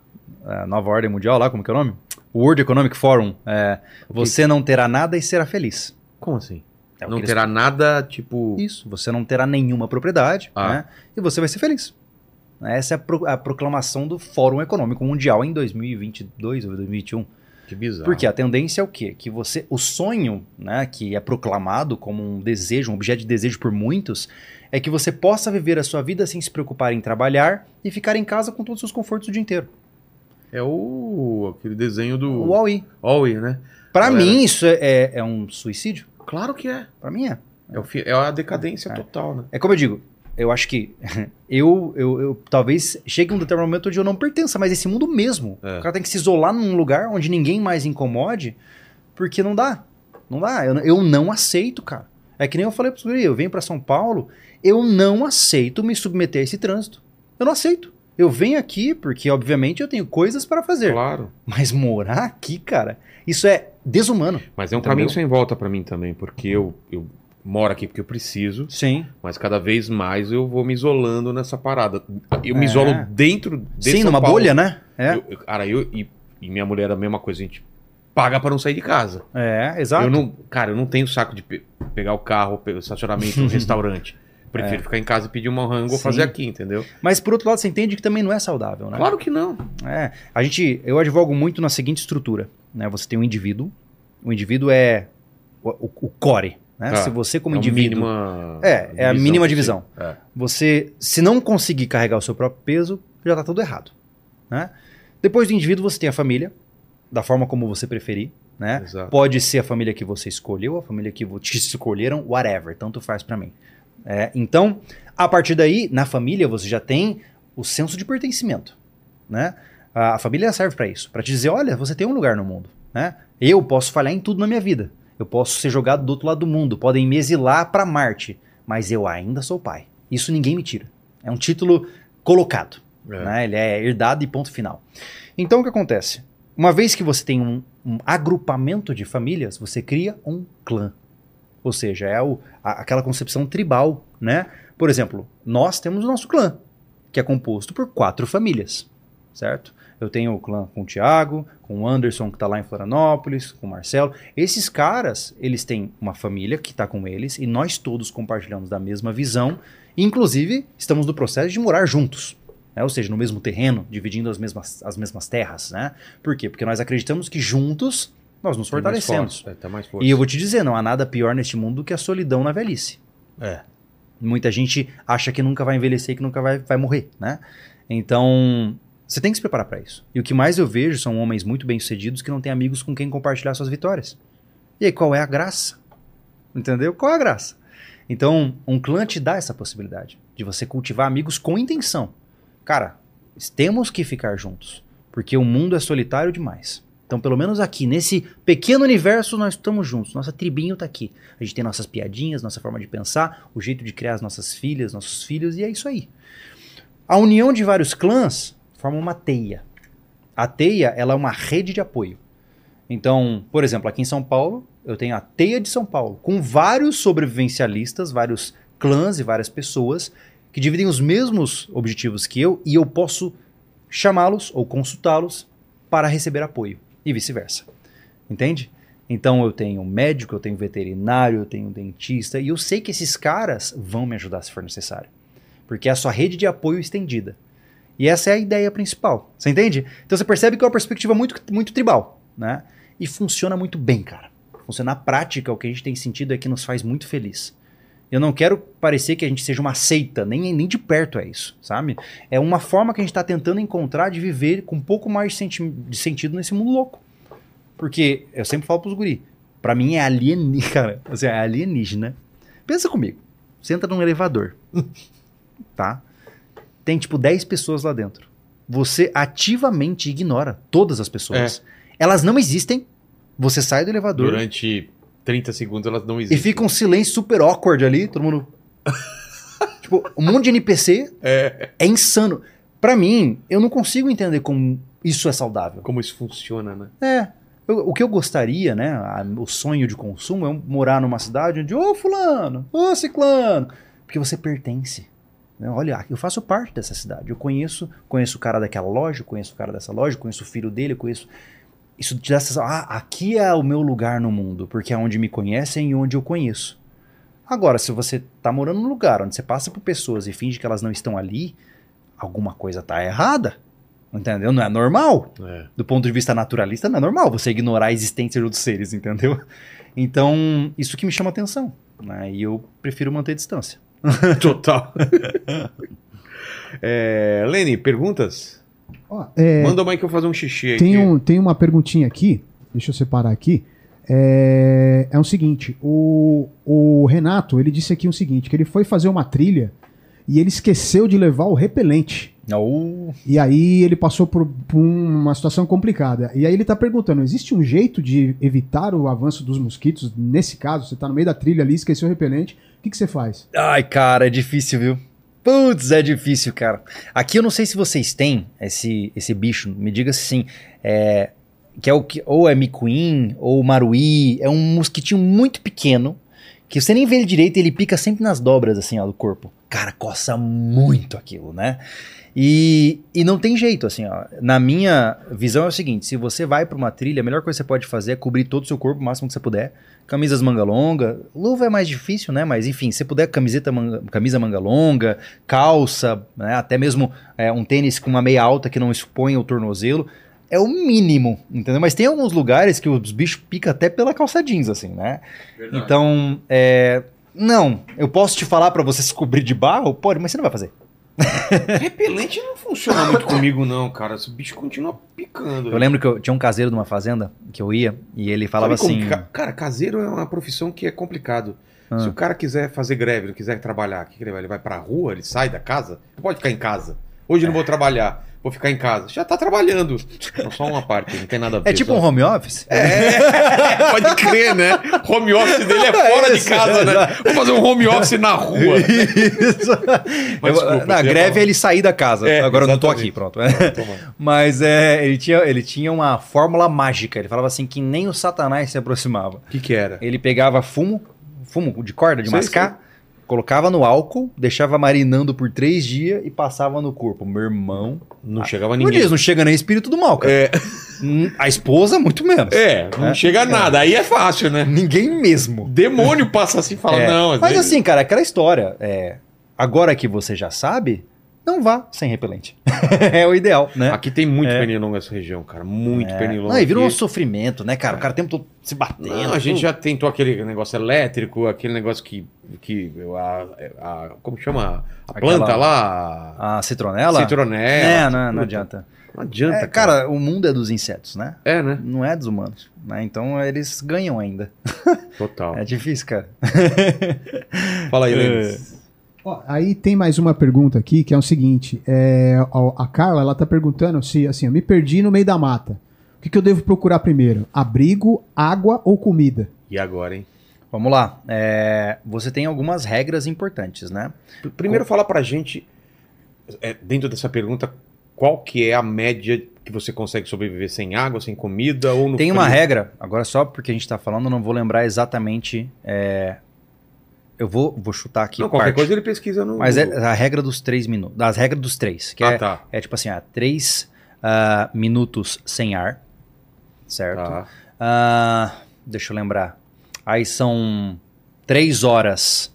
eh, Nova Ordem Mundial, lá, como que é o nome? World Economic Forum. É, você não terá nada e será feliz. Como assim? É não eles- terá nada, tipo. Isso, você não terá nenhuma propriedade, Ah. né? E você vai ser feliz. Essa é a, pro- a proclamação do Fórum Econômico Mundial em 2022 ou 2021. Que bizarro. Porque a tendência é o quê? Que você, o sonho, né, que é proclamado como um desejo, um objeto de desejo por muitos, é que você possa viver a sua vida sem se preocupar em trabalhar e ficar em casa com todos os seus confortos o dia inteiro. É o. aquele desenho do. O Huawei. Huawei, né? Pra Galera. mim isso é, é- um suicídio. Claro que é. Pra mim é. É, o é a decadência É. total, né? É como eu digo, eu acho que eu, eu, eu talvez chegue um determinado momento onde eu não pertença mais a esse mundo mesmo. É. O cara tem que se isolar num lugar onde ninguém mais incomode, porque não dá. Não dá. Eu, eu não aceito, cara. É que nem eu falei pra você, eu venho pra São Paulo, eu não aceito me submeter a esse trânsito. Eu não aceito. Eu venho aqui porque, obviamente, eu tenho coisas para fazer. Claro. Mas morar aqui, cara, isso é desumano. Mas é um Entendeu? caminho sem volta pra mim também, porque eu, eu moro aqui porque eu preciso, Sim. mas cada vez mais eu vou me isolando nessa parada. Eu me É. isolo dentro de Sim, São numa Paulo. bolha, né? É, Eu- cara, eu e, e minha mulher é a mesma coisa, a gente paga pra não sair de casa. é exato. Eu não, cara, eu não tenho saco de pe- pegar o carro, estacionamento, um restaurante. Prefiro ficar em casa e pedir uma rango ou fazer aqui, entendeu? Mas por outro lado, você entende que também não é saudável, né? Claro que não. É, a gente, eu advogo muito na seguinte estrutura, né? Você tem um indivíduo, o indivíduo é o, o- o core, né? Tá. Se você como é indivíduo, É, é a mínima divisão. É. você, se não conseguir carregar o seu próprio peso, já tá tudo errado. Né? Depois do indivíduo, você tem a família, da forma como você preferir. Né? Exato. Pode ser a família que você escolheu, a família que te escolheram, whatever, tanto faz pra mim. É, então, a partir daí, na família, você já tem o senso de pertencimento. Né? A, a família serve pra isso, Pra te dizer, olha, você tem um lugar no mundo. Né? Eu posso falhar em tudo na minha vida. Eu posso ser jogado do outro lado do mundo, podem me exilar pra Marte, mas eu ainda sou pai. Isso ninguém me tira. É um título colocado. É. né? Ele é herdado e ponto final. Então o que acontece? Uma vez que você tem um, um agrupamento de famílias, você cria um clã. Ou seja, é o- a- aquela concepção tribal, né? Por exemplo, nós temos o nosso clã, que é composto por quatro famílias, certo? Eu tenho o clã com o Thiago, com o Anderson, que está lá em Florianópolis, com o Marcelo. Esses caras, eles têm uma família que está com eles e nós todos compartilhamos da mesma visão. Inclusive, estamos no processo de morar juntos. né? Ou seja, no mesmo terreno, dividindo as mesmas, as mesmas terras. Né? Por quê? Porque nós acreditamos que juntos nós nos Tá mais fortalecemos. forte, é, tá mais forte. E eu vou te dizer, não há nada pior neste mundo do que a solidão na velhice. É. Muita gente acha que nunca vai envelhecer, que nunca vai, vai morrer, né? Então, você tem que se preparar para isso. E o que mais eu vejo são homens muito bem-sucedidos que não têm amigos com quem compartilhar suas vitórias. E aí, qual é a graça? Entendeu? Qual é a graça? Então, um clã te dá essa possibilidade de você cultivar amigos com intenção. Cara, temos que ficar juntos, porque o mundo é solitário demais. Então, pelo menos aqui, nesse pequeno universo, nós estamos juntos. Nossa tribinho tá aqui. A gente tem nossas piadinhas, nossa forma de pensar, o jeito de criar as nossas filhas, nossos filhos, e é isso aí. A união de vários clãs forma uma teia. A teia, ela é uma rede de apoio. Então, por exemplo, aqui em São Paulo, eu tenho a Teia de São Paulo, com vários sobrevivencialistas, vários clãs e várias pessoas que dividem os mesmos objetivos que eu e eu posso chamá-los ou consultá-los para receber apoio e vice-versa. Entende? Então eu tenho médico, eu tenho veterinário, eu tenho dentista e eu sei que esses caras vão me ajudar se for necessário. Porque é a sua rede de apoio estendida. E essa é a ideia principal. Você entende? Então você percebe que é uma perspectiva muito, muito tribal, né? E funciona muito bem, cara. Funciona na prática, o que a gente tem sentido é que nos faz muito feliz. Eu não quero parecer que a gente seja uma seita, nem, nem de perto é isso, sabe? É uma forma que a gente está tentando encontrar de viver com um pouco mais de, senti- de sentido nesse mundo louco. Porque eu sempre falo pros guri, pra mim é alienígena, cara, assim, é alienígena. Pensa comigo, você entra num elevador, tá? Tem tipo 10 pessoas lá dentro. Você ativamente ignora todas as pessoas. Elas não existem. Você sai do elevador Durante 30 segundos elas não e existem. fica um silêncio super awkward ali, todo mundo. tipo, um monte de NPC É. é insano. Pra mim, eu não consigo entender como isso é saudável. Como isso funciona, né? É. eu- o que eu gostaria, né? a- o sonho de consumo é morar numa cidade onde, ô fulano, ô ciclano, porque você pertence. né? Olha, eu faço parte dessa cidade. Eu conheço, conheço o cara daquela loja, conheço o cara dessa loja, conheço o filho dele, conheço. Isso te dá essa. Ah, aqui é o meu lugar no mundo, porque é onde me conhecem e onde eu conheço. Agora, se você tá morando num lugar onde você passa por pessoas e finge que elas não estão ali, alguma coisa tá errada. Entendeu? Não é normal É. do ponto de vista naturalista, não é normal você ignorar a existência de outros seres, entendeu? Então, isso que me chama atenção. Né? E eu prefiro manter distância. Total. é, Lene, perguntas? Ó, é, Manda aí que eu fazer um xixi aqui. tem, um, tem uma perguntinha aqui, deixa eu separar aqui. É, é o seguinte, o, o Renato, ele disse aqui o seguinte, que ele foi fazer uma trilha e ele esqueceu de levar o repelente. Oh, E aí ele passou por, por uma situação complicada. E aí ele tá perguntando: existe um jeito de evitar o avanço dos mosquitos? Nesse caso, você tá no meio da trilha ali, esqueceu o repelente. O que, que você faz? Ai, cara, é difícil, viu? Putz, é difícil, cara. Aqui eu não sei se vocês têm esse, esse bicho, me diga se sim. É, que é o que ou é micuim ou maruí, é um mosquitinho muito pequeno que você nem vê ele direito, ele pica sempre nas dobras assim, ó, do corpo. Cara, coça muito aquilo, né? E, e não tem jeito, assim, ó. Na minha visão é o seguinte: se você vai pra uma trilha, a melhor coisa que você pode fazer é cobrir todo o seu corpo o máximo que você puder. Camisas manga longa, luva é mais difícil, né? Mas enfim, se puder, camiseta manga, camisa manga longa, calça, né? até mesmo é, um tênis com uma meia alta que não exponha o tornozelo. É o mínimo, entendeu? Mas tem alguns lugares que os bichos picam até pela calça jeans, assim, né? Então, é, não, eu posso te falar pra você se cobrir de barro? Pode, mas você não vai fazer. Repelente não funciona muito comigo, não, cara. Esse bicho continua picando. Eu lembro que eu tinha um caseiro de uma fazenda que eu ia e ele falava Sabe assim. Cara, caseiro é uma profissão que é complicado. Ah. Se o cara quiser fazer greve, não quiser trabalhar, o que, que ele vai? Ele vai pra rua, ele sai da casa? Não pode ficar em casa. Hoje eu não vou trabalhar, vou ficar em casa. Já tá trabalhando. Não, só uma parte, não tem nada a ver. É tipo só. um home office? É, pode crer, né? Home office dele é fora de Isso, casa, né? exato. Vou fazer um home office na rua. Isso. Mas desculpa, na greve é ele sair da casa. É, Agora eu não tô exatamente. aqui, pronto. Mas é, ele, tinha, ele tinha uma fórmula mágica. Ele falava assim que nem o Satanás se aproximava. O que que era? Ele pegava fumo, fumo de corda, de Sei, mascar, colocava no álcool, deixava marinando por três dias e passava no corpo. Meu irmão. Não chegava Não ninguém. diz, não chega nem espírito do mal, cara. É, Hum, A esposa, muito menos. é, não É. chega nada. Aí é fácil, né? Ninguém mesmo. Demônio passa assim e fala, É. não. Mas vezes- assim, cara, aquela história. É, agora que você já sabe, não vá sem repelente. é o ideal, né? Aqui tem muito É. pernilongo nessa região, cara. Muito É. pernilongo. Não, e vira um sofrimento, né, cara? O cara o tempo todo se batendo. Não, a gente já tentou aquele negócio elétrico, aquele negócio que. que a, a- como chama? A Aquela- planta lá. A citronela? Citronela. É, não, não adianta. Não adianta, É, cara, o mundo é dos insetos, né? É, né? Não é dos humanos. Né? Então eles ganham ainda. Total. É difícil, cara. Fala aí, É. Lênis. Aí tem mais uma pergunta aqui, que é o seguinte: é, a, Carla ela tá perguntando se assim, eu me perdi no meio da mata. O que, que eu devo procurar primeiro? Abrigo, água ou comida? E agora, hein? Vamos lá. É, você tem algumas regras importantes, né? Primeiro fala pra gente, é, dentro dessa pergunta, qual que é a média que você consegue sobreviver sem água, sem comida ou no Tem uma frio? regra, agora só porque a gente tá falando, eu não vou lembrar exatamente. é, eu vou, vou chutar aqui. Não, qualquer parte. coisa ele pesquisa no. Mas é a regra dos três minutos. Das regras dos três. Que Ah, é, tá. é tipo assim, ah, três ah, minutos sem ar. Certo? Tá. Ah, deixa eu lembrar. Aí são três horas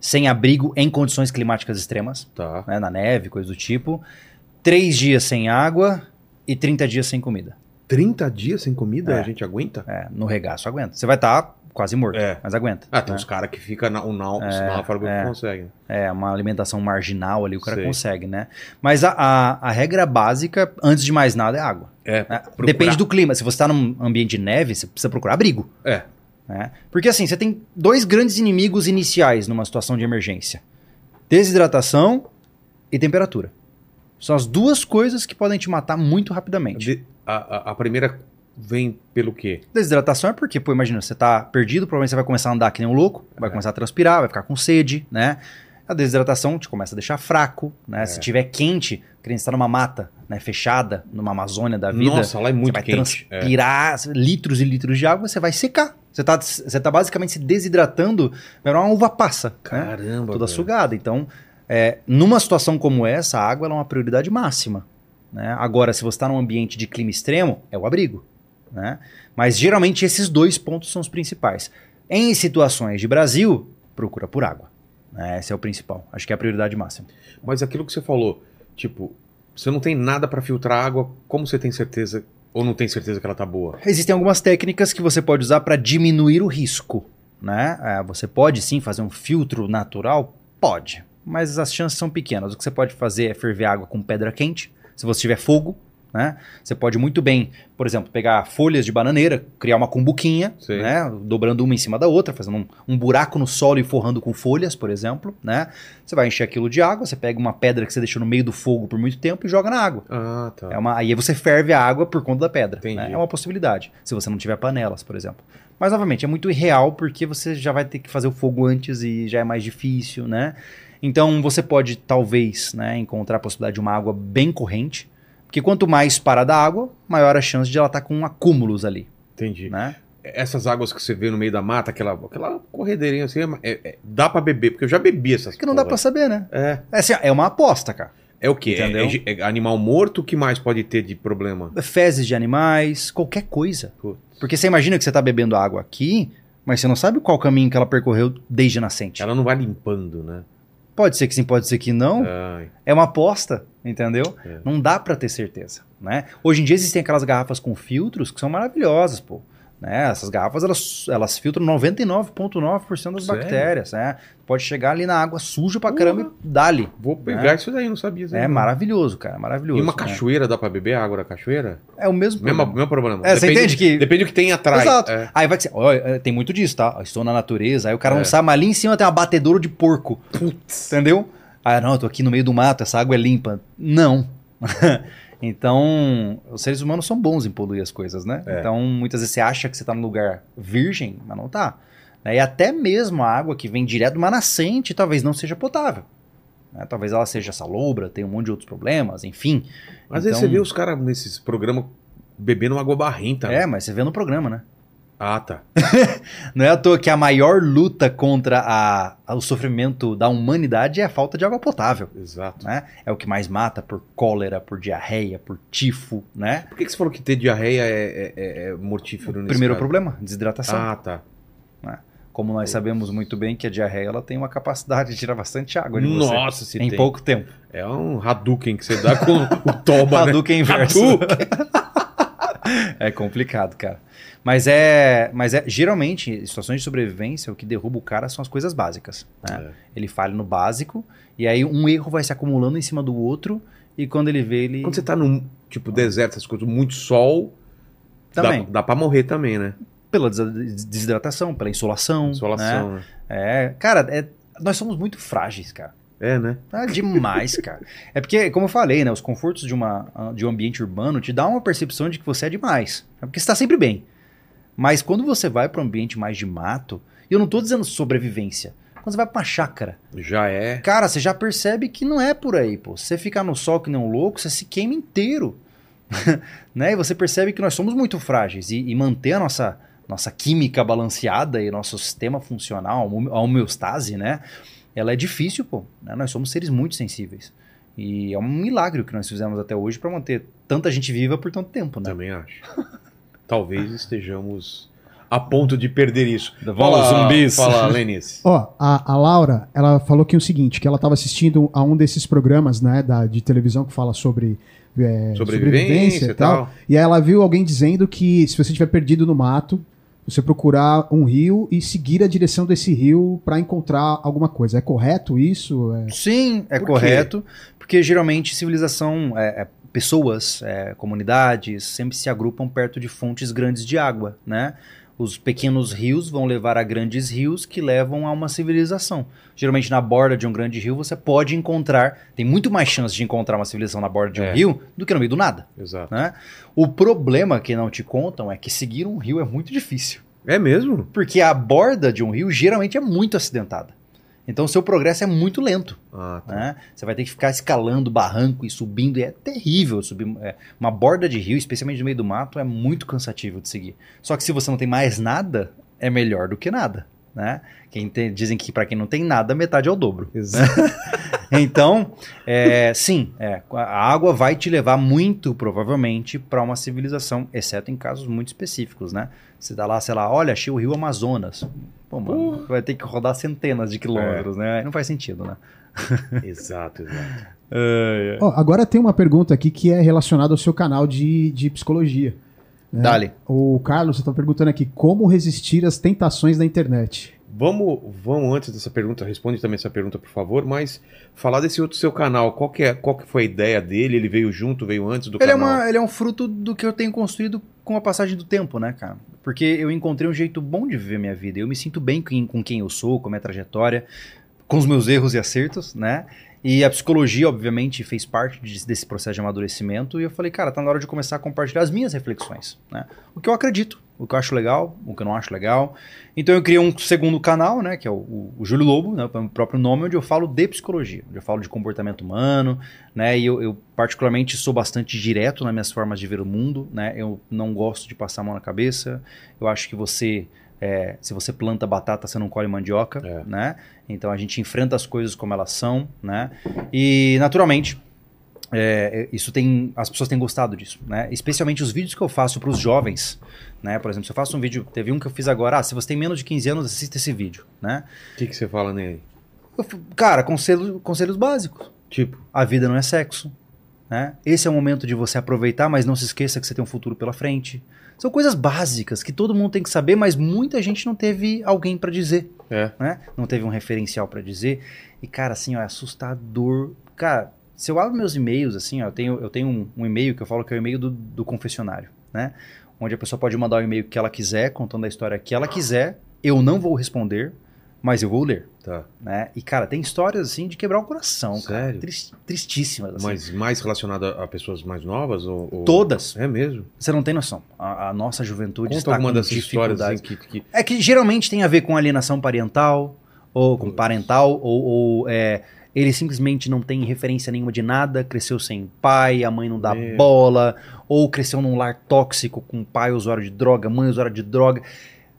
sem abrigo em condições climáticas extremas, Tá. né, na neve, coisa do tipo. Três dias sem água e 30 dias sem comida. 30 dias sem comida É. a gente aguenta? É, no regaço aguenta. Você vai estar quase morto, É. mas aguenta. Ah, tem né? uns caras que ficam na, o nau, É, náufrago é. que conseguem. É, uma alimentação marginal ali, o cara Sei. consegue, né? Mas a, a, a regra básica, antes de mais nada, é água. É, né? Depende do clima. Se você está num ambiente de neve, você precisa procurar abrigo. É. né? Porque assim, você tem dois grandes inimigos iniciais numa situação de emergência: desidratação e temperatura. São as duas coisas que podem te matar muito rapidamente. De- a, a- a primeira vem pelo quê? Desidratação é porque, pô, imagina, você tá perdido, provavelmente você vai começar a andar que nem um louco, vai É. começar a transpirar, vai ficar com sede, né? A desidratação te começa a deixar fraco, né? É. Se tiver quente, que nem você tá numa mata, né, fechada, numa Amazônia da vida, Nossa, lá é você muito vai quente. É. transpirar litros e litros de água, você vai secar. Você tá, você tá basicamente se desidratando, vai virar uma uva passa, né? Caramba. toda velho. sugada. Então, é, numa situação como essa, a água é uma prioridade máxima. né? Agora, se você está num ambiente de clima extremo, é o abrigo. Né? Mas geralmente esses dois pontos são os principais. Em situações de Brasil, procura por água. né? Esse é o principal. Acho que é a prioridade máxima. Mas aquilo que você falou, tipo, você não tem nada pra filtrar água, como você tem certeza ou não tem certeza que ela tá boa? Existem algumas técnicas que você pode usar para diminuir o risco. Né? É, você pode sim fazer um filtro natural? Pode. Mas as chances são pequenas. O que você pode fazer é ferver água com pedra quente. Se você tiver fogo, né? Você pode muito bem, por exemplo, pegar folhas de bananeira, criar uma cumbuquinha, né? Dobrando uma em cima da outra, fazendo um, um buraco no solo e forrando com folhas, por exemplo, né? Você vai encher aquilo de água, você pega uma pedra que você deixou no meio do fogo por muito tempo e joga na água. Ah, tá. É uma, aí você ferve a água por conta da pedra. Né? É uma possibilidade, se você não tiver panelas, por exemplo. Mas, novamente, é muito irreal porque você já vai ter que fazer o fogo antes e já é mais difícil, né? Então, você pode, talvez, né, encontrar a possibilidade de uma água bem corrente, porque quanto mais parada a água, maior a chance de ela estar com acúmulos ali, Entendi. né? Essas águas que você vê no meio da mata, aquela, aquela corredeirinha assim, é- é- dá pra beber, porque eu já bebi essas Que não dá pra porra. saber, né? É. É, assim, é uma aposta, cara. É o quê? É-? É, é animal morto? O que mais pode ter de problema? Fezes de animais, qualquer coisa. Putz. Porque você imagina que você tá bebendo água aqui, mas você não sabe qual caminho que ela percorreu desde nascente. Ela não vai limpando, né? Pode ser que sim, pode ser que não. Ai, É uma aposta, entendeu? É. Não dá pra ter certeza, né? Hoje em dia existem aquelas garrafas com filtros que são maravilhosas, pô. Né? Essas garrafas elas, elas filtram 99,9% das Sério? bactérias. Né? Pode chegar ali na água suja pra caramba e dá-lhe. Vou pegar isso daí, não sabia. isso É não. maravilhoso, cara. Maravilhoso. E uma né? cachoeira dá pra beber a água da cachoeira? É o mesmo Mesmo, problema. mesmo problema. É, você Depende- entende que- Depende do que tem atrás. Exato. É. Aí vai que você, é, tem muito disso, tá? Eu Estou na natureza, aí o cara É. não sabe, mas ali em cima tem uma batedouro de porco. Entendeu? Ah, não, eu tô aqui no meio do mato, essa água é limpa. Não. então, os seres humanos são bons em poluir as coisas, né? É. Então, muitas vezes você acha que você tá num lugar virgem, mas não tá. Né? E até mesmo a água que vem direto de uma nascente talvez não seja potável. né? Talvez ela seja salobra, tem um monte de outros problemas, enfim. Às vezes Então- você vê os caras nesses programas bebendo água barrenta. É, mas você vê no programa, né? Ah, tá. Não é à toa que a maior luta contra a- a- o sofrimento da humanidade é a falta de água potável. Exato. Né? É o que mais mata por cólera, por diarreia, por tifo, né? Por que, que você falou que ter diarreia é, é- é- é mortífero nesse Primeiro caso? problema, desidratação. Ah, tá. Como nós sabemos muito bem que a diarreia ela tem uma capacidade de tirar bastante água de você Nossa, se em tem. pouco tempo. É um Hadouken que você dá com o toba, né? Hadouken inverso. Hadouken. É complicado, cara. Mas é, mas é geralmente em situações de sobrevivência o que derruba o cara são as coisas básicas. né? É. Ele falha no básico e aí um erro vai se acumulando em cima do outro e quando ele vê ele Quando você tá num, tipo, deserto, essas coisas, muito sol, também dá, dá pra morrer também, né? pela des- desidratação, pela insolação, né? Insolação, né? É, cara, é- nós somos muito frágeis, cara. É, né? Ah, demais, cara. É porque, como eu falei, né, os confortos de, uma, de um ambiente urbano te dá uma percepção de que você é demais. É porque você está sempre bem. Mas quando você vai para um ambiente mais de mato, e eu não tô dizendo sobrevivência, quando você vai pra uma chácara, Já é. cara, você já percebe que não é por aí, pô. Você ficar no sol que nem um louco, você se queima inteiro. né? E você percebe que nós somos muito frágeis. E, e manter a nossa, nossa química balanceada e nosso sistema funcional, a homeostase, né? Ela é difícil, pô. né? Nós somos seres muito sensíveis. E é um milagre o que nós fizemos até hoje para manter tanta gente viva por tanto tempo, né? Também acho. Talvez estejamos a ponto de perder isso. Vamos, zumbis. Fala, Lenice. Ó, a, a Laura, ela falou que o seguinte, que ela estava assistindo a um desses programas, né, da, de televisão que fala sobre é, Sobrevivência e tal. E aí ela viu alguém dizendo que se você estiver perdido no mato, você procurar um rio e seguir a direção desse rio para encontrar alguma coisa. É correto isso? É... Sim, é Por quê? correto, porque geralmente civilização, é, é, pessoas, é, comunidades sempre se agrupam perto de fontes grandes de água, né? Os pequenos rios vão levar a grandes rios que levam a uma civilização. Geralmente na borda de um grande rio você pode encontrar, tem muito mais chance de encontrar uma civilização na borda de um É. rio do que no meio do nada, Exato. né? O problema que não te contam é que seguir um rio é muito difícil. É mesmo? Porque a borda de um rio geralmente é muito acidentada. Então o seu progresso é muito lento. Ah, tá. né? Você vai ter que ficar escalando barranco e subindo, e é terrível subir. é, uma borda de rio, especialmente no meio do mato, é muito cansativo de seguir. Só que se você não tem mais nada, é melhor do que nada. Né? Quem tem- dizem que para quem não tem nada, metade é o dobro. Então, é, sim, é, a água vai te levar muito provavelmente para uma civilização, exceto em casos muito específicos, né? Você dá lá, sei lá, olha, achei o rio Amazonas. Pô, mano, vai ter que rodar centenas de quilômetros, né? Aí Não faz sentido, né? exato, exato. Ó, agora tem uma pergunta aqui que é relacionada ao seu canal de, de psicologia. né? Dale. O Carlos está perguntando aqui como resistir às tentações da internet. Vamos, vamos antes dessa pergunta, responde também essa pergunta, por favor, mas falar desse outro seu canal, qual que, é, qual que foi a ideia dele? Ele veio junto, veio antes do Ele é, canal? uma, ele é um fruto do que eu tenho construído com a passagem do tempo, né, cara? Porque eu encontrei um jeito bom de viver minha vida. Eu me sinto bem com, com quem eu sou, com a minha trajetória, com os meus erros e acertos, né? E a psicologia, obviamente, fez parte de- desse processo de amadurecimento. E eu falei, cara, tá na hora de começar a compartilhar as minhas reflexões, né? O que eu acredito, o que eu acho legal, o que eu não acho legal. Então eu criei um segundo canal, né? Que é o, o, o Júlio Lobo, né? O próprio nome, onde eu falo de psicologia, onde eu falo de comportamento humano, né? E eu, eu, particularmente sou bastante direto nas minhas formas de ver o mundo, né? Eu não gosto de passar a mão na cabeça. Eu acho que você, é, se você planta batata, você não colhe mandioca, É. né? Então a gente enfrenta as coisas como elas são, né? E naturalmente é, isso tem as pessoas têm gostado disso, né? Especialmente os vídeos que eu faço para os jovens, né? Por exemplo, se eu faço um vídeo, teve um que eu fiz agora, ah, se você tem menos de 15 anos, assista esse vídeo, né? O que, que você fala nele? Eu cara, conselhos, conselhos básicos. Tipo, A vida não é sexo. Né? Esse é o momento de você aproveitar, mas não se esqueça que você tem um futuro pela frente. São coisas básicas que todo mundo tem que saber, mas muita gente não teve alguém para dizer, É. né? Não teve um referencial para dizer. E cara, assim, ó, é assustador. Cara, se eu abro meus e-mails, assim, ó, eu tenho, eu tenho um, um e-mail que eu falo que é o e-mail do, do confessionário, né? Onde a pessoa pode mandar o e-mail que ela quiser, contando a história que ela quiser. Eu não vou responder, mas eu vou ler, Tá. né? E cara, tem histórias assim de quebrar o coração, cara. Sério? Tris- tristíssimas, assim. Mas mais relacionado a, pessoas mais novas? Ou, ou- Todas. É mesmo? Você não tem noção. A, a nossa juventude Conta está alguma dessas histórias assim, que, que- É que geralmente tem a ver com alienação parental, ou com parental, ou, ou, é, ele simplesmente não tem referência nenhuma de nada, cresceu sem pai, a mãe não dá Meu. bola, ou cresceu num lar tóxico com pai usuário de droga, mãe usuária de droga.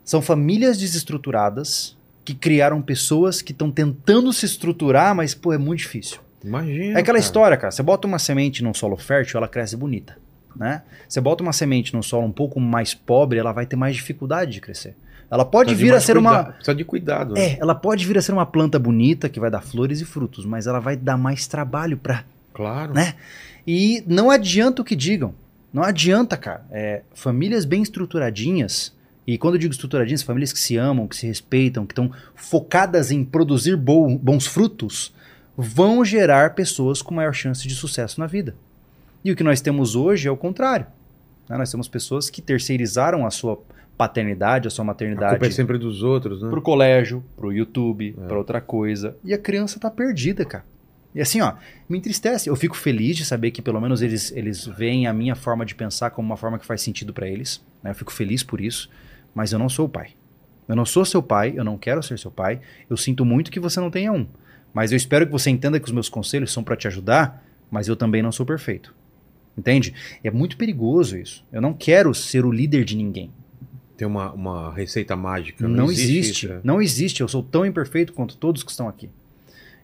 São famílias desestruturadas que criaram pessoas que estão tentando se estruturar, mas, pô, é muito difícil. Imagina. É aquela cara. história, cara. Você bota uma semente num solo fértil, ela cresce bonita, né? Você bota uma semente num solo um pouco mais pobre, ela vai ter mais dificuldade de crescer. Ela pode vir a ser uma cuida- Precisa de cuidado. né? é, ela pode vir a ser uma planta bonita que vai dar flores e frutos, mas ela vai dar mais trabalho pra, Claro. né? E não adianta o que digam. Não adianta, cara. É, famílias bem estruturadinhas, e quando eu digo estruturadinhas, famílias que se amam, que se respeitam, que estão focadas em produzir bo- bons frutos, vão gerar pessoas com maior chance de sucesso na vida. E o que nós temos hoje é o contrário. né? Nós temos pessoas que terceirizaram a sua paternidade, a sua A maternidade culpa é sempre dos outros, né? pro colégio, pro YouTube, É. pra outra coisa. E a criança tá perdida, cara. E assim, ó, me entristece. Eu fico feliz de saber que pelo menos eles, eles veem a minha forma de pensar como uma forma que faz sentido pra eles. né? Eu fico feliz por isso. Mas eu não sou o pai. Eu não sou seu pai, eu não quero ser seu pai. Eu sinto muito que você não tenha um. Mas eu espero que você entenda que os meus conselhos são pra te ajudar, mas eu também não sou perfeito. Entende? É muito perigoso isso. Eu não quero ser o líder de ninguém. Tem uma, uma receita mágica. Não, existe. isso, né? Não existe. Eu sou tão imperfeito quanto todos que estão aqui.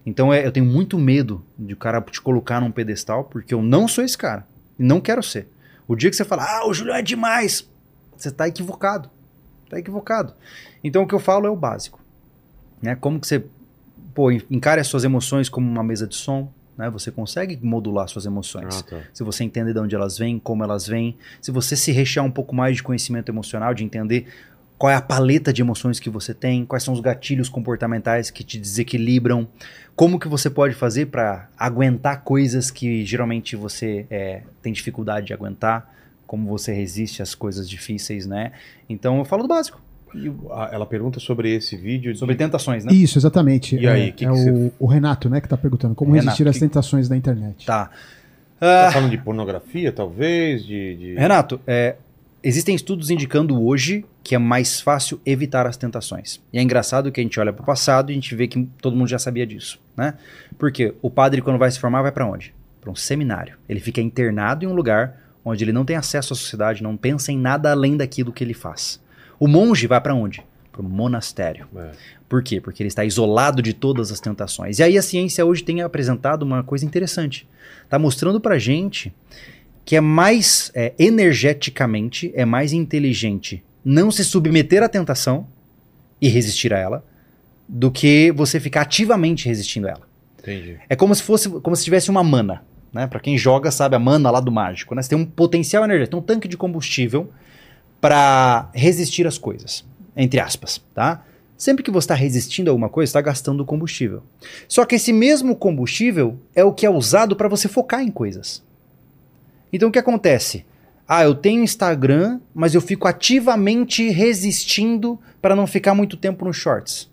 Então é, eu tenho muito medo de o cara te colocar num pedestal, porque eu não sou esse cara. E não quero ser. O dia que você fala, ah, o Julião é demais, você tá equivocado. Tá equivocado. Então o que eu falo é o básico. Né? Como que você pô, en- encare as suas emoções como uma mesa de som. Né? Você consegue modular suas emoções Ah, tá. se você entender de onde elas vêm, como elas vêm, se você se rechear um pouco mais de conhecimento emocional, de entender qual é a paleta de emoções que você tem, quais são os gatilhos comportamentais que te desequilibram, como que você pode fazer para aguentar coisas que geralmente você é, tem dificuldade de aguentar, como você resiste às coisas difíceis, né? Então eu falo do básico, ela pergunta sobre esse vídeo. de- sobre tentações, né? Isso, exatamente. E é, aí, que é que o, você- o Renato, né, que tá perguntando como Renato, resistir às que- tentações da internet. Tá. Tá falando de pornografia, talvez? De, de- Renato, é, existem estudos indicando hoje que é mais fácil evitar as tentações. E é engraçado que a gente olha para o passado e a gente vê que todo mundo já sabia disso, né? Porque o padre quando vai se formar vai para onde? Para um seminário. Ele fica internado em um lugar onde ele não tem acesso à sociedade, não pensa em nada além daquilo que ele faz. O monge vai para onde? Para o monastério. É. Por quê? Porque ele está isolado de todas as tentações. E aí a ciência hoje tem apresentado uma coisa interessante. Está mostrando pra gente que é mais é, energeticamente, é mais inteligente não se submeter à tentação e resistir a ela do que você ficar ativamente resistindo a ela. Entendi. É como se fosse como se tivesse uma mana, né? Para quem joga sabe a mana lá do mágico, né? Você tem um potencial energético, tem um tanque de combustível para resistir às coisas, entre aspas, tá? Sempre que você está resistindo a alguma coisa, está gastando combustível. Só que esse mesmo combustível é o que é usado para você focar em coisas. Então o que acontece? Ah, eu tenho Instagram, mas eu fico ativamente resistindo para não ficar muito tempo nos shorts.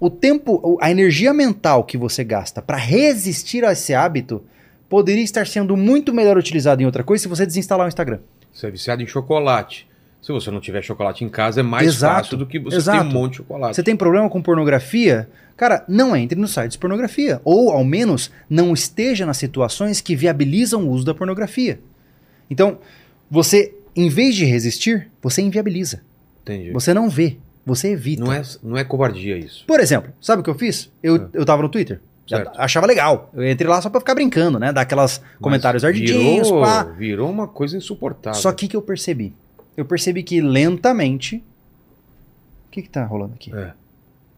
O tempo, a energia mental que você gasta para resistir a esse hábito poderia estar sendo muito melhor utilizado em outra coisa se você desinstalar o Instagram. Você é viciado em chocolate. Se você não tiver chocolate em casa, é mais Exato, fácil do que você exato. ter um monte de chocolate. Você tem problema com pornografia? Cara, não entre nos sites de pornografia. Ou, ao menos, não esteja nas situações que viabilizam o uso da pornografia. Então, você, em vez de resistir, você inviabiliza. Entendi. Você não vê, você evita. Não, é, não é covardia isso. Por exemplo, sabe o que eu fiz? Eu, Ah. eu tava no Twitter. Achava legal. Eu entrei lá só pra ficar brincando, né? Dar aquelas comentários ardidinhos, virou, pá. virou uma coisa insuportável. Só que o que eu percebi? Eu percebi que lentamente. O que que tá rolando aqui? É.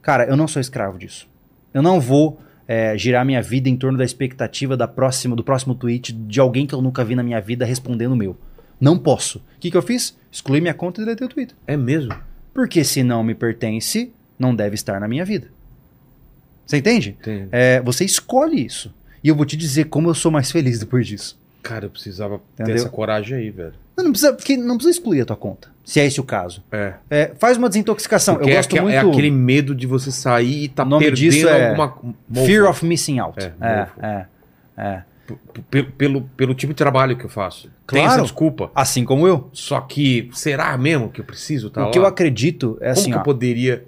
Cara, eu não sou escravo disso. Eu não vou é, girar minha vida em torno da expectativa da próxima, do próximo tweet de alguém que eu nunca vi na minha vida respondendo o meu. Não posso. O que, que eu fiz? Excluí minha conta e deletei o Twitter. É mesmo? Porque se não me pertence, não deve estar na minha vida. Você entende? É, você escolhe isso. E eu vou te dizer como eu sou mais feliz depois disso. Cara, eu precisava ter Entendeu? essa coragem aí, velho. Não, não precisa, porque não precisa excluir a tua conta, se é esse o caso. É. É, faz uma desintoxicação. Porque eu é, gosto aque- muito. é aquele medo de você sair e tá O nome perdendo disso é alguma... mofo. Fear of missing out. É, É, é, é. Pelo, pelo tipo de trabalho que eu faço. Tem Claro. essa desculpa. Assim como eu. Só que, será mesmo que eu preciso estar o lá? que eu acredito é Como assim, que ó, eu poderia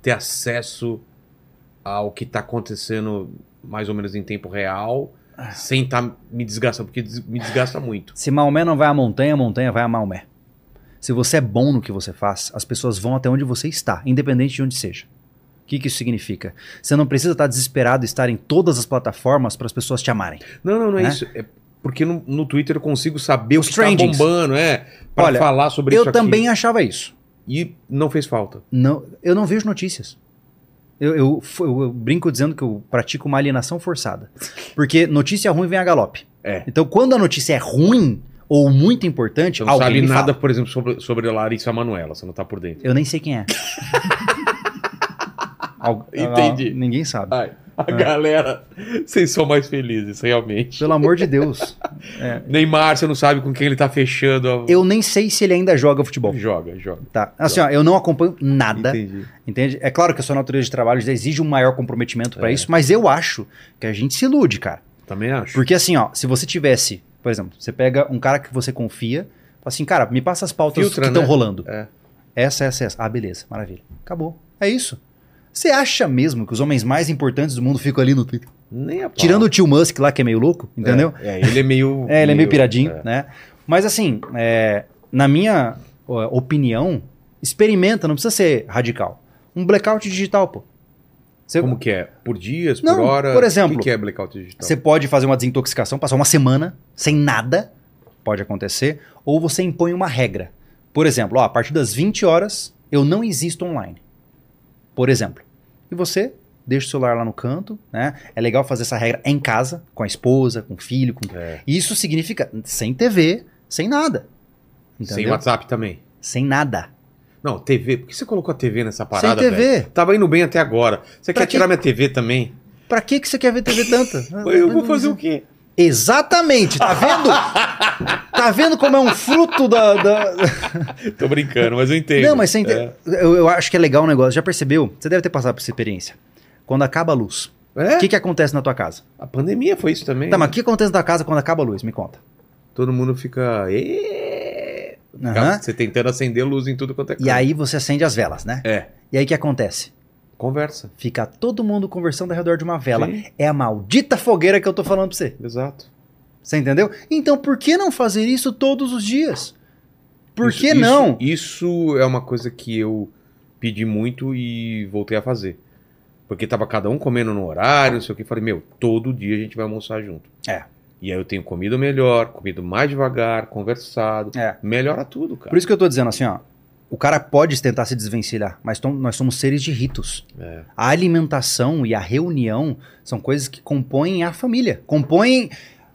ter acesso ao que tá acontecendo mais ou menos em tempo real. Sem estar me desgastando? Porque me desgasta muito. se Maomé não vai à montanha, a montanha vai a Maomé. Se você é bom no que você faz, as pessoas vão até onde você está, independente de onde seja. O que, que isso significa? Você não precisa estar desesperado e estar em todas as plataformas para as pessoas te amarem. Não, não, não é Né? isso. É porque no, no Twitter eu consigo saber Os o que tá trendings. bombando, é. Olha, falar sobre isso eu também achava isso. E não fez falta. Não, eu não vejo notícias. Eu, eu, eu- eu brinco dizendo que eu pratico uma alienação forçada. Porque notícia ruim vem a galope. É. Então, quando a notícia é ruim ou muito importante, Você não alguém sabe nada, fala. por exemplo, sobre, sobre a Larissa Manoela. Você não tá por dentro. Eu nem sei quem é. Al- Entendi. ninguém sabe. Ai, a galera, vocês são mais felizes, realmente. Pelo amor de Deus. Neymar, você não sabe com quem ele tá fechando. a- Eu nem sei se ele ainda joga futebol. Joga, joga. Tá. Assim, ó, eu não acompanho nada. Entendi. Entende? É claro que a sua natureza de trabalho já exige um maior comprometimento pra É. isso, mas eu acho que a gente se ilude, cara. Também acho. Porque assim, ó, se você tivesse, por exemplo, você pega um cara que você confia, fala assim, cara, me passa as pautas Filtra, que estão né? rolando. É. Essa, essa, essa. Ah, beleza, maravilha. Acabou. É isso. Você acha mesmo que os homens mais importantes do mundo ficam ali no Twitter? Nem a pau. Tirando o tio Musk lá, que é meio louco, entendeu? É, é, ele é meio. É, ele é meio piradinho, é. né? Mas assim, é, na minha opinião, experimenta, não precisa ser radical. Um blackout digital, pô. Você, Como que é? Por dias, Não, por hora? por exemplo, O que que é blackout digital? Você pode fazer uma desintoxicação, passar uma semana sem nada, pode acontecer, ou você impõe uma regra. Por exemplo, ó, a partir das 20 horas eu não existo online. Por exemplo. E você deixa o celular lá no canto, né? É legal fazer essa regra em casa, com a esposa, com o filho, com... É. Isso significa sem TV, sem nada. Sem Entendeu? WhatsApp também. Sem nada. Não, TV. Por que você colocou a TV nessa parada, sem TV. velho? Tava indo bem até agora. Você Pra quer quê? tirar minha TV também? Pra que, que você quer ver TV tanta? Eu vou fazer o quê? Exatamente, tá vendo? tá vendo como é um fruto da- da... Tô brincando, mas eu entendo. Não, mas você entende. É. Eu, eu acho que é legal o negócio. Já percebeu? Você deve ter passado por essa experiência. Quando acaba a luz, É? o que, que acontece na tua casa? A pandemia foi isso também. Tá, né? mas o que acontece na tua casa quando acaba a luz? Me conta. Todo mundo fica. Aham. Você tentando acender luz em tudo quanto é E aí você acende as velas, né? É. E aí o que acontece? Conversa. Fica todo mundo conversando ao redor de uma vela. Sim. É a maldita fogueira que eu tô falando pra você. Exato. Você entendeu? Então por que não fazer isso todos os dias? Por Isso- que isso- não? Isso é uma coisa que eu pedi muito e voltei a fazer. Porque tava cada um comendo no horário, não sei o que. Falei, meu, todo dia a gente vai almoçar junto. É. E aí eu tenho comido melhor, comido mais devagar, conversado. É. Melhora tudo, cara. Por isso que eu tô dizendo assim, ó. O cara pode tentar se desvencilhar, mas tom- nós somos seres de ritos. É. A alimentação e a reunião são coisas que compõem a família, compõem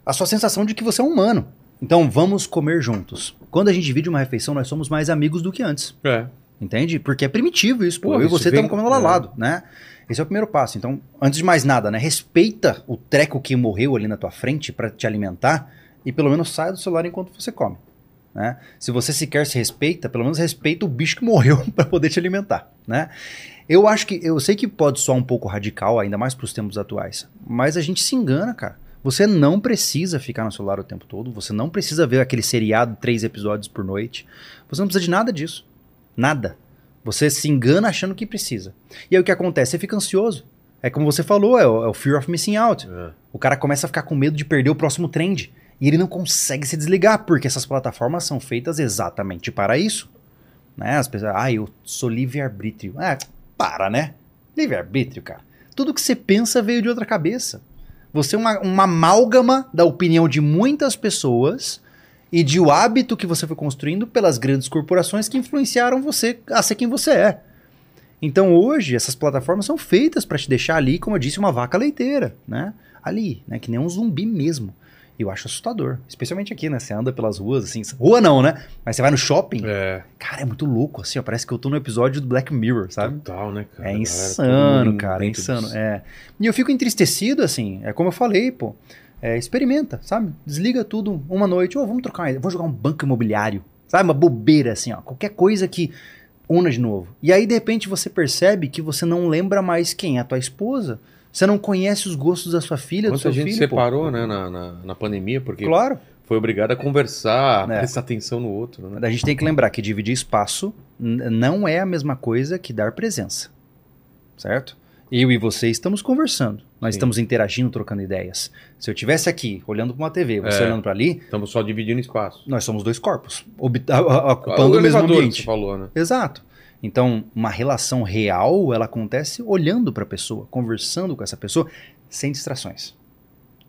a sua sensação de que você é um humano. Então vamos comer juntos. Quando a gente divide uma refeição, nós somos mais amigos do que antes. É. Entende? Porque é primitivo isso, pô. Pô, eu e você vem- estamos comendo lá ao é. lado, né? Esse é o primeiro passo. Então, antes de mais nada, né? Respeita o treco que morreu ali na tua frente para te alimentar e pelo menos saia do celular enquanto você come. Né? Se você sequer se respeita, pelo menos respeita o bicho que morreu para poder te alimentar, né? Eu acho que eu sei que pode soar um pouco radical, ainda mais para os tempos atuais, mas a gente se engana, cara. Você não precisa ficar no celular o tempo todo, você não precisa ver aquele seriado três episódios por noite. Você não precisa de nada disso. Nada. Você se engana achando que precisa. E aí o que acontece? Você fica ansioso. É como você falou, é o, é o fear of missing out. É. O cara começa a ficar com medo de perder o próximo trend. E ele não consegue se desligar, porque essas plataformas são feitas exatamente para isso. Né? As pessoas, ah, eu sou livre-arbítrio. Ah, para, né? Livre-arbítrio, cara. Tudo que você pensa veio de outra cabeça. Você é uma, uma amálgama da opinião de muitas pessoas e de o hábito que você foi construindo pelas grandes corporações que influenciaram você a ser quem você é. Então hoje essas plataformas são feitas para te deixar ali, como eu disse, uma vaca leiteira, né? Ali, né? Que nem um zumbi mesmo. E eu acho assustador. Especialmente aqui, né? Você anda pelas ruas, assim. Rua não, né? Mas você vai no shopping. É. Cara, é muito louco, assim, ó. Parece que eu tô no episódio do Black Mirror, sabe? Total, né, cara? É insano, cara, é insano. É. E eu fico entristecido, assim, é como eu falei, pô. É, experimenta, sabe? Desliga tudo uma noite. Ô, vamos trocar uma ideia. Vamos jogar um banco imobiliário. Sabe? Uma bobeira, assim, ó. Qualquer coisa que una de novo. E aí, de repente, você percebe que você não lembra mais quem é a tua esposa. Você não conhece os gostos da sua filha, do Quanta seu gente filho. pô. separou, né, na, na, na pandemia, porque Claro. foi obrigado a conversar, a É. prestar atenção no outro, né? A gente tem que lembrar que dividir espaço não é a mesma coisa que dar presença. Certo? Eu e você estamos conversando. Nós Sim. estamos interagindo, trocando ideias. Se eu estivesse aqui olhando para uma TV, você É. olhando para ali, Estamos só dividindo espaço. nós somos dois corpos, a- a- ocupando o, mesmo elevador que ambiente. você falou, né? Exato. Então, uma relação real, ela acontece olhando para a pessoa, conversando com essa pessoa, sem distrações.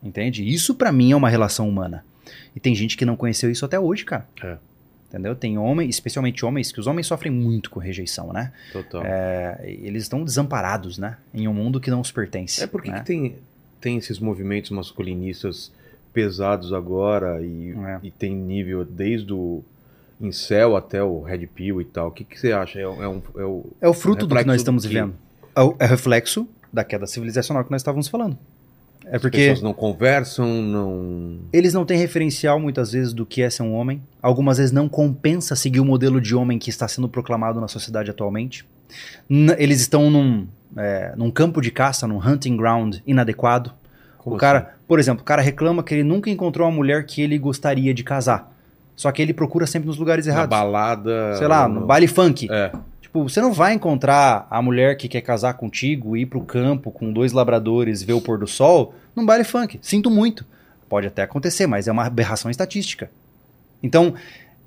Entende? Isso para mim é uma relação humana. E tem gente que não conheceu isso até hoje, cara. É. Entendeu? Tem homens, especialmente homens, que os homens sofrem muito com rejeição, né? Total. É, eles estão desamparados, né? Em um mundo que não os pertence. É porque né? que tem, tem esses movimentos masculinistas pesados agora e, É. e tem nível desde o incel até o red pill e tal. O que, que você acha? É, é um, é o, É o fruto do que nós estamos vivendo. É o é reflexo da queda civilizacional que nós estávamos falando. É As porque pessoas não conversam, não... eles não têm referencial muitas vezes do que é ser um homem. Algumas vezes não compensa seguir o modelo de homem que está sendo proclamado na sociedade atualmente. N- eles estão num, é, num campo de caça, num hunting ground inadequado. Como o cara, assim? por exemplo, o cara reclama que ele nunca encontrou uma mulher que ele gostaria de casar. Só que ele procura sempre nos lugares Na errados. balada... Sei lá, no baile funk. É, Tipo, você não vai encontrar a mulher que quer casar contigo, ir pro campo com dois labradores, ver o pôr do sol, num baile funk. Sinto muito. Pode até acontecer, mas é uma aberração estatística. Então,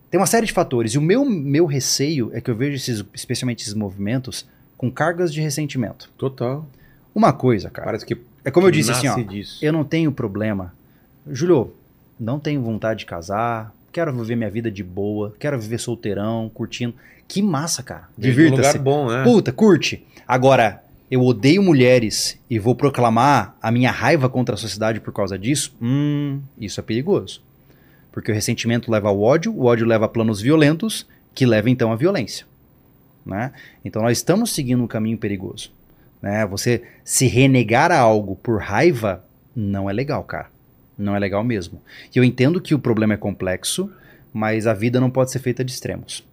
tem uma série de fatores. E o meu, meu receio é que eu vejo esses, especialmente esses movimentos, com cargas de ressentimento. total. Uma coisa, cara. Parece que É como eu disse assim, ó. disso. Eu não tenho problema. Júlio, não tenho vontade de casar. Quero viver minha vida de boa. Quero viver solteirão, curtindo. Que massa, cara. Um lugar Divirta-se. bom, né? Puta, curte. Agora, eu odeio mulheres e vou proclamar a minha raiva contra a sociedade por causa disso? Hum, isso é perigoso. Porque o ressentimento leva ao ódio, o ódio leva a planos violentos, que leva então à violência. Né? Então nós estamos seguindo um caminho perigoso. Né? Você se renegar a algo por raiva não é legal, cara. Não é legal mesmo. E eu entendo que o problema é complexo, mas a vida não pode ser feita de extremos.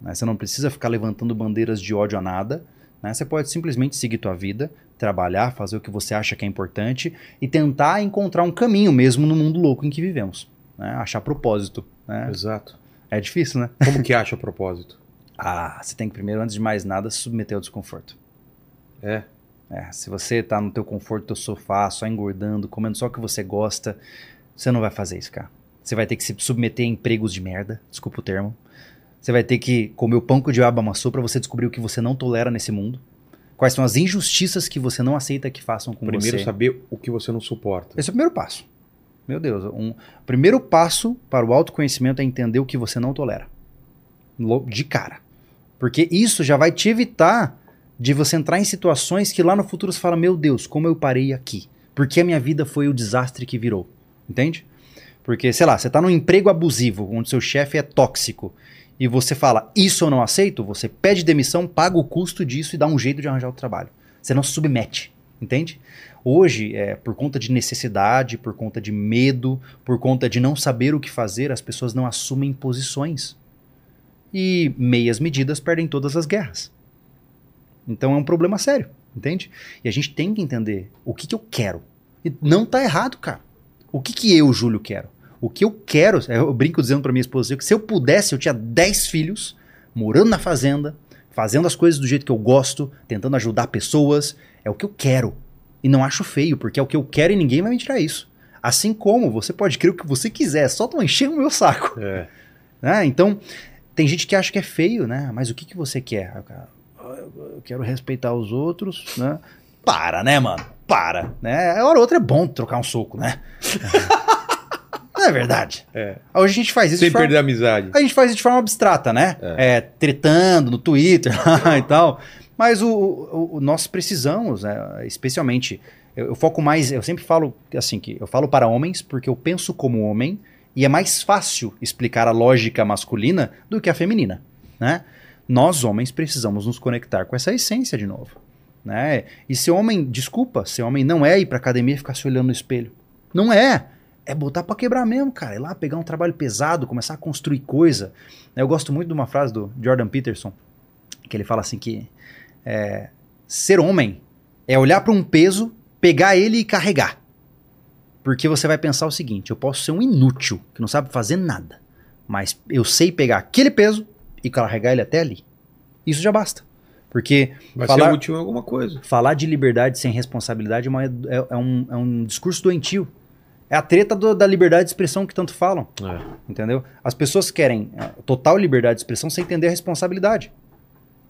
né? Você não precisa ficar levantando bandeiras de ódio a nada. né? Você pode simplesmente seguir tua vida, trabalhar, fazer o que você acha que é importante e tentar encontrar um caminho mesmo no mundo louco em que vivemos. né? Achar propósito. né? Exato. É difícil, né? Como que acha propósito? Ah, você tem que primeiro, antes de mais nada, se submeter ao desconforto. É. É, se você tá no teu conforto, teu sofá, só engordando, comendo só o que você gosta, você não vai fazer isso, cara. Você vai ter que se submeter a empregos de merda, desculpa o termo. Você vai ter que comer o pão que o diabo amassou pra você descobrir o que você não tolera nesse mundo. Quais são as injustiças que você não aceita que façam com Primeiro você. saber o que você não suporta. Esse é o primeiro passo. Meu Deus, um o primeiro passo para o autoconhecimento é entender o que você não tolera. De cara. Porque isso já vai te evitar de você entrar em situações que lá no futuro você fala: Meu Deus, como eu parei aqui? Porque a minha vida foi o desastre que virou. Entende? Porque, sei lá, você tá num emprego abusivo, onde seu chefe é tóxico, e você fala, isso eu não aceito, você pede demissão, paga o custo disso e dá um jeito de arranjar o trabalho. Você não se submete, entende? Hoje, é, por conta de necessidade, por conta de medo, por conta de não saber o que fazer, as pessoas não assumem posições. E meias medidas perdem todas as guerras. Então é um problema sério, entende? E a gente tem que entender o que, que eu quero. E não tá errado, cara. O que, que eu, Júlio, quero? O que eu quero, eu brinco dizendo pra minha esposa que se eu pudesse, eu tinha 10 filhos, morando na fazenda, fazendo as coisas do jeito que eu gosto, tentando ajudar pessoas. É o que eu quero. E não acho feio, porque é o que eu quero e ninguém vai me tirar isso. Assim como você pode crer o que você quiser, só não encher o meu saco. É. né? Então, tem gente que acha que é feio, né? Mas o que, que você quer? Eu quero respeitar os outros, né? Para, né, mano? Para, né? A hora ou outra é bom trocar um soco, né? Não é verdade? É. Hoje a gente faz isso Sem de forma... perder a amizade. A gente faz isso de forma abstrata, né? É. tretando no Twitter e tal. Mas o, o- o- nós precisamos, né, especialmente, eu, eu foco mais, eu sempre falo assim, que eu falo para homens porque eu penso como homem e é mais fácil explicar a lógica masculina do que a feminina, né? Nós, homens, precisamos nos conectar com essa essência de novo, né? E ser homem, desculpa, ser homem não é ir pra academia e ficar se olhando no espelho. Não é. É botar pra quebrar mesmo, cara. Ir lá pegar um trabalho pesado, começar a construir coisa. Eu gosto muito de uma frase do Jordan Peterson, que ele fala assim que é, ser homem é olhar pra um peso, pegar ele e carregar. Porque você vai pensar o seguinte: eu posso ser um inútil que não sabe fazer nada, mas eu sei pegar aquele peso e carregar ele até ali. Isso já basta. Porque Vai falar, ser útil em alguma coisa. falar de liberdade sem responsabilidade é, uma- é- é um, é um discurso doentio. É a treta do- da liberdade de expressão que tanto falam. É. Entendeu? As pessoas querem é, total liberdade de expressão sem entender a responsabilidade.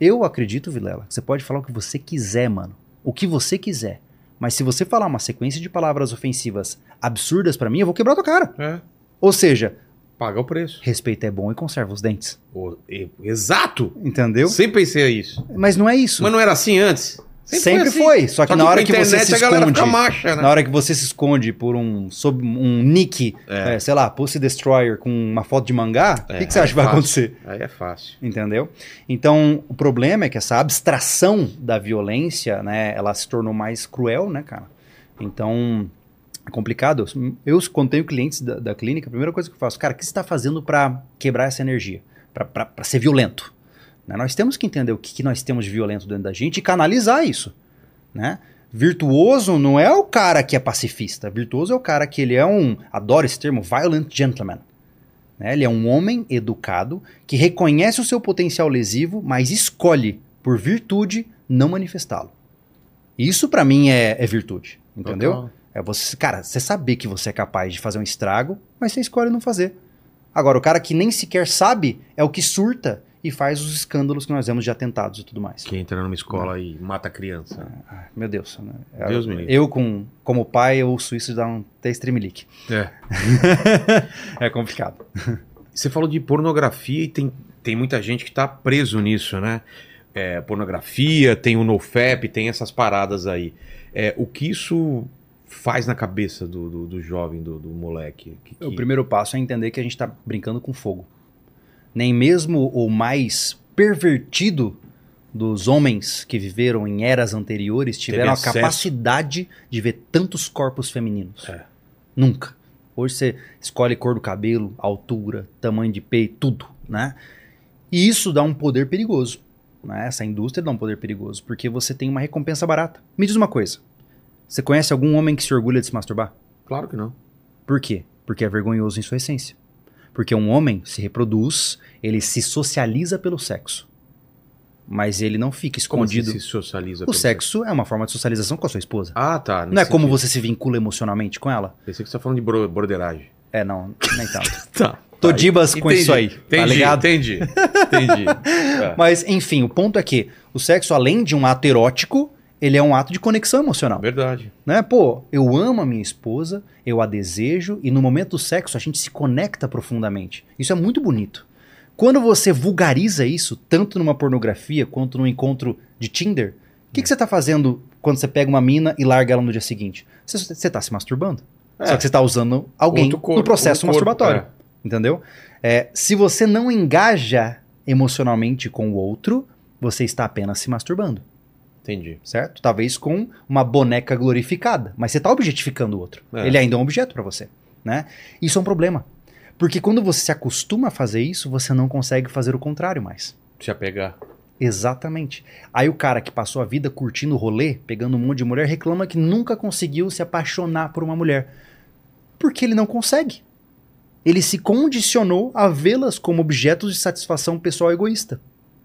Eu acredito, Vilela, que você pode falar o que você quiser, mano. O que você quiser. Mas se você falar uma sequência de palavras ofensivas absurdas pra mim, eu vou quebrar tua cara. É. Ou seja, Paga o preço. respeito é bom e conserva os dentes. O- e- Exato! Entendeu? Sempre pensei isso. Mas não é isso. Mas não era assim antes? Sempre, assim. foi. Só que na com hora que você se esconde. macha, né? Na hora que você se esconde por um, sob um nick, É. é, sei lá, Pussy Destroyer com uma foto de mangá, o É, que, que você acha que vai fácil. acontecer? Aí é fácil. Entendeu? Então, o problema é que essa abstração da violência, né, ela se tornou mais cruel, né, cara? Então, é complicado. Eu, quando tenho clientes da, da clínica, a primeira coisa que eu faço, cara, o que você está fazendo para quebrar essa energia? Para ser violento? Né? Nós temos que entender o que, que nós temos de violento dentro da gente e canalizar isso, né? Virtuoso não é o cara que é pacifista. Virtuoso é o cara que ele é um, adoro esse termo, violent gentleman. né? Ele é um homem educado que reconhece o seu potencial lesivo, mas escolhe, por virtude, não manifestá-lo. Isso pra mim é, é virtude, entendeu? Total. É você, cara, você saber que você é capaz de fazer um estrago, mas você escolhe não fazer. Agora, o cara que nem sequer sabe é o que surta e faz os escândalos que nós vemos de atentados e tudo mais. Que entra numa escola e mata a criança. Ai, Meu Deus. Né? Deus me livre. eu, com, como pai, eu suíço dá um até extremelique. É. É complicado. Você falou de pornografia e tem, tem muita gente que tá preso nisso, né? É, pornografia, tem o NoFap, tem essas paradas aí. É, o que isso faz na cabeça do, do, do jovem, do, do moleque? Que- que- O primeiro passo é entender que a gente está brincando com fogo. Nem mesmo o mais pervertido dos homens que viveram em eras anteriores tiveram a capacidade de ver tantos corpos femininos. É. Nunca. Hoje você escolhe cor do cabelo, altura, tamanho de peito, tudo, né? E isso dá um poder perigoso. Né? Essa indústria dá um poder perigoso, porque você tem uma recompensa barata. Me diz uma coisa. Você conhece algum homem que se orgulha de se masturbar? Claro que não. Por quê? Porque é vergonhoso em sua essência. Porque um homem se reproduz, ele se socializa pelo sexo. Mas ele não fica Como assim escondido. se socializa? o pelo sexo é uma forma de socialização com a sua esposa. Ah, tá. não é como sentido. você se vincula emocionalmente com ela? Pensei que você tá falando de bro- borderagem. É, não, nem tanto. Tá. Tô dibas com isso aí, tá Entendi, ligado? entendi. Entendi. É. Mas, enfim, o ponto é que o sexo, além de um ato erótico, ele é um ato de conexão emocional. Verdade. né? Pô, eu amo a minha esposa, eu a desejo e no momento do sexo a gente se conecta profundamente. Isso é muito bonito. Quando você vulgariza isso, tanto numa pornografia quanto num encontro de Tinder, o que, que você tá fazendo quando você pega uma mina e larga ela no dia seguinte? Você, você tá se masturbando. É. Só que você tá usando alguém corpo, no processo corpo, masturbatório. Entendeu? É, se você não engaja emocionalmente com o outro, você está apenas se masturbando Entendi. certo? Talvez com uma boneca glorificada, mas você está objetificando o outro. É. Ele ainda é um objeto para você, né? Isso é um problema. Porque quando você se acostuma a fazer isso, você não consegue fazer o contrário mais. Se apegar. Exatamente. Aí o cara que passou a vida curtindo o rolê, pegando um monte de mulher, reclama que nunca conseguiu se apaixonar por uma mulher. Porque ele não consegue. Ele se condicionou a vê-las como objetos de satisfação pessoal egoísta.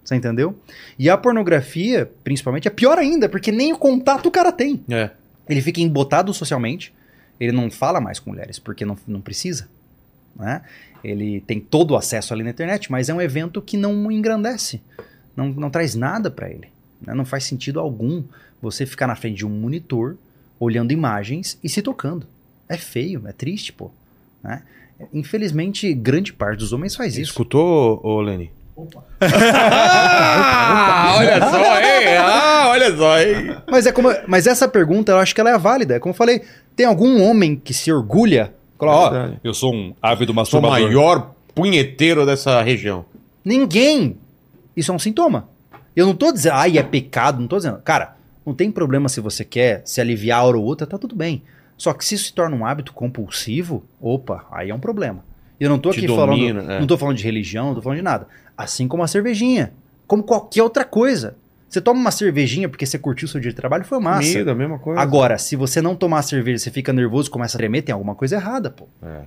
Você entendeu? E a pornografia, principalmente, é pior ainda, porque nem o contato o cara tem. É. Ele fica embotado socialmente, ele não fala mais com mulheres, porque não, não precisa. Né? Ele tem todo o acesso ali na internet, mas é um evento que não engrandece, não, não traz nada para ele. né? Não faz sentido algum você ficar na frente de um monitor, olhando imagens e se tocando. É feio, é triste, pô. né? Infelizmente, grande parte dos homens faz isso. Escutou, Lenny? Opa. Ah, olha só, hein? Ah, olha só, hein? Mas, é como, mas essa pergunta, eu acho que ela é válida. É como eu falei, tem algum homem que se orgulha? Fala, ó, Verdade. eu sou um ávido Sou o masturbador. maior punheteiro dessa região. Ninguém. Isso é um sintoma. Eu não tô dizendo, ai, é pecado, não tô dizendo. Cara, não tem problema se você quer se aliviar a hora ou outra, tá tudo bem. Só que se isso se torna um hábito compulsivo, opa, aí é um problema. Eu não tô Te aqui domina, falando, é. não tô falando de religião, não tô falando de nada. Assim como a cervejinha, como qualquer outra coisa. Você toma uma cervejinha porque você curtiu o seu dia de trabalho, foi massa. Comida, a mesma coisa. Agora, se você não tomar cerveja, você fica nervoso, começa a tremer, tem alguma coisa errada, pô. É,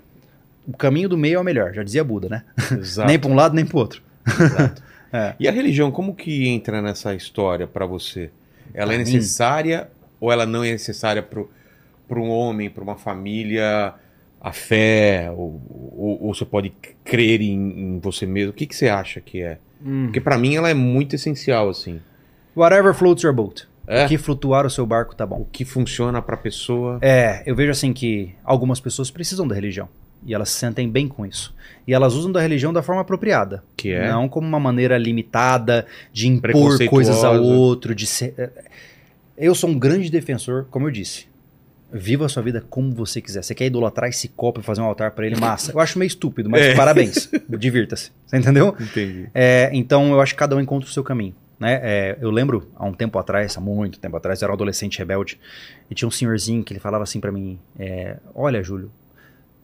O caminho do meio é o melhor, já dizia Buda, né? exato. Nem pra um lado, nem pro outro. exato. É. E a religião, como que entra nessa história pra você? Ela é necessária ou ela não é necessária para um homem, para uma família? A fé, ou, ou- ou você pode crer em, em você mesmo? O que, que você acha que é? Porque pra mim ela é muito essencial, assim. Whatever floats your boat. É? O que flutuar o seu barco tá bom. O que funciona pra pessoa. É, eu vejo assim que algumas pessoas precisam da religião. E elas se sentem bem com isso. E elas usam da religião da forma apropriada. Que é? Não como uma maneira limitada de impor coisas ao outro. De ser... é, Eu sou um grande defensor, como eu disse. Viva a sua vida como você quiser. Você quer idolatrar esse copo e fazer um altar pra ele, massa. Eu acho meio estúpido, mas É. parabéns. Divirta-se. Você entendeu? Entendi. É, então eu acho que cada um encontra o seu caminho. Né? É, eu lembro, há um tempo atrás, há muito tempo atrás, eu era um adolescente rebelde, e tinha um senhorzinho que ele falava assim pra mim: é, Olha, Júlio,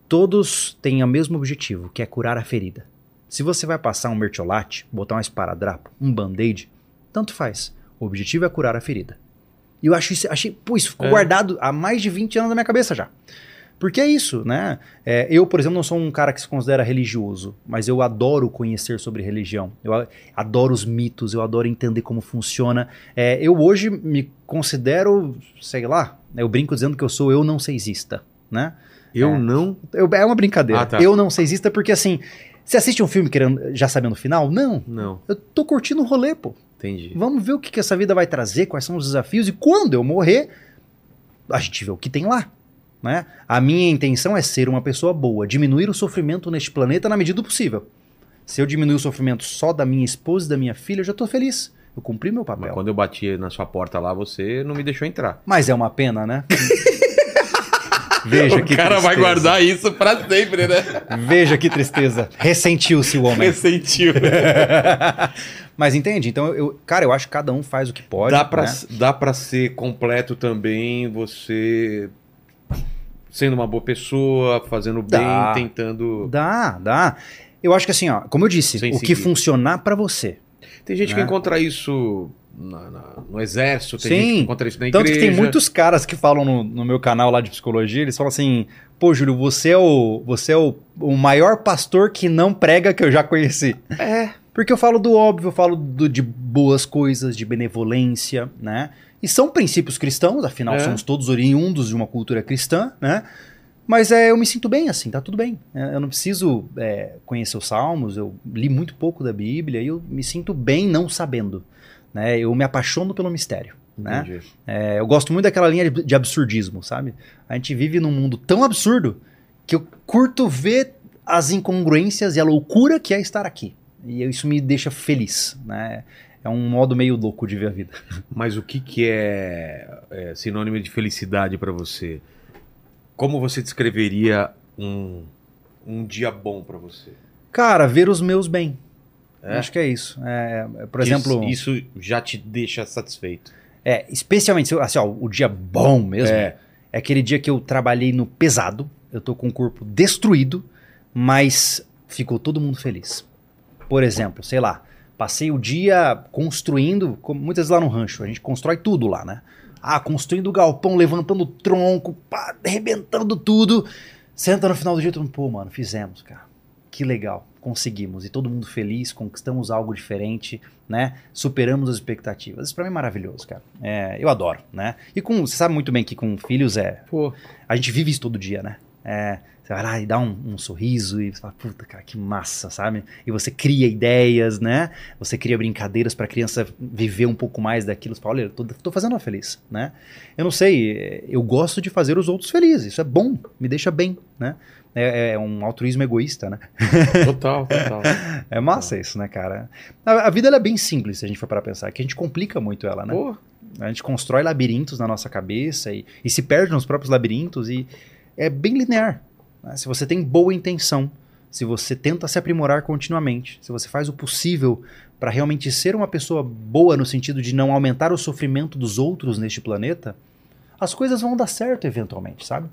todos têm o mesmo objetivo, que é curar a ferida. Se você vai passar um mertiolate, botar um esparadrapo, um band-aid, tanto faz. O objetivo é curar a ferida. E eu acho isso, achei, pô, isso ficou É. guardado há mais de 20 anos na minha cabeça já. Porque é isso, né? É, eu, por exemplo, não sou um cara que se considera religioso, mas eu adoro conhecer sobre religião. Eu adoro os mitos, eu adoro entender como funciona. É, eu hoje me considero, sei lá, eu brinco dizendo que eu sou eu não seisista, né? Eu É. não. Eu- é uma brincadeira. Ah, tá. Eu não seisista porque assim, você assiste um filme querendo já sabendo o final? Não. Não, Eu tô curtindo o rolê, pô. Entendi. Vamos ver o que, que essa vida vai trazer, quais são os desafios e quando eu morrer, a gente vê o que tem lá. Né? A minha intenção é ser uma pessoa boa, diminuir o sofrimento neste planeta na medida do possível. Se eu diminuir o sofrimento só da minha esposa e da minha filha, eu já tô feliz. Eu cumpri meu Mas papel. quando eu bati na sua porta lá, você não me deixou entrar. Mas é uma pena, né? Veja o que cara vai tristeza. guardar isso pra sempre, né? Veja que tristeza. Ressentiu-se o homem. Ressentiu. Mas entende? Então, eu, cara, eu acho que cada um faz o que pode. dá, pra, né? dá pra ser completo também você sendo uma boa pessoa, fazendo bem, Dá. tentando. Dá, dá. Eu acho que assim, ó, como eu disse, Sem o que seguir. funcionar pra você. Tem gente que Né? encontra isso na- na- no exército, tem Sim. gente que encontra isso na Tanto igreja. que tem muitos caras que falam no, no meu canal lá de psicologia, eles falam assim: pô, Júlio, você é o, você é o, o maior pastor que não prega que eu já conheci. É. Porque eu falo do óbvio, eu falo do- de boas coisas, de benevolência, né? E são princípios cristãos, afinal É. somos todos oriundos de uma cultura cristã, né? Mas é, eu me sinto bem assim, tá tudo bem. É, Eu não preciso é, conhecer os salmos, eu li muito pouco da Bíblia e eu me sinto bem não sabendo. Né? Eu me apaixono pelo mistério. Né? É, eu gosto muito daquela linha de absurdismo, sabe? A gente vive num mundo tão absurdo que eu curto ver as incongruências e a loucura que é estar aqui. E isso me deixa feliz, né? É um modo meio louco de ver a vida. Mas o que, que é, é sinônimo de felicidade pra você? Como você descreveria um, um dia bom pra você? Cara, ver os meus bem. É? Acho que é isso. É, é, por Isso- exemplo, Isso, já te deixa satisfeito. é, especialmente, assim, ó, o dia bom mesmo, É. é. aquele dia que eu trabalhei no pesado, eu tô com o corpo destruído, mas ficou todo mundo feliz. Por exemplo, sei lá, passei o dia construindo, muitas vezes lá no rancho, a gente constrói tudo lá, né? Ah, construindo o galpão, levantando o tronco, pá, arrebentando tudo. Senta no final do dia e pô, mano, fizemos, cara. Que legal, conseguimos. E todo mundo feliz, conquistamos algo diferente, né? Superamos as expectativas. Isso pra mim é maravilhoso, cara. É, eu adoro, né? E com, você sabe muito bem que com filhos é Pô, a gente vive isso todo dia, né? É, você vai lá e dá um, um sorriso e você fala, puta, cara, que massa, sabe? E você cria ideias, né? Você cria brincadeiras pra criança viver um pouco mais daquilo. Você fala, olha, eu tô, tô fazendo ela feliz, né? Eu não sei, é, eu gosto de fazer os outros felizes. Isso é bom, me deixa bem, né? É, é um altruísmo egoísta, né? total, total. É massa isso, né, cara? A, a vida é bem simples, se a gente for para pensar, que a gente complica muito ela, né? A gente constrói labirintos na nossa cabeça e, e se perde nos próprios labirintos e é bem linear. Né? Se você tem boa intenção, se você tenta se aprimorar continuamente, se você faz o possível para realmente ser uma pessoa boa no sentido de não aumentar o sofrimento dos outros neste planeta, as coisas vão dar certo eventualmente, sabe?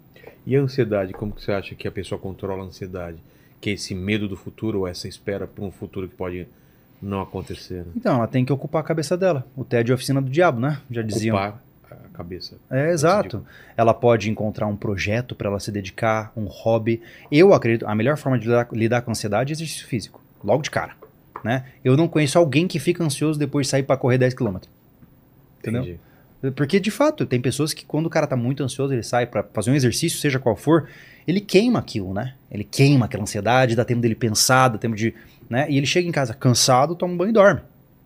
e a ansiedade? Como que você acha que a pessoa controla a ansiedade? Que é esse medo do futuro ou essa espera por um futuro que pode não acontecer? Né? Então, ela tem que ocupar a cabeça dela. O tédio é a oficina do diabo, né? Já diziam. Ocupar cabeça. É, exato. Ela pode encontrar um projeto para ela se dedicar, um hobby. Eu acredito, a melhor forma de lidar, lidar com a ansiedade é exercício físico, logo de cara, né? Eu não conheço alguém que fica ansioso depois de sair para correr 10 km. Entendeu? Entendi. Porque de fato, tem pessoas que quando o cara tá muito ansioso, ele sai para fazer um exercício, seja qual for, ele queima aquilo, né? Ele queima aquela ansiedade, dá tempo dele pensar, dá tempo de, né? E ele chega em casa cansado, toma um banho e dorme,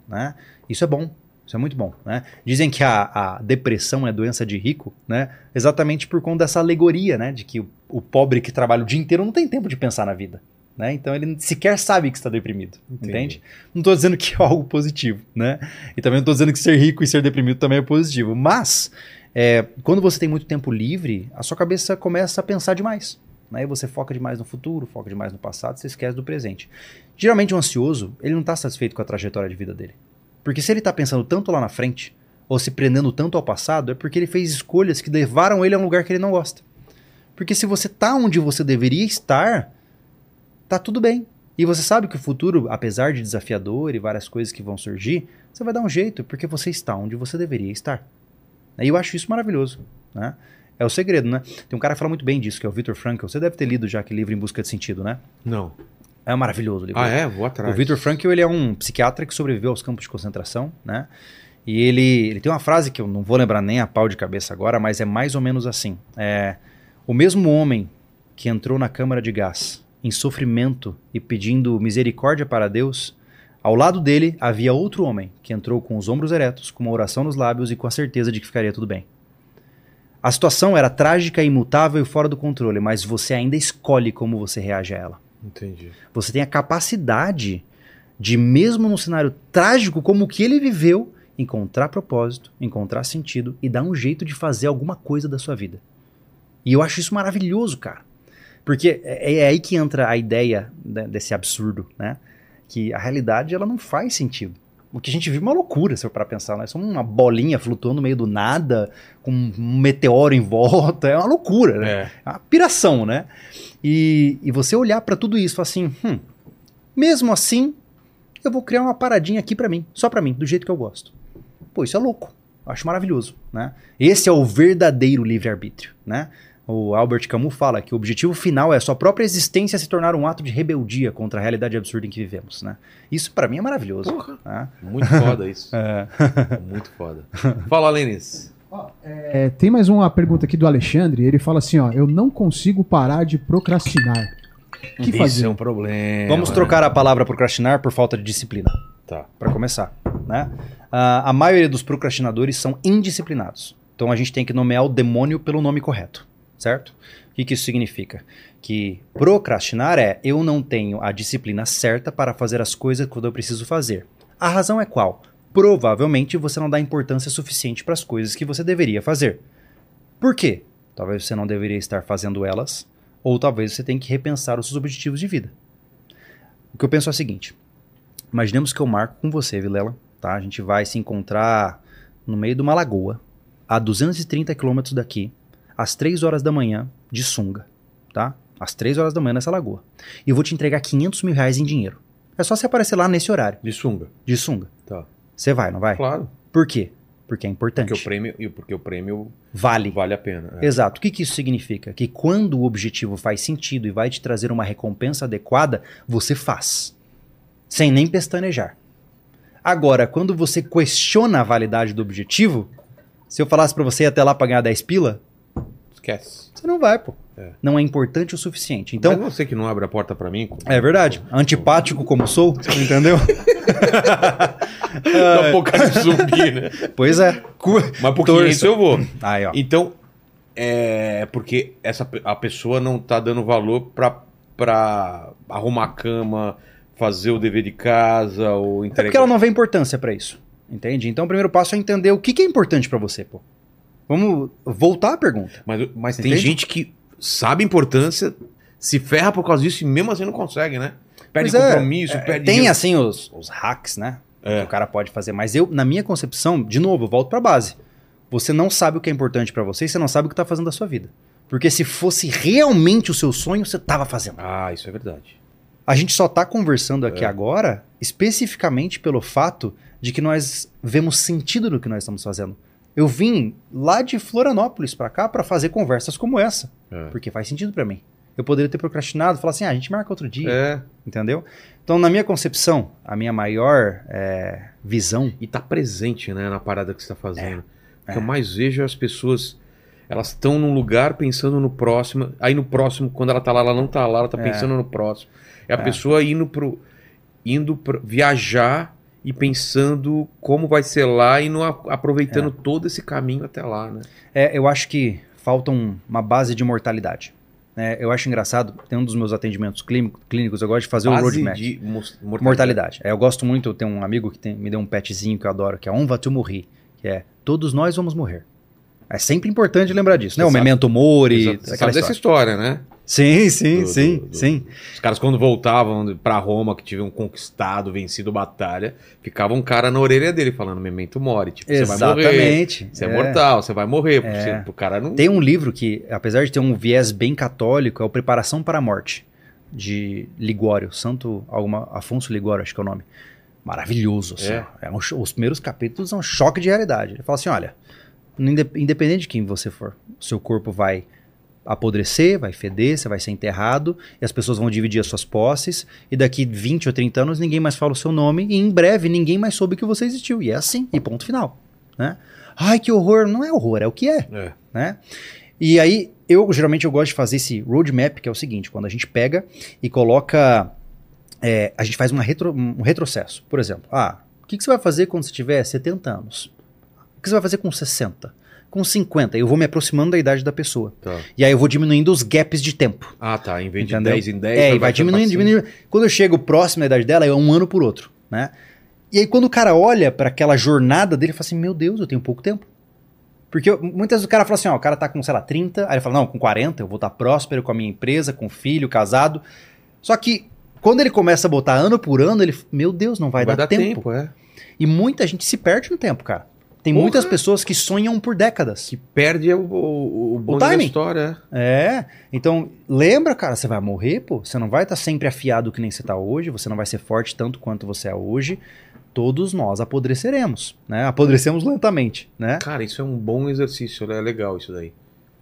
né? Isso é bom. Isso é muito bom, né? Dizem que a, a depressão é doença de rico, né? Exatamente por conta dessa alegoria, né? De que o, o pobre que trabalha o dia inteiro não tem tempo de pensar na vida, né? Então ele sequer sabe que está deprimido, Entendi. entende? Não estou dizendo que é algo positivo, né? E também não estou dizendo que ser rico e ser deprimido também é positivo. Mas, é, quando você tem muito tempo livre, a sua cabeça começa a pensar demais. Né? E você foca demais no futuro, foca demais no passado, você esquece do presente. Geralmente o ansioso, ele não está satisfeito com a trajetória de vida dele. Porque se ele está pensando tanto lá na frente, ou se prendendo tanto ao passado, é porque ele fez escolhas que levaram ele a um lugar que ele não gosta. Porque se você tá onde você deveria estar, tá tudo bem. E você sabe que o futuro, apesar de desafiador e várias coisas que vão surgir, você vai dar um jeito, porque você está onde você deveria estar. E eu acho isso maravilhoso, né? É o segredo, né? Tem um cara que fala muito bem disso, que é o Viktor Frankl. Você deve ter lido já aquele livro Em Busca de Sentido, né? Não. É maravilhoso o livro. Ah, é? Vou atrás. O Viktor Frankl, ele é um psiquiatra que sobreviveu aos campos de concentração, né? E ele, ele tem uma frase que eu não vou lembrar nem a pau de cabeça agora, mas é mais ou menos assim. É, o mesmo homem que entrou na câmara de gás em sofrimento e pedindo misericórdia para Deus, ao lado dele havia outro homem que entrou com os ombros eretos, com uma oração nos lábios e com a certeza de que ficaria tudo bem. A situação era trágica, imutável e fora do controle, mas você ainda escolhe como você reage a ela. Entendi. Você tem a capacidade de, mesmo num cenário trágico como o que ele viveu, encontrar propósito, encontrar sentido e dar um jeito de fazer alguma coisa da sua vida. E eu acho isso maravilhoso, cara. Porque é, é aí que entra a ideia desse absurdo, né? Que a realidade ela não faz sentido. O que a gente vive é uma loucura, se eu para pensar, né? Somos uma bolinha flutuando no meio do nada, com um meteoro em volta, é uma loucura, né? É. É uma piração, né? E, e você olhar pra tudo isso e falar assim, hum, mesmo assim, eu vou criar uma paradinha aqui pra mim, só pra mim, do jeito que eu gosto. Pô, isso é louco. Eu acho maravilhoso, né? Esse é o verdadeiro livre-arbítrio, né? O Albert Camus fala que o objetivo final é a sua própria existência se tornar um ato de rebeldia contra a realidade absurda em que vivemos, né? Isso pra mim é maravilhoso. Porra. né? Muito foda isso. É. Muito foda. Fala, Lênis. É, tem mais uma pergunta aqui do Alexandre. Ele fala assim: ó, eu não consigo parar de procrastinar. O que Isso fazer? é um problema. Vamos trocar a palavra procrastinar por falta de disciplina. Tá. Para começar, né? Ah, a maioria dos procrastinadores são indisciplinados. Então a gente tem que nomear o demônio pelo nome correto, certo? O que, que isso significa? Que procrastinar é eu não tenho a disciplina certa para fazer as coisas quando eu preciso fazer. A razão é qual? Provavelmente você não dá importância suficiente para as coisas que você deveria fazer. Por quê? Talvez você não deveria estar fazendo elas, ou talvez você tenha que repensar os seus objetivos de vida. O que eu penso é o seguinte: imaginemos que eu marco com você, Vilela, tá? A gente vai se encontrar no meio de uma lagoa, a 230 quilômetros daqui, às 3 horas da manhã, de sunga, tá? Às 3 horas da manhã nessa lagoa. E eu vou te entregar 500 mil reais em dinheiro. É só você aparecer lá nesse horário, De sunga. de sunga. Tá. Você vai, não vai? Claro. Por quê? Porque é importante. Porque o prêmio, porque o prêmio Vale. vale a pena. é. Exato. O que, que isso significa? Que quando o objetivo faz sentido e vai te trazer uma recompensa adequada, você faz. Sem nem pestanejar. Agora, quando você questiona a validade do objetivo, se eu falasse pra você ir até lá pra ganhar 10 pila, Esquece. você não vai, pô. É. Não é importante o suficiente. Então, Então, você que não abre a porta pra mim. é verdade. Antipático como sou, entendeu? Do apocalipse zumbi, né? pois é. Mas por Torço. 500 eu vou. Aí, ó. Então, é porque essa, a pessoa não tá dando valor pra, pra arrumar a cama, fazer o dever de casa ou É entregar. porque ela não vê importância pra isso. Entende? Então o primeiro passo é entender o que, que é importante pra você, pô. Vamos voltar à pergunta. Mas, mas tem Entende? gente que sabe a importância, se ferra por causa disso e mesmo assim não consegue, né? Perde Pois é, compromisso, é, perde. Tem dinheiro. assim os, os hacks, né? É. Que o cara pode fazer. Mas eu, na minha concepção, de novo, eu volto pra base. Você não sabe o que é importante pra você e você não sabe o que tá fazendo da sua vida. Porque se fosse realmente o seu sonho, você tava fazendo. Ah, isso é verdade. A gente só tá conversando aqui É. agora especificamente pelo fato de que nós vemos sentido no que nós estamos fazendo. Eu vim lá de Florianópolis pra cá pra fazer conversas como essa, É. porque faz sentido pra mim. Eu poderia ter procrastinado, falar assim, ah, a gente marca outro dia, É. entendeu? Então, na minha concepção, a minha maior é, visão E tá presente, né, na parada que você tá fazendo. O que é. eu mais vejo é as pessoas. Elas estão num lugar pensando no próximo. Aí no próximo, quando ela tá lá, ela não tá lá, ela tá É. pensando no próximo. É a É. pessoa indo pro. indo pro, viajar e pensando como vai ser lá e não aproveitando todo esse caminho até lá, né? É, eu acho que falta um- uma base de mortalidade. né? eu acho engraçado, tem um dos meus atendimentos clínico- clínicos, eu gosto de fazer o Base roadmap. de mortalidade. Mortalidade. É, eu gosto muito, eu tenho um amigo que tem- me deu um petzinho que eu adoro, que é On va tu morrer, que é todos nós vamos morrer. É sempre importante lembrar disso, né? O sabe- memento mori, aquela sabe dessa história. história, né? Sim, sim, Do- sim, do- do- sim. Os caras, quando voltavam pra Roma, que tinham conquistado, vencido batalha, ficava um cara na orelha dele falando memento mori. Tipo, você vai morrer. Exatamente. Você é, mortal, você vai morrer. É. você- o cara não. Tem um livro que, apesar de ter um viés bem católico, é o Preparação para a Morte, de Ligório, Santo alguma, Afonso Ligório, acho que é o nome. Maravilhoso, assim. É. É um os primeiros capítulos são um choque de realidade. Ele fala assim, olha, inde- independente de quem você for, seu corpo vai apodrecer, vai feder, você vai ser enterrado, e as pessoas vão dividir as suas posses, e daqui 20 ou 30 anos ninguém mais fala o seu nome, e em breve ninguém mais soube que você existiu. E é assim, e ponto final. Né? Ai, que horror! Não é horror, é o que é É. né? E aí, eu geralmente eu gosto de fazer esse roadmap, que é o seguinte, quando a gente pega e coloca, é, a gente faz uma retro- um retrocesso. Por exemplo, ah, o que, que você vai fazer quando você tiver 70 anos? O que você vai fazer com 60? Com 50? Eu vou me aproximando da idade da pessoa. Tá. E aí eu vou diminuindo os gaps de tempo. Ah, tá. Em vez de Entendeu? 10 em 10. É, e vai baixando diminuindo, diminuindo. Quando eu chego próximo da idade dela, é um ano por outro, né? E aí quando o cara olha para aquela jornada dele, ele fala assim, meu Deus, eu tenho pouco tempo. Porque muitas vezes o cara fala assim, ó, o cara tá com, sei lá, 30, aí ele fala, não, com 40 eu vou estar próspero com a minha empresa, com filho, casado. Só que quando ele começa a botar ano por ano, ele, meu Deus, não vai, Vai, dar, dar tempo. tempo, é. E muita gente se perde no tempo, cara. Tem Porra. muitas pessoas que sonham por décadas. Que perde o, o, o bonde da história. é. É, então lembra, cara, você vai morrer, pô. Você não vai estar sempre afiado que nem você tá hoje, você não vai ser forte tanto quanto você é hoje. Todos nós apodreceremos, né? Apodrecemos lentamente, né? Cara, isso é um bom exercício. É legal isso daí.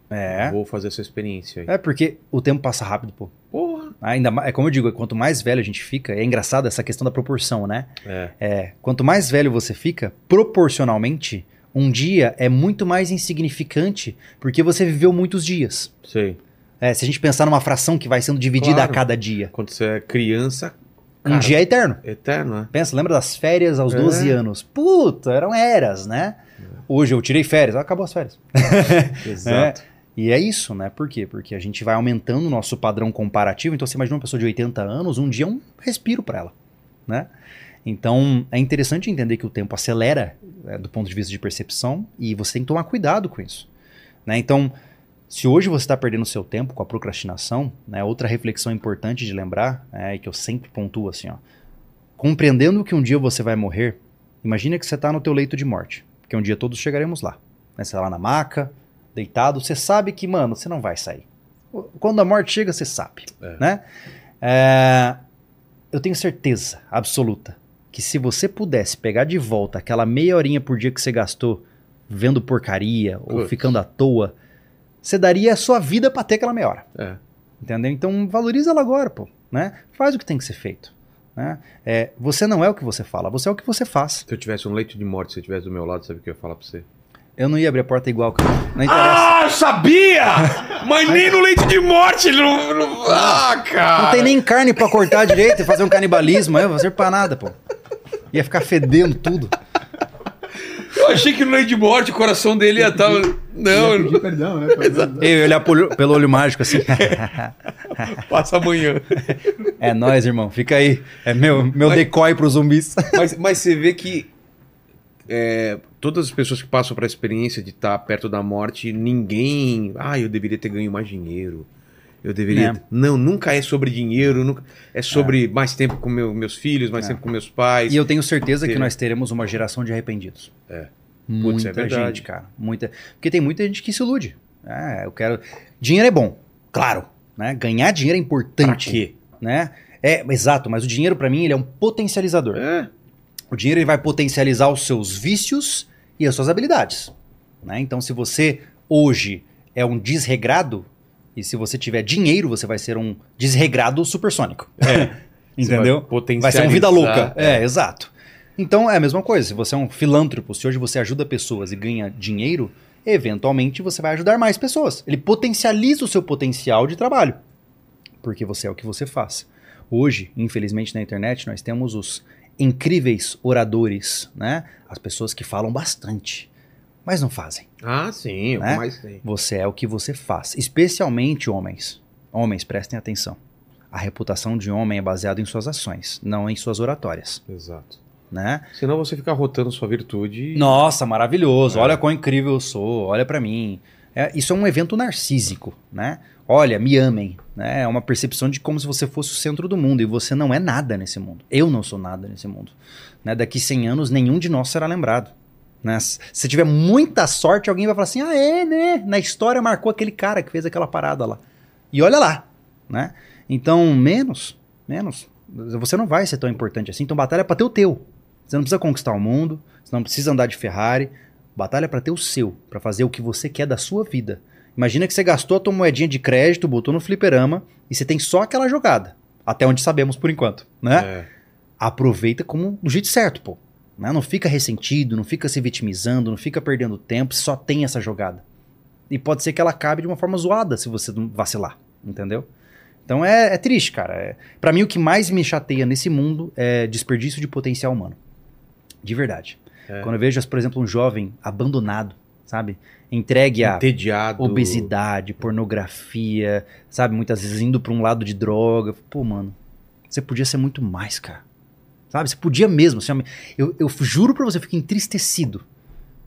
É. Vou fazer essa experiência aí. É porque o tempo passa rápido, pô. Porra. Ainda mais, é como eu digo, quanto mais velho a gente fica, é engraçado essa questão da proporção, né? É. É, quanto mais velho você fica, proporcionalmente, um dia é muito mais insignificante porque você viveu muitos dias. Sei. É, se a gente pensar numa fração que vai sendo dividida Claro. a cada dia, Quando você é criança, um Cara. dia é eterno. eterno, né? Pensa, lembra das férias aos É. 12 anos? Puta, eram eras, né? Hoje eu tirei férias, acabou as férias. Exato. E é isso, né? Por quê? Porque a gente vai aumentando o nosso padrão comparativo. Então você imagina uma pessoa de 80 anos, um dia é um respiro para ela, né? Então é interessante entender que o tempo acelera né, do ponto de vista de percepção e você tem que tomar cuidado com isso, né? Então, se hoje você está perdendo seu tempo com a procrastinação, né? Outra reflexão importante de lembrar, é, que eu sempre pontuo assim, ó, compreendendo que um dia você vai morrer, imagina que você está no teu leito de morte, porque um dia todos chegaremos lá, né? Você tá lá na maca, deitado, você sabe que, mano, você não vai sair. Quando a morte chega, você sabe, É. né? É, eu tenho certeza absoluta que se você pudesse pegar de volta aquela meia horinha por dia que você gastou vendo porcaria ou ficando à toa, você daria a sua vida pra ter aquela meia hora. É. Entendeu? Então valoriza ela agora, pô. Né? Faz o que tem que ser feito. Né? É, você não é o que você fala, você é o que você faz. Se eu tivesse um leito de morte, se você estivesse do meu lado, sabe o que eu ia falar pra você? Eu não ia abrir a porta igual, cara. Não interessa. Ah, eu sabia! Mas nem no leito de morte ele não. não... Ah, cara! Não tem nem carne pra cortar direito e fazer um canibalismo. Eu não vou servir pra nada, pô. Ia ficar fedendo tudo. Eu achei que no Lei de Morte o coração dele ia estar. Ia Não, pedir perdão, né? Eu ia olhar pelo, pelo olho mágico assim. passa amanhã. é nóis, irmão. Fica aí. É meu, meu Mas- decoy pros zumbis. Mas, mas você vê que é, todas as pessoas que passam para a experiência de estar perto da morte, ninguém. Ah, eu deveria ter ganho mais dinheiro. Eu deveria. É. Não, nunca é sobre dinheiro, nunca... é sobre mais tempo com meu- meus filhos, mais É. tempo com meus pais. E eu tenho certeza que nós teremos uma geração de arrependidos. É. Muita é verdade. gente, cara. Muita. Porque tem muita gente que se ilude. É, eu quero. Dinheiro é bom, claro. Né? Ganhar dinheiro é Pra importante. quê? Né? É, exato, mas o dinheiro, pra mim, ele é um potencializador. É. O dinheiro ele vai potencializar os seus vícios e as suas habilidades. né? Então, se você hoje é um desregrado, e se você tiver dinheiro, você vai ser um desregrado supersônico. Entendeu? Vai, Vai ser uma vida louca. potencializar. É, exato. Então é a mesma coisa. Se você é um filântropo, se hoje você ajuda pessoas e ganha dinheiro, eventualmente você vai ajudar mais pessoas. Ele potencializa o seu potencial de trabalho. Porque você é o que você faz. Hoje, infelizmente, na internet, nós temos os incríveis oradores, né? As pessoas que falam bastante, mas não fazem. Ah, sim, Né? mais tem. Você é o que você faz. Especialmente homens. Homens, prestem atenção. A reputação de homem é baseada em suas ações, não em suas oratórias, Exato. né? Senão você fica rotando sua virtude. e- Nossa, maravilhoso. É. Olha quão incrível eu sou. Olha pra mim. É, isso é um evento narcísico, né? Olha, me amem. Né? É uma percepção de como se você fosse o centro do mundo e você não é nada nesse mundo. Eu não sou nada nesse mundo. Né? Daqui 100 anos, nenhum de nós será lembrado. Né? Se tiver muita sorte, alguém vai falar assim: ah, é, né? Na história marcou aquele cara que fez aquela parada lá. E olha lá, né? Então, menos, menos. Você não vai ser tão importante assim. Então, batalha pra ter o teu. Você não precisa conquistar o mundo, você não precisa andar de Ferrari. Batalha pra ter o seu, pra fazer o que você quer da sua vida. Imagina que você gastou a tua moedinha de crédito, botou no fliperama e você tem só aquela jogada. Até onde sabemos por enquanto, né? É. Aproveita como do jeito certo, pô. Né? Não fica ressentido, não fica se vitimizando, não fica perdendo tempo, só tem essa jogada. E pode ser que ela acabe de uma forma zoada se você vacilar, entendeu? Então é, é triste, cara. É, para mim, o que mais me chateia nesse mundo é desperdício de potencial humano. De verdade. É. Quando eu vejo, por exemplo, um jovem abandonado, sabe? Entregue a Entediado. obesidade, pornografia, sabe? Muitas vezes indo pra um lado de droga. Pô, mano, você podia ser muito mais, cara. Sabe? Você podia mesmo. assim, eu, eu juro pra você, eu fico entristecido.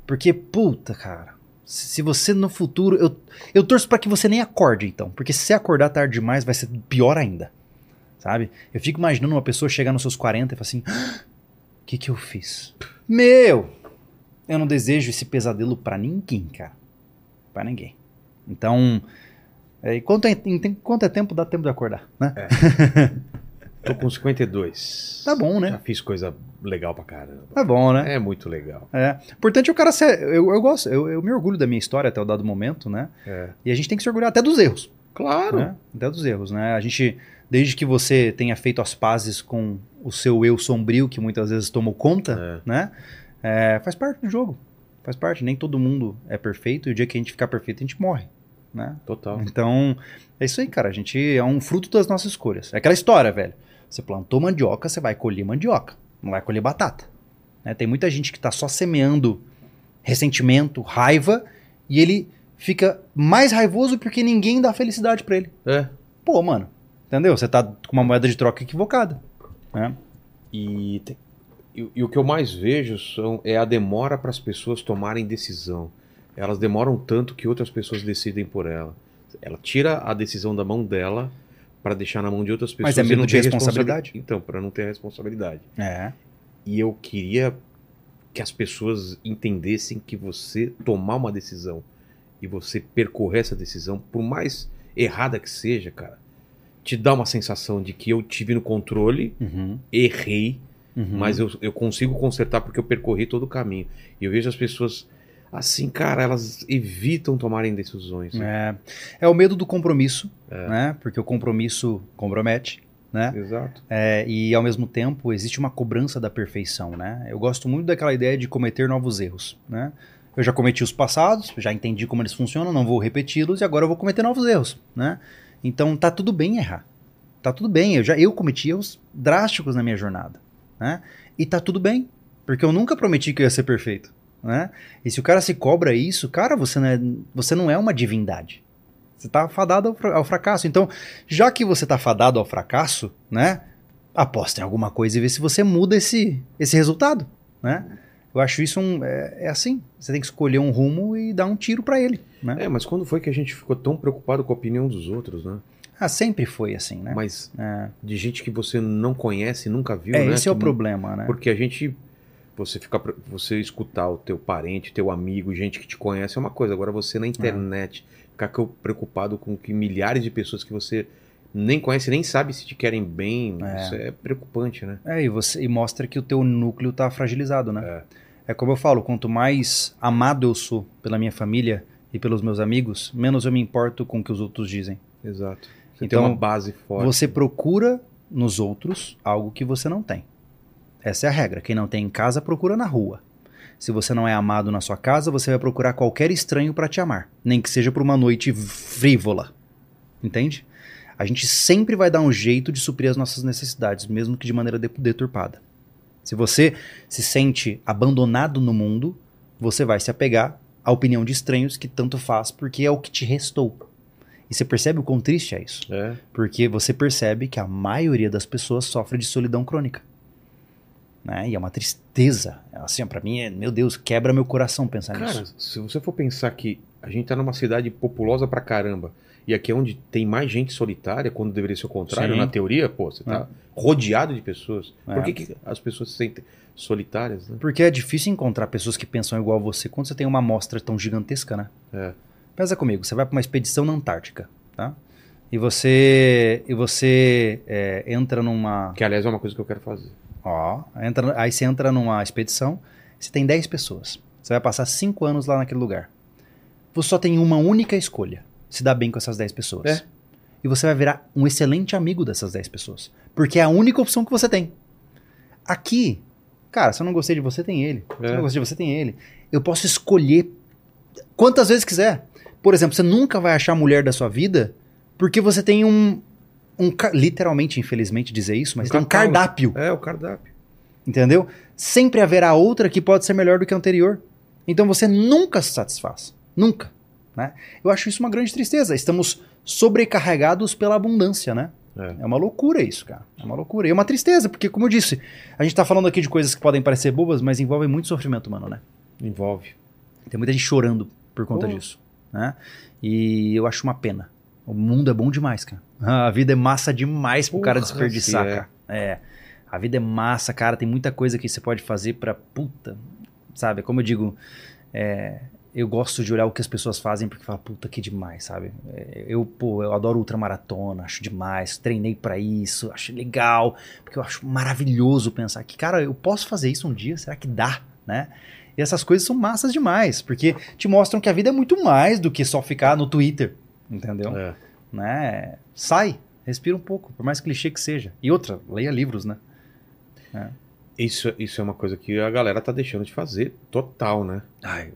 Porque, puta, cara. Se você no futuro. Eu, eu torço pra que você nem acorde, então. Porque se você acordar tarde demais, vai ser pior ainda. Sabe? Eu fico imaginando uma pessoa chegar nos seus 40 e falar assim: "Ah, o que, que eu fiz? Meu! Eu não desejo esse pesadelo pra ninguém, cara. Pra ninguém. Então. É, enquanto, é, enquanto é tempo, dá tempo de acordar, né? Tô com 52. Tá bom, né? Já fiz coisa legal pra caramba. Tá bom, né? É muito legal. É. Importante é o cara ser. Eu, eu gosto, eu, eu me orgulho da minha história até o dado momento, né? É. E a gente tem que se orgulhar até dos erros. Claro. né? Até dos erros, né? A gente, desde que você tenha feito as pazes com o seu eu sombrio, que muitas vezes tomou conta, né? É, faz parte do jogo. Faz parte. Nem todo mundo é perfeito e o dia que a gente ficar perfeito, a gente morre, né? Total. Então, é isso aí, cara. A gente é um fruto das nossas escolhas. É aquela história, velho. Você plantou mandioca, você vai colher mandioca. Não vai colher batata. né? Tem muita gente que tá só semeando ressentimento, raiva, e ele fica mais raivoso porque ninguém dá felicidade pra ele. É. Pô, mano. Entendeu? Você tá com uma moeda de troca equivocada. Né? E, tem- e- e o que eu mais vejo são, é a demora para as pessoas tomarem decisão. Elas demoram tanto que outras pessoas decidem por ela. Ela tira a decisão da mão dela para deixar na mão de outras pessoas. Mas é medo não de ter responsabilidade? responsabi- Então, para não ter responsabilidade. É. E eu queria que as pessoas entendessem que você tomar uma decisão e você percorrer essa decisão, por mais errada que seja, cara, te dá uma sensação de que eu tive no controle, Uhum. errei, Uhum. mas eu, eu consigo consertar porque eu percorri todo o caminho. E eu vejo as pessoas assim, cara, elas evitam tomarem decisões. É, é o medo do compromisso, né? Porque o compromisso compromete, né? Exato. É, e ao mesmo tempo existe uma cobrança da perfeição, né? Eu gosto muito daquela ideia de cometer novos erros, né? Eu já cometi os passados, já entendi como eles funcionam, não vou repeti-los e agora eu vou cometer novos erros, né? Então tá tudo bem errar. Tá tudo bem, eu já eu cometi erros drásticos na minha jornada, né? E tá tudo bem, porque eu nunca prometi que eu ia ser perfeito, né? E se o cara se cobra isso, cara, você não é, você não é uma divindade. Você tá fadado ao, ao fracasso. Então, já que você tá fadado ao fracasso, né? Aposta em alguma coisa e vê se você muda esse, esse resultado, né? Eu acho isso um, é, é assim. Você tem que escolher um rumo e dar um tiro pra ele, né? É, mas quando foi que a gente ficou tão preocupado com a opinião dos outros, né? Ah, sempre foi assim, né? Mas É, de gente que você não conhece, nunca viu, É, né? esse é o problema, né? Porque a gente. Você fica. pre- Você escutar o teu parente, teu amigo, gente que te conhece é uma coisa. Agora você na internet ficar co- preocupado com que milhares de pessoas que você nem conhece, nem sabe se te querem bem. É. Isso é preocupante, né? É, e, você, e mostra que o teu núcleo tá fragilizado, né? É. como eu falo, quanto mais amado eu sou pela minha família e pelos meus amigos, menos eu me importo com o que os outros dizem. Exato. Você Então, tem uma base forte. Você procura nos outros algo que você não tem. Essa é a regra. Quem não tem em casa, procura na rua. Se você não é amado na sua casa, você vai procurar qualquer estranho para te amar, nem que seja por uma noite frívola. Entende? A gente sempre vai dar um jeito de suprir as nossas necessidades, mesmo que de maneira de- deturpada. Se você se sente abandonado no mundo, você vai se apegar à opinião de estranhos que tanto faz, porque é o que te restou. E você percebe o quão triste é isso? É. Porque você percebe que a maioria das pessoas sofre de solidão crônica. Né? E é uma tristeza. Assim, para mim, é, meu Deus, quebra meu coração pensar Cara, nisso. se você for pensar que a gente tá numa cidade populosa pra caramba, e aqui é onde tem mais gente solitária, quando deveria ser o contrário, Sim. na teoria, pô, você tá rodeado de pessoas. É. Por que, que as pessoas se sentem solitárias, né? Porque é difícil encontrar pessoas que pensam igual a você quando você tem uma amostra tão gigantesca, né? É. Pensa comigo, você vai para uma expedição na Antártica, tá? E você, e você é, entra numa, Que, aliás, é uma coisa que eu quero fazer. Ó, entra, aí você entra numa expedição, você tem 10 pessoas. Você vai passar 5 anos lá naquele lugar. Você só tem uma única escolha: se dar bem com essas 10 pessoas. É. E você vai virar um excelente amigo dessas 10 pessoas. Porque é a única opção que você tem. Aqui, cara, se eu não gostei de você, tem ele. Se eu É. não gostei de você, tem ele. Eu posso escolher quantas vezes quiser. Por exemplo, você nunca vai achar a mulher da sua vida porque você tem um. um literalmente, infelizmente, dizer isso, mas Um tem um cardápio. É, o cardápio. Entendeu? Sempre haverá outra que pode ser melhor do que a anterior. Então você nunca se satisfaz. Nunca. Né? Eu acho isso uma grande tristeza. Estamos sobrecarregados pela abundância, né? É. É uma loucura isso, cara. É uma loucura. E é uma tristeza, porque, como eu disse, a gente tá falando aqui de coisas que podem parecer bobas, mas envolvem muito sofrimento humano, né? Envolve. Tem muita gente chorando por conta Pô. disso. Né? E eu acho uma pena. O mundo é bom demais, cara. A vida é massa demais pro cara Porra, desperdiçar, se é. cara. É. A vida é massa, cara. Tem muita coisa que você pode fazer pra puta. Sabe? Como eu digo, é, eu gosto de olhar o que as pessoas fazem porque fala, puta, que demais, sabe? É, Eu, pô, eu adoro ultramaratona, acho demais. Treinei pra isso, acho legal. Porque eu acho maravilhoso pensar que, cara, eu posso fazer isso um dia? Será que dá, né? E essas coisas são massas demais, porque te mostram que a vida é muito mais do que só ficar no Twitter, entendeu? É. Né? Sai, respira um pouco, por mais clichê que seja. E outra, leia livros, né? Isso, isso é uma coisa que a galera tá deixando de fazer total, né? Ai,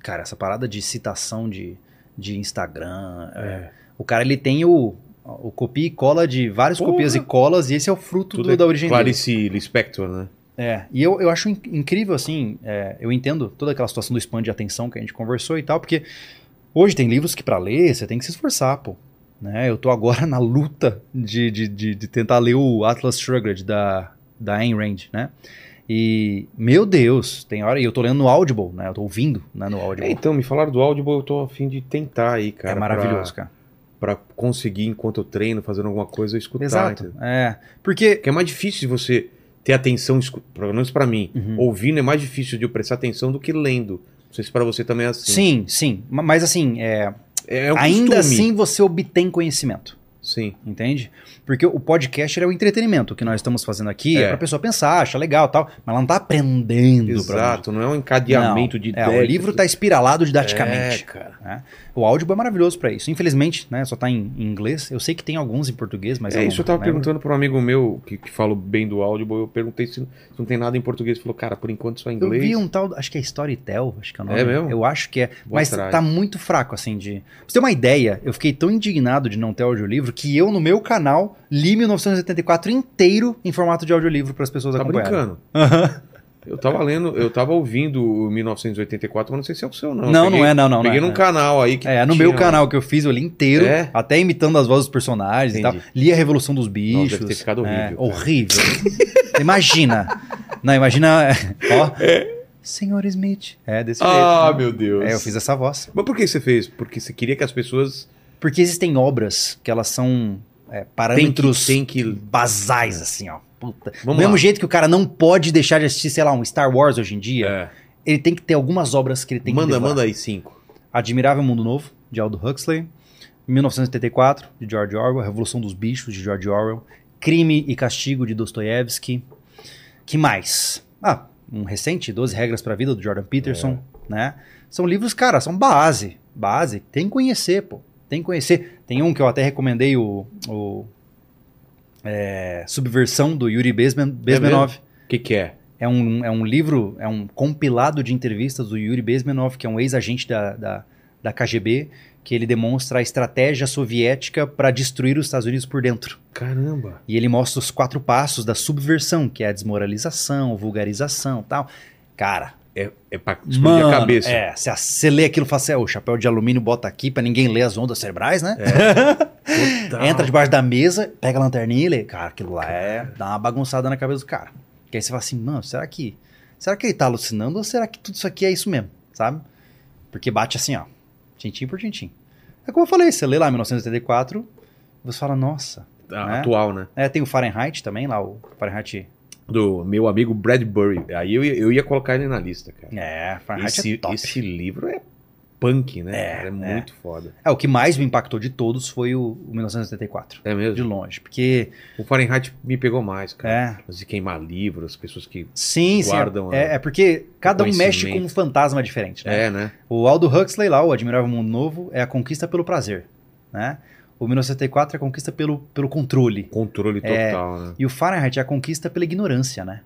cara, essa parada de citação de, de Instagram. é, É. O cara, ele tem o, o copia e cola de várias Porra. copias e colas, e esse é o fruto do- é da origem dele. Clarice Lispector, né? É, e eu, eu acho in- incrível, assim, é, eu entendo toda aquela situação do spam de atenção que a gente conversou e tal, porque hoje tem livros que pra ler você tem que se esforçar, pô. Né? Eu tô agora na luta de, de, de, de tentar ler o Atlas Shrugged da, da Ayn Rand, né? E, meu Deus, tem hora, e eu tô lendo no Audible, né? Eu tô ouvindo né, no Audible. É, então, me falaram do Audible, eu tô a fim de tentar aí, cara. é maravilhoso, pra, cara. Pra conseguir, enquanto eu treino, fazendo alguma coisa, eu escutar. Exato. É, porque... Porque é mais difícil de você ter atenção, pelo menos pra mim. Uhum. Ouvindo é mais difícil de eu prestar atenção do que lendo. Não sei se pra você também é assim. Sim, sim, ma- mas assim, é, É, é um ainda costume. assim você obtém conhecimento. Sim. Entende? Porque o podcast é o entretenimento. O que nós estamos fazendo aqui é, É. pra pessoa pensar, achar legal tal, mas ela não tá aprendendo. Exato, não é um encadeamento Não, de é, ideias. o livro tá espiralado didaticamente. É, cara. né? O áudio é maravilhoso pra isso. Infelizmente, né, só tá em, em inglês. Eu sei que tem alguns em português, mas é, eu isso não eu tava lembro. perguntando pra um amigo meu que, que falou bem do Audible. Eu perguntei se não tem nada em português. Ele falou, cara, por enquanto só em Eu inglês. vi um tal, acho que é Storytel, acho que é o nome. É mesmo? Eu acho que é. Vou mas atrás. tá muito fraco, assim, de. Pra você ter uma ideia, eu fiquei tão indignado de não ter audiolivro que eu, no meu canal, li 1984 inteiro em formato de audiolivro para as pessoas Tá acompanharem. brincando. Aham. Eu tava lendo, eu tava ouvindo o 1984, mas não sei se é o seu, não. Não, Peguei- não é, não, não. Peguei não é, num canal aí que. É, no tinha meu canal que eu fiz, eu li inteiro, É? até imitando as vozes dos personagens e Entendi. tal. Li a Revolução dos Bichos. deve ter ficado É, horrível, cara. horrível. imagina. Não, imagina. Ó. Senhor Smith. É, desse Ah, jeito. meu Deus. É, eu fiz essa voz. Mas por que você fez? Porque você queria que as pessoas Porque existem obras que elas são é, têm que, parâmetros têm que... basais, assim, ó. Puta. Vamos Do mesmo lá. jeito que o cara não pode deixar de assistir, sei lá, um Star Wars hoje em dia, É. ele tem que ter algumas obras que ele tem que Manda, manda aí cinco. Admirável Mundo Novo, de Aldo Huxley. 1984, de George Orwell. Revolução dos Bichos, de George Orwell. Crime e Castigo, de Dostoiévski. Que mais? Ah, um recente, 12 Regras para a Vida, do Jordan Peterson. Né? São livros, cara, são base. Base. Tem que conhecer, pô. Tem que conhecer. Tem um que eu até recomendei, o... o é, Subversão, do Yuri Bezmen, Bezmenov. O que que é? É um, é um livro, é um compilado de entrevistas do Yuri Bezmenov, que é um ex-agente da, da, da KGB, que ele demonstra a estratégia soviética para destruir os Estados Unidos por dentro. Caramba. E ele mostra os quatro passos da subversão, que é a desmoralização, vulgarização tal. Cara, É, é pra explodir a cabeça. é, se você lê aquilo e fala assim, é, o chapéu de alumínio bota aqui pra ninguém ler as ondas cerebrais, né? Total. Entra debaixo da mesa, pega a lanterninha e lê. Cara, aquilo lá é. dá uma bagunçada na cabeça do cara. Que aí você fala assim, mano, será que. Será que ele tá alucinando ou será que tudo isso aqui é isso mesmo? Sabe? Porque bate assim, ó. Tintim por tintim. É como eu falei, você lê lá 1984, você fala, nossa. A- né? Atual, né? É, tem o Fahrenheit também, lá, o Fahrenheit. Do meu amigo Bradbury. Aí eu, ia- eu ia colocar ele na lista, cara. É, Fahrenheit Esse, é top. esse livro é punk, né? É, cara? é é. muito foda. É, o que mais me impactou de todos foi o, o 1984. É De mesmo? longe. Porque. O Fahrenheit me pegou mais, cara. É. De queimar livros, as pessoas que. Sim, sim. Guardam a- É, é porque cada um mexe com um fantasma diferente, né? É, né? O Aldo Huxley lá, o Admirável Mundo Novo, é a conquista pelo prazer, né? O 1984 é a conquista pelo, pelo controle. Controle É. total, né? E o Fahrenheit é a conquista pela ignorância, né?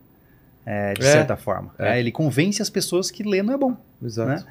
É, de É. certa forma. É. É, ele convence as pessoas que ler não é bom. Exato. né?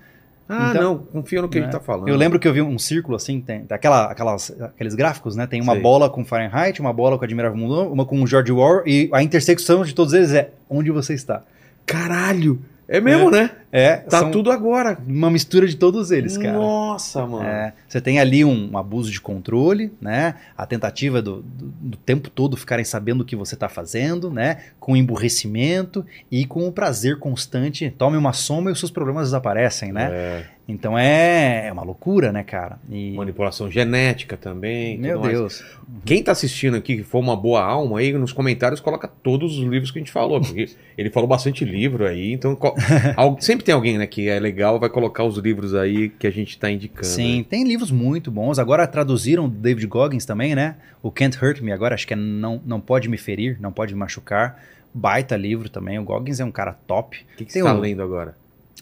Ah, Então- não, confia no que né? ele tá falando. Eu lembro que eu vi um círculo assim, tem, aquela, aquelas, aqueles gráficos, né? Tem uma Sei. bola com Fahrenheit, uma bola com Admirável Mundo uma com George Orwell, e a intersecção de todos eles é onde você está. Caralho! É mesmo, né? É, Tá são tudo agora. uma mistura de todos eles, cara. Nossa, mano. É, você tem ali um, abuso de controle, né? A tentativa do, do, do tempo todo ficarem sabendo o que você está fazendo, né? Com emburrecimento e com o prazer constante. Tome uma soma e os seus problemas desaparecem, né? É, Então é, é uma loucura, né, cara? E, manipulação genética também. meu tudo mais. Deus. Quem tá assistindo aqui, que for uma boa alma aí, nos comentários coloca todos os livros que a gente falou. Porque ele falou bastante livro aí, então sempre tem alguém, né, que é legal, vai colocar os livros aí que a gente tá indicando. Sim, né? tem livros muito bons. Agora traduziram David Goggins também, né? O Can't Hurt Me agora, acho que é Não, não Pode Me Ferir, Não Pode Me Machucar. Baita livro também. O Goggins é um cara top. O que, que Tem você tá um- lendo agora?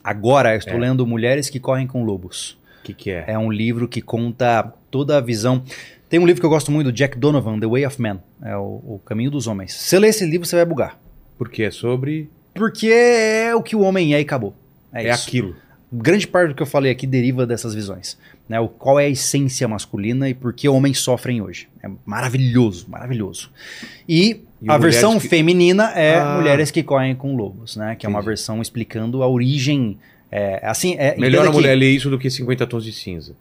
Agora eu estou É. lendo Mulheres que Correm com Lobos. O que, que é? É um livro que conta toda a visão. Tem um livro que eu gosto muito do Jack Donovan, The Way of Man. É o, o Caminho dos Homens. Se você ler esse livro, você vai bugar. Porque é sobre. Porque é o que o homem é e acabou. É, É, isso. aquilo. Grande parte do que eu falei aqui deriva dessas visões. Né? O, qual é a essência masculina e por que homens sofrem hoje. É maravilhoso, maravilhoso. E, E a versão que- feminina é Ah. Mulheres que Correm com Lobos, né? Que é uma Entendi. versão explicando a origem. É, assim, é, Melhor a que- mulher ler isso do que 50 tons de cinza.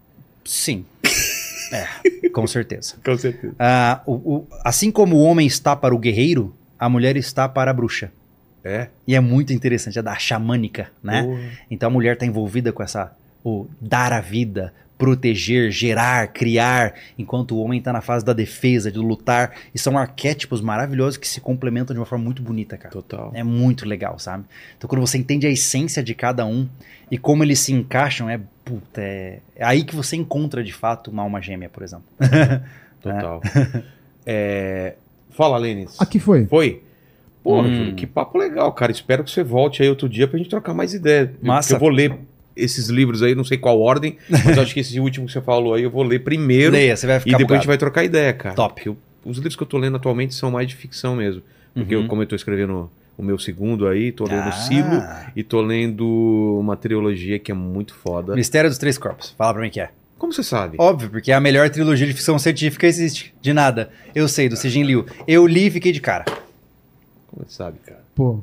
Sim. É, com certeza. Com certeza. Ah, o- o- assim como o homem está para o guerreiro, a mulher está para a bruxa. É? E é muito interessante, é da xamânica, né? Então a mulher está envolvida com essa. O dar a vida, proteger, gerar, criar, enquanto o homem está na fase da defesa, de lutar. E são arquétipos maravilhosos que se complementam de uma forma muito bonita, cara. Total. É muito legal, sabe? Então quando você entende a essência de cada um e como eles se encaixam, é. Puta, é, é aí que você encontra de fato uma alma gêmea, por exemplo. Total. É, Fala, Lênis. Aqui foi. Foi? Pô, Hum. Que papo legal, cara. Espero que você volte aí outro dia pra gente trocar mais ideia. Eu- Massa. Eu vou ler esses livros aí, não sei qual ordem, mas acho que esse último que você falou aí eu vou ler primeiro Leia, você vai e ficar depois a gente bugado. vai trocar ideia, cara. Top. Eu- os livros que eu tô lendo atualmente são mais de ficção mesmo. Porque Uhum. eu, como eu tô escrevendo o meu segundo aí, tô lendo Ah. Silo e tô lendo uma trilogia que é muito foda. Mistério dos Três Corpos. Fala pra mim que é. Como você sabe? Óbvio, porque é a melhor trilogia de ficção científica que existe. De nada. Eu sei, do Sejin Liu. Eu li e fiquei de cara. Como você sabe, cara? Pô.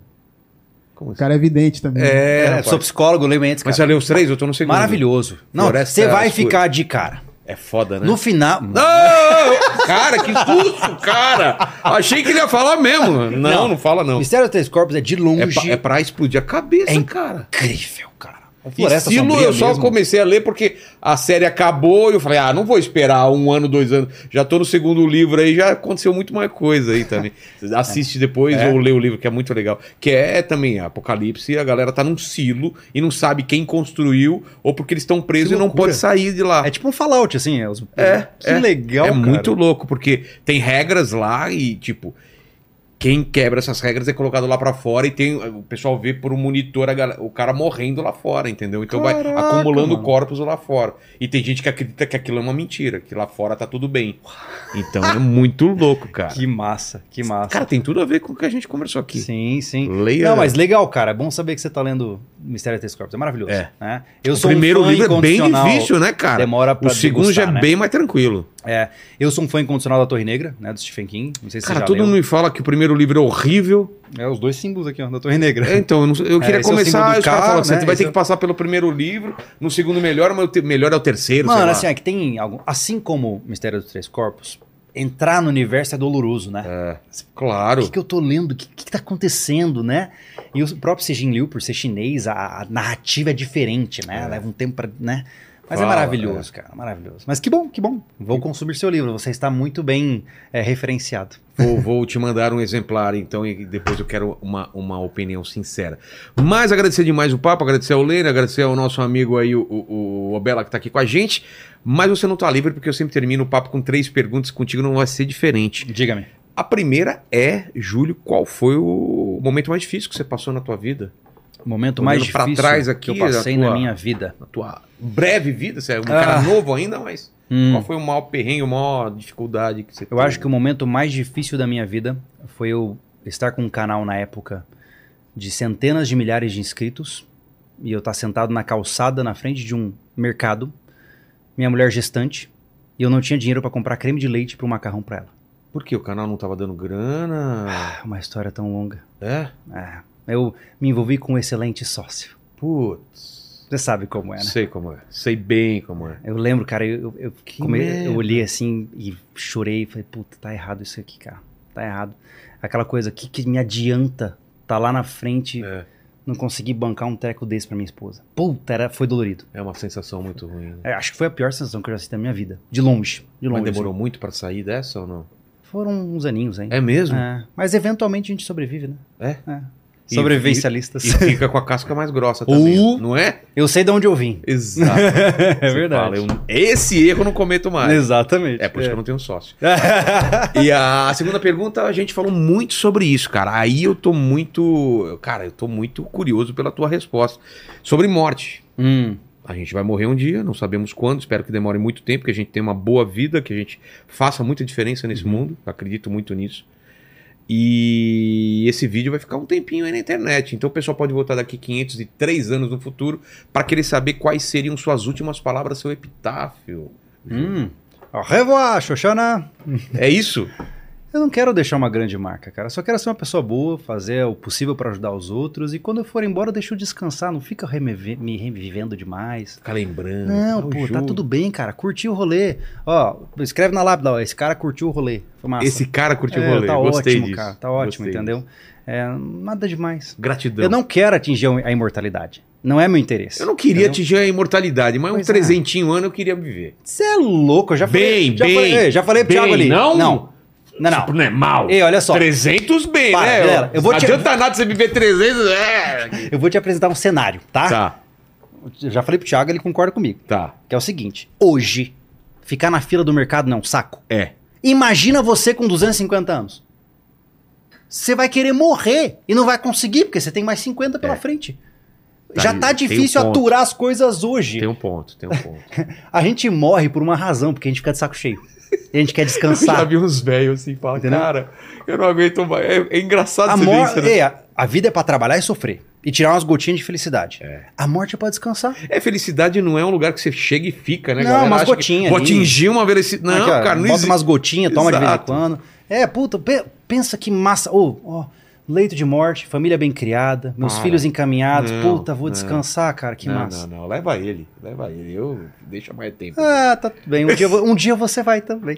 Como O assim? cara é evidente também. É, É, rapaz. sou psicólogo, leio mentes, Mas cara. você leu os três? Eu tô no segundo. Maravilhoso. Não, você vai Escura. ficar de cara. É foda, né? No final. Não! Cara, que susto, cara! Achei que ele ia falar mesmo. Não, não, fala não. Mistério dos Três Corpos é de É longe. pra, é pra explodir a cabeça, É cara. incrível, cara. A Estilo, eu só mesmo. comecei a ler porque a série acabou e eu falei, ah, não vou esperar um ano, dois anos. Já tô no segundo livro aí, já aconteceu muito mais coisa aí também. Você Assiste depois É. ou lê o livro, que é muito legal. Que é também Apocalipse, a galera tá num silo e não sabe quem construiu ou porque eles estão presos e não pode sair de lá. É tipo um Fallout, assim. É, os- É, que é. legal, é cara. muito louco, porque tem regras lá e, tipo, quem quebra essas regras é colocado lá pra fora e tem o pessoal vê por um monitor a galera- o cara morrendo lá fora, entendeu? Então vai Caraca, acumulando mano. corpos lá fora. E tem gente que acredita que aquilo é uma mentira, que lá fora tá tudo bem. Então é muito louco, cara. Que massa, que massa. Cara, tem tudo a ver com o que a gente conversou aqui. Sim, sim. Leia. Não, mas legal, cara. É bom saber que você tá lendo Mistério dos Três Corpos. É maravilhoso. É. Né? Eu o sou primeiro um livro é bem difícil, né, cara? Demora pra O segundo já é né? bem mais tranquilo. É, eu sou um fã incondicional da Torre Negra, né, do Stephen King. Não sei se Cara, você já todo leu. mundo me fala que o primeiro livro é horrível. É os dois símbolos aqui, ó, da Torre Negra. É, então, eu, não eu queria é o símbolo começar. do os caras falam, você né? vai Esse ter é que passar pelo primeiro livro, no segundo melhor, mas o melhor é o terceiro. Mano, assim, é que tem algum. Assim como Mistério dos Três Corpos, entrar no universo é doloroso, né? É, O claro. que, que eu tô lendo? O que, que, que tá acontecendo, né? E o próprio Sejin Liu, por ser chinês, a, a narrativa é diferente, né? Leva um tempo pra. né? Mas Fala, é maravilhoso, cara, maravilhoso. Mas que bom, que bom. Vou consumir seu livro, você está muito bem é, referenciado. Vou, vou te mandar um exemplar, então, e depois eu quero uma, uma opinião sincera. Mas agradecer demais o papo, agradecer ao Lênin, agradecer ao nosso amigo aí, o, o, o Obela, que tá aqui com a gente. Mas você não tá livre, porque eu sempre termino o papo com três perguntas, contigo não vai ser diferente. Diga-me. A primeira é, Júlio, qual foi o momento mais difícil que você passou na tua vida? O momento Olhando mais difícil trás aqui, que eu passei tua- na minha vida. Na tua breve vida, você é um cara Ah. novo ainda, mas Hum. qual foi o maior perrengue, a maior dificuldade que você Eu acho que o momento mais difícil da minha vida foi eu estar com um canal na época de centenas de milhares de inscritos e eu estar sentado na calçada na frente de um mercado, minha mulher gestante, e eu não tinha dinheiro para comprar creme de leite para o macarrão para ela. Por que o canal não tava dando grana? Ah, uma história tão longa. É? Ah, eu me envolvi com um excelente sócio. Putz. Você sabe como é, né? Sei como é. Sei bem como é. Eu lembro, cara, eu, eu, Que come- eu olhei assim e chorei e falei, puta, tá errado isso aqui, cara. Tá errado. Aquela coisa, que, que me adianta tá lá na frente, É. não conseguir bancar um treco desse pra minha esposa. Puta, era, foi dolorido. É uma sensação muito ruim. né? É, acho que foi a pior sensação que eu já senti na minha vida. De longe. De longe. Mas demorou muito pra sair dessa ou não? Foram uns aninhos, hein? É mesmo? É, Mas eventualmente a gente sobrevive, né? É? E- Sobrevivencialistas. E fica com a casca mais grossa também, Uh. não é? Eu sei de onde eu vim. Exato. É verdade. fala, eu- esse erro eu não cometo mais. Exatamente. É por isso que eu não tenho sócio. E a segunda pergunta, a gente falou muito sobre isso, cara. Aí eu tô muito. Cara, eu tô muito curioso pela tua resposta. Sobre morte. Hum, A gente vai morrer um dia, não sabemos quando, espero que demore muito tempo, que a gente tenha uma boa vida, que a gente faça muita diferença nesse mundo. Acredito muito nisso. E esse vídeo vai ficar um tempinho aí na internet. Então o pessoal pode voltar daqui 503 anos no futuro para querer saber quais seriam suas últimas palavras, seu epitáfio. hum. Au revoir, Xoxana. É isso? Eu não quero deixar uma grande marca, cara. Só quero ser uma pessoa boa, fazer o possível pra ajudar os outros. E quando eu for embora, deixa eu descansar. Não fica me revivendo demais. Ficar lembrando. Não, Ah, o pô, tá tudo bem, cara. Curtiu o rolê. Ó, escreve na lápida, ó. Esse cara curtiu o rolê. Foi massa. Esse cara curtiu É, o rolê. Tá Gostei ótimo, disso. cara. Tá ótimo, Gostei entendeu? É, nada demais. Gratidão. Eu não quero atingir a imortalidade. Não é meu interesse. Eu não queria entendeu? atingir a imortalidade, mas Pois um é. trezentinho ano eu queria viver. Você é louco, eu já falei. Bem, já bem, Falei, ei, já falei pro bem, Thiago ali. não? Não. Não, não. Tipo, não é mal. Ei, olha só. 300 bem, Para, né? galera, eu vou não te- adianta nada você viver 300. É. Eu vou te apresentar um cenário, tá? Tá, Eu já falei pro Thiago, ele concorda comigo. tá. Que é o seguinte: hoje, ficar na fila do mercado não é um saco. É. Imagina você com 250 anos. Você vai querer morrer e não vai conseguir, porque você tem mais 50 pela É. frente. Tá Já tá um difícil ponto. aturar as coisas hoje. Tem um ponto, tem um ponto. A gente morre por uma razão, porque a gente fica de saco cheio. A gente quer Eu já descansar. vi uns velhos assim, fala, Entendeu? cara, eu não aguento mais. É, é engraçado A, você mor- isso, né? é, a- a vida é pra trabalhar e sofrer. E tirar umas gotinhas de felicidade. É. A morte é pra descansar. É, felicidade não é um lugar que você chega e fica, né, Não, galera? umas Acha que gotinhas Vou atingir uma velocidade. Não, Aqui, ó, cara, não Bota existe. umas gotinhas, toma de vez em Exato. quando. É, puta, pe- pensa que massa. Ô, ó, leito de morte, família bem criada, meus Para. filhos encaminhados. Não, Puta, vou não. descansar, cara, que não, massa. não, não. Leva ele. Leva ele. Eu deixa mais tempo. Ah, tá tudo bem. Um dia, vou- um dia você vai também.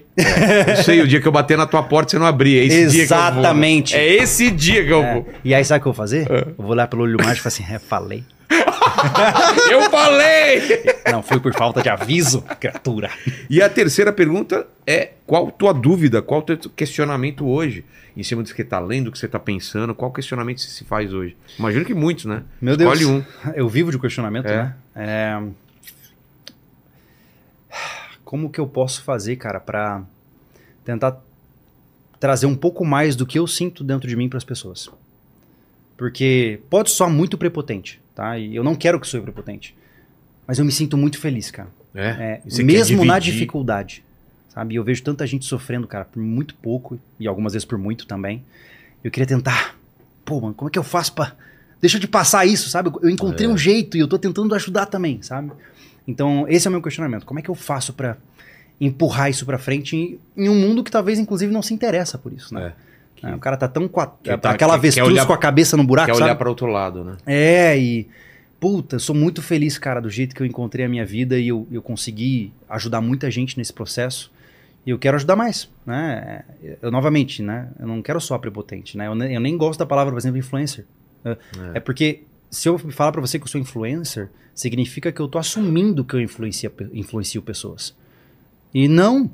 Eu sei, o dia que eu bater na tua porta você não abrir. É esse dia que eu vou. Exatamente. É esse dia que eu É. vou. E aí, sabe o que eu vou fazer? Eu vou olhar pelo olho mágico e falar assim: é, falei. Eu falei! Não, foi por falta de aviso, criatura. E a terceira pergunta é: qual tua dúvida, qual teu questionamento hoje? Em cima do que você tá lendo, do que você tá pensando, qual questionamento você se faz hoje? Imagino que muitos, né? Meu Escolhe Deus. um. Eu vivo de questionamento, É. né? É... Como que eu posso fazer, cara, pra tentar trazer um pouco mais do que eu sinto dentro de mim pras pessoas? Porque pode soar muito prepotente, tá? E eu não quero que soe prepotente. Mas eu me sinto muito feliz, cara. É. É, mesmo na dificuldade, sabe? Eu vejo tanta gente sofrendo, cara, por muito pouco e algumas vezes por muito também. Eu queria tentar. Pô, mano, como é que eu faço pra. Deixa de passar isso, sabe? Eu encontrei É. um jeito e eu tô tentando ajudar também, sabe? Então, esse é o meu questionamento. Como é que eu faço pra empurrar isso pra frente em, em um mundo que talvez, inclusive, não se interessa por isso, né? É. É, o cara tá tão com a, tá- aquela que- quer avestruz olhar- com a cabeça no buraco, Quer sabe? olhar para outro lado, né? É, e. Puta, eu sou muito feliz, cara, do jeito que eu encontrei a minha vida e eu, eu consegui ajudar muita gente nesse processo. E eu quero ajudar mais, né? Eu, novamente, né? Eu não quero só prepotente, né? Eu, ne- eu nem gosto da palavra, por exemplo, influencer. É, é porque se eu falar pra você que eu sou influencer, significa que eu tô assumindo que eu influencia, influencio pessoas. E não,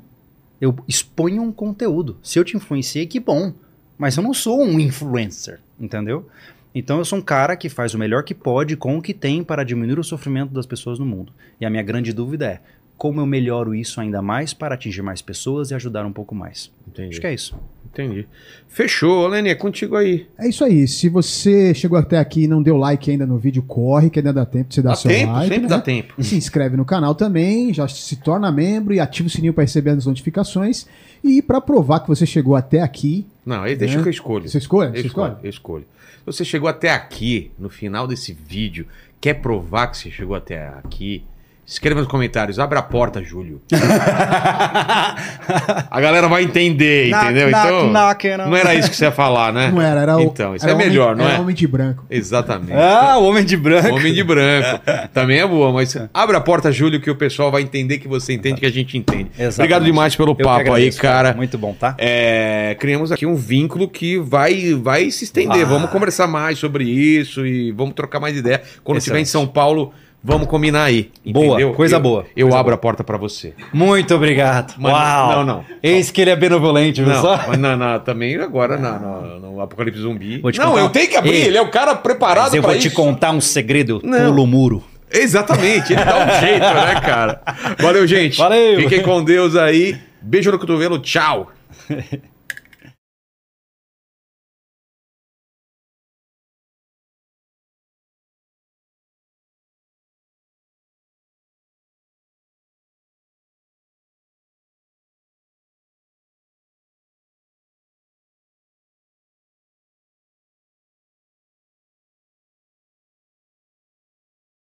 eu exponho um conteúdo. Se eu te influenciei, que bom. Mas eu não sou um influencer, entendeu? Então eu sou um cara que faz o melhor que pode com o que tem para diminuir o sofrimento das pessoas no mundo. E a minha grande dúvida é como eu melhoro isso ainda mais para atingir mais pessoas e ajudar um pouco mais. Entendi. Acho que é isso. Entendi. Fechou, Lene, é contigo aí. É isso aí. Se você chegou até aqui e não deu like ainda no vídeo, corre, que ainda dá tempo de você dar Dá seu tempo, like. sempre né? dá tempo. Se inscreve no canal também, já se torna membro e ativa o sininho para receber as notificações. E para provar que você chegou até aqui, Não, aí deixa É. que eu escolho. você escolhe? Eu Você escolho, escolhe? eu escolho. Se você chegou até aqui, no final desse vídeo, quer provar que você chegou até aqui, escreva nos comentários, abre a porta, Júlio. a galera vai entender, entendeu? Knock, então, knock, knock. não era isso que você ia falar, né? Não era, era o. Então, isso era é homem- melhor, não era é? homem de branco. Exatamente. Ah, o homem de branco. Homem de branco. Também é boa, mas abre a porta, Júlio, que o pessoal vai entender que você entende, que a gente entende. Exatamente. Obrigado demais pelo papo aí, agradeço, cara. Muito bom, tá? É, criamos aqui um vínculo que vai, vai se estender. Vai. Vamos conversar mais sobre isso e vamos trocar mais ideia. Quando estiver em. São Paulo, vamos combinar aí. Boa, entendeu? coisa Eu- boa, Eu coisa abro boa. a porta pra você. Muito obrigado. Mas Uau. não, não. Eis que ele é benevolente, viu Não, só? mas não, não, também agora na- no, no Apocalipse Zumbi. Não, contar eu tenho que abrir. Ei, ele é o cara preparado Mas eu pra vou te isso. contar um segredo. Eu Não. pulo o muro. Exatamente, ele dá um jeito, né, cara? Valeu, gente. Valeu. Fiquem com Deus aí. Beijo no cotovelo, tchau.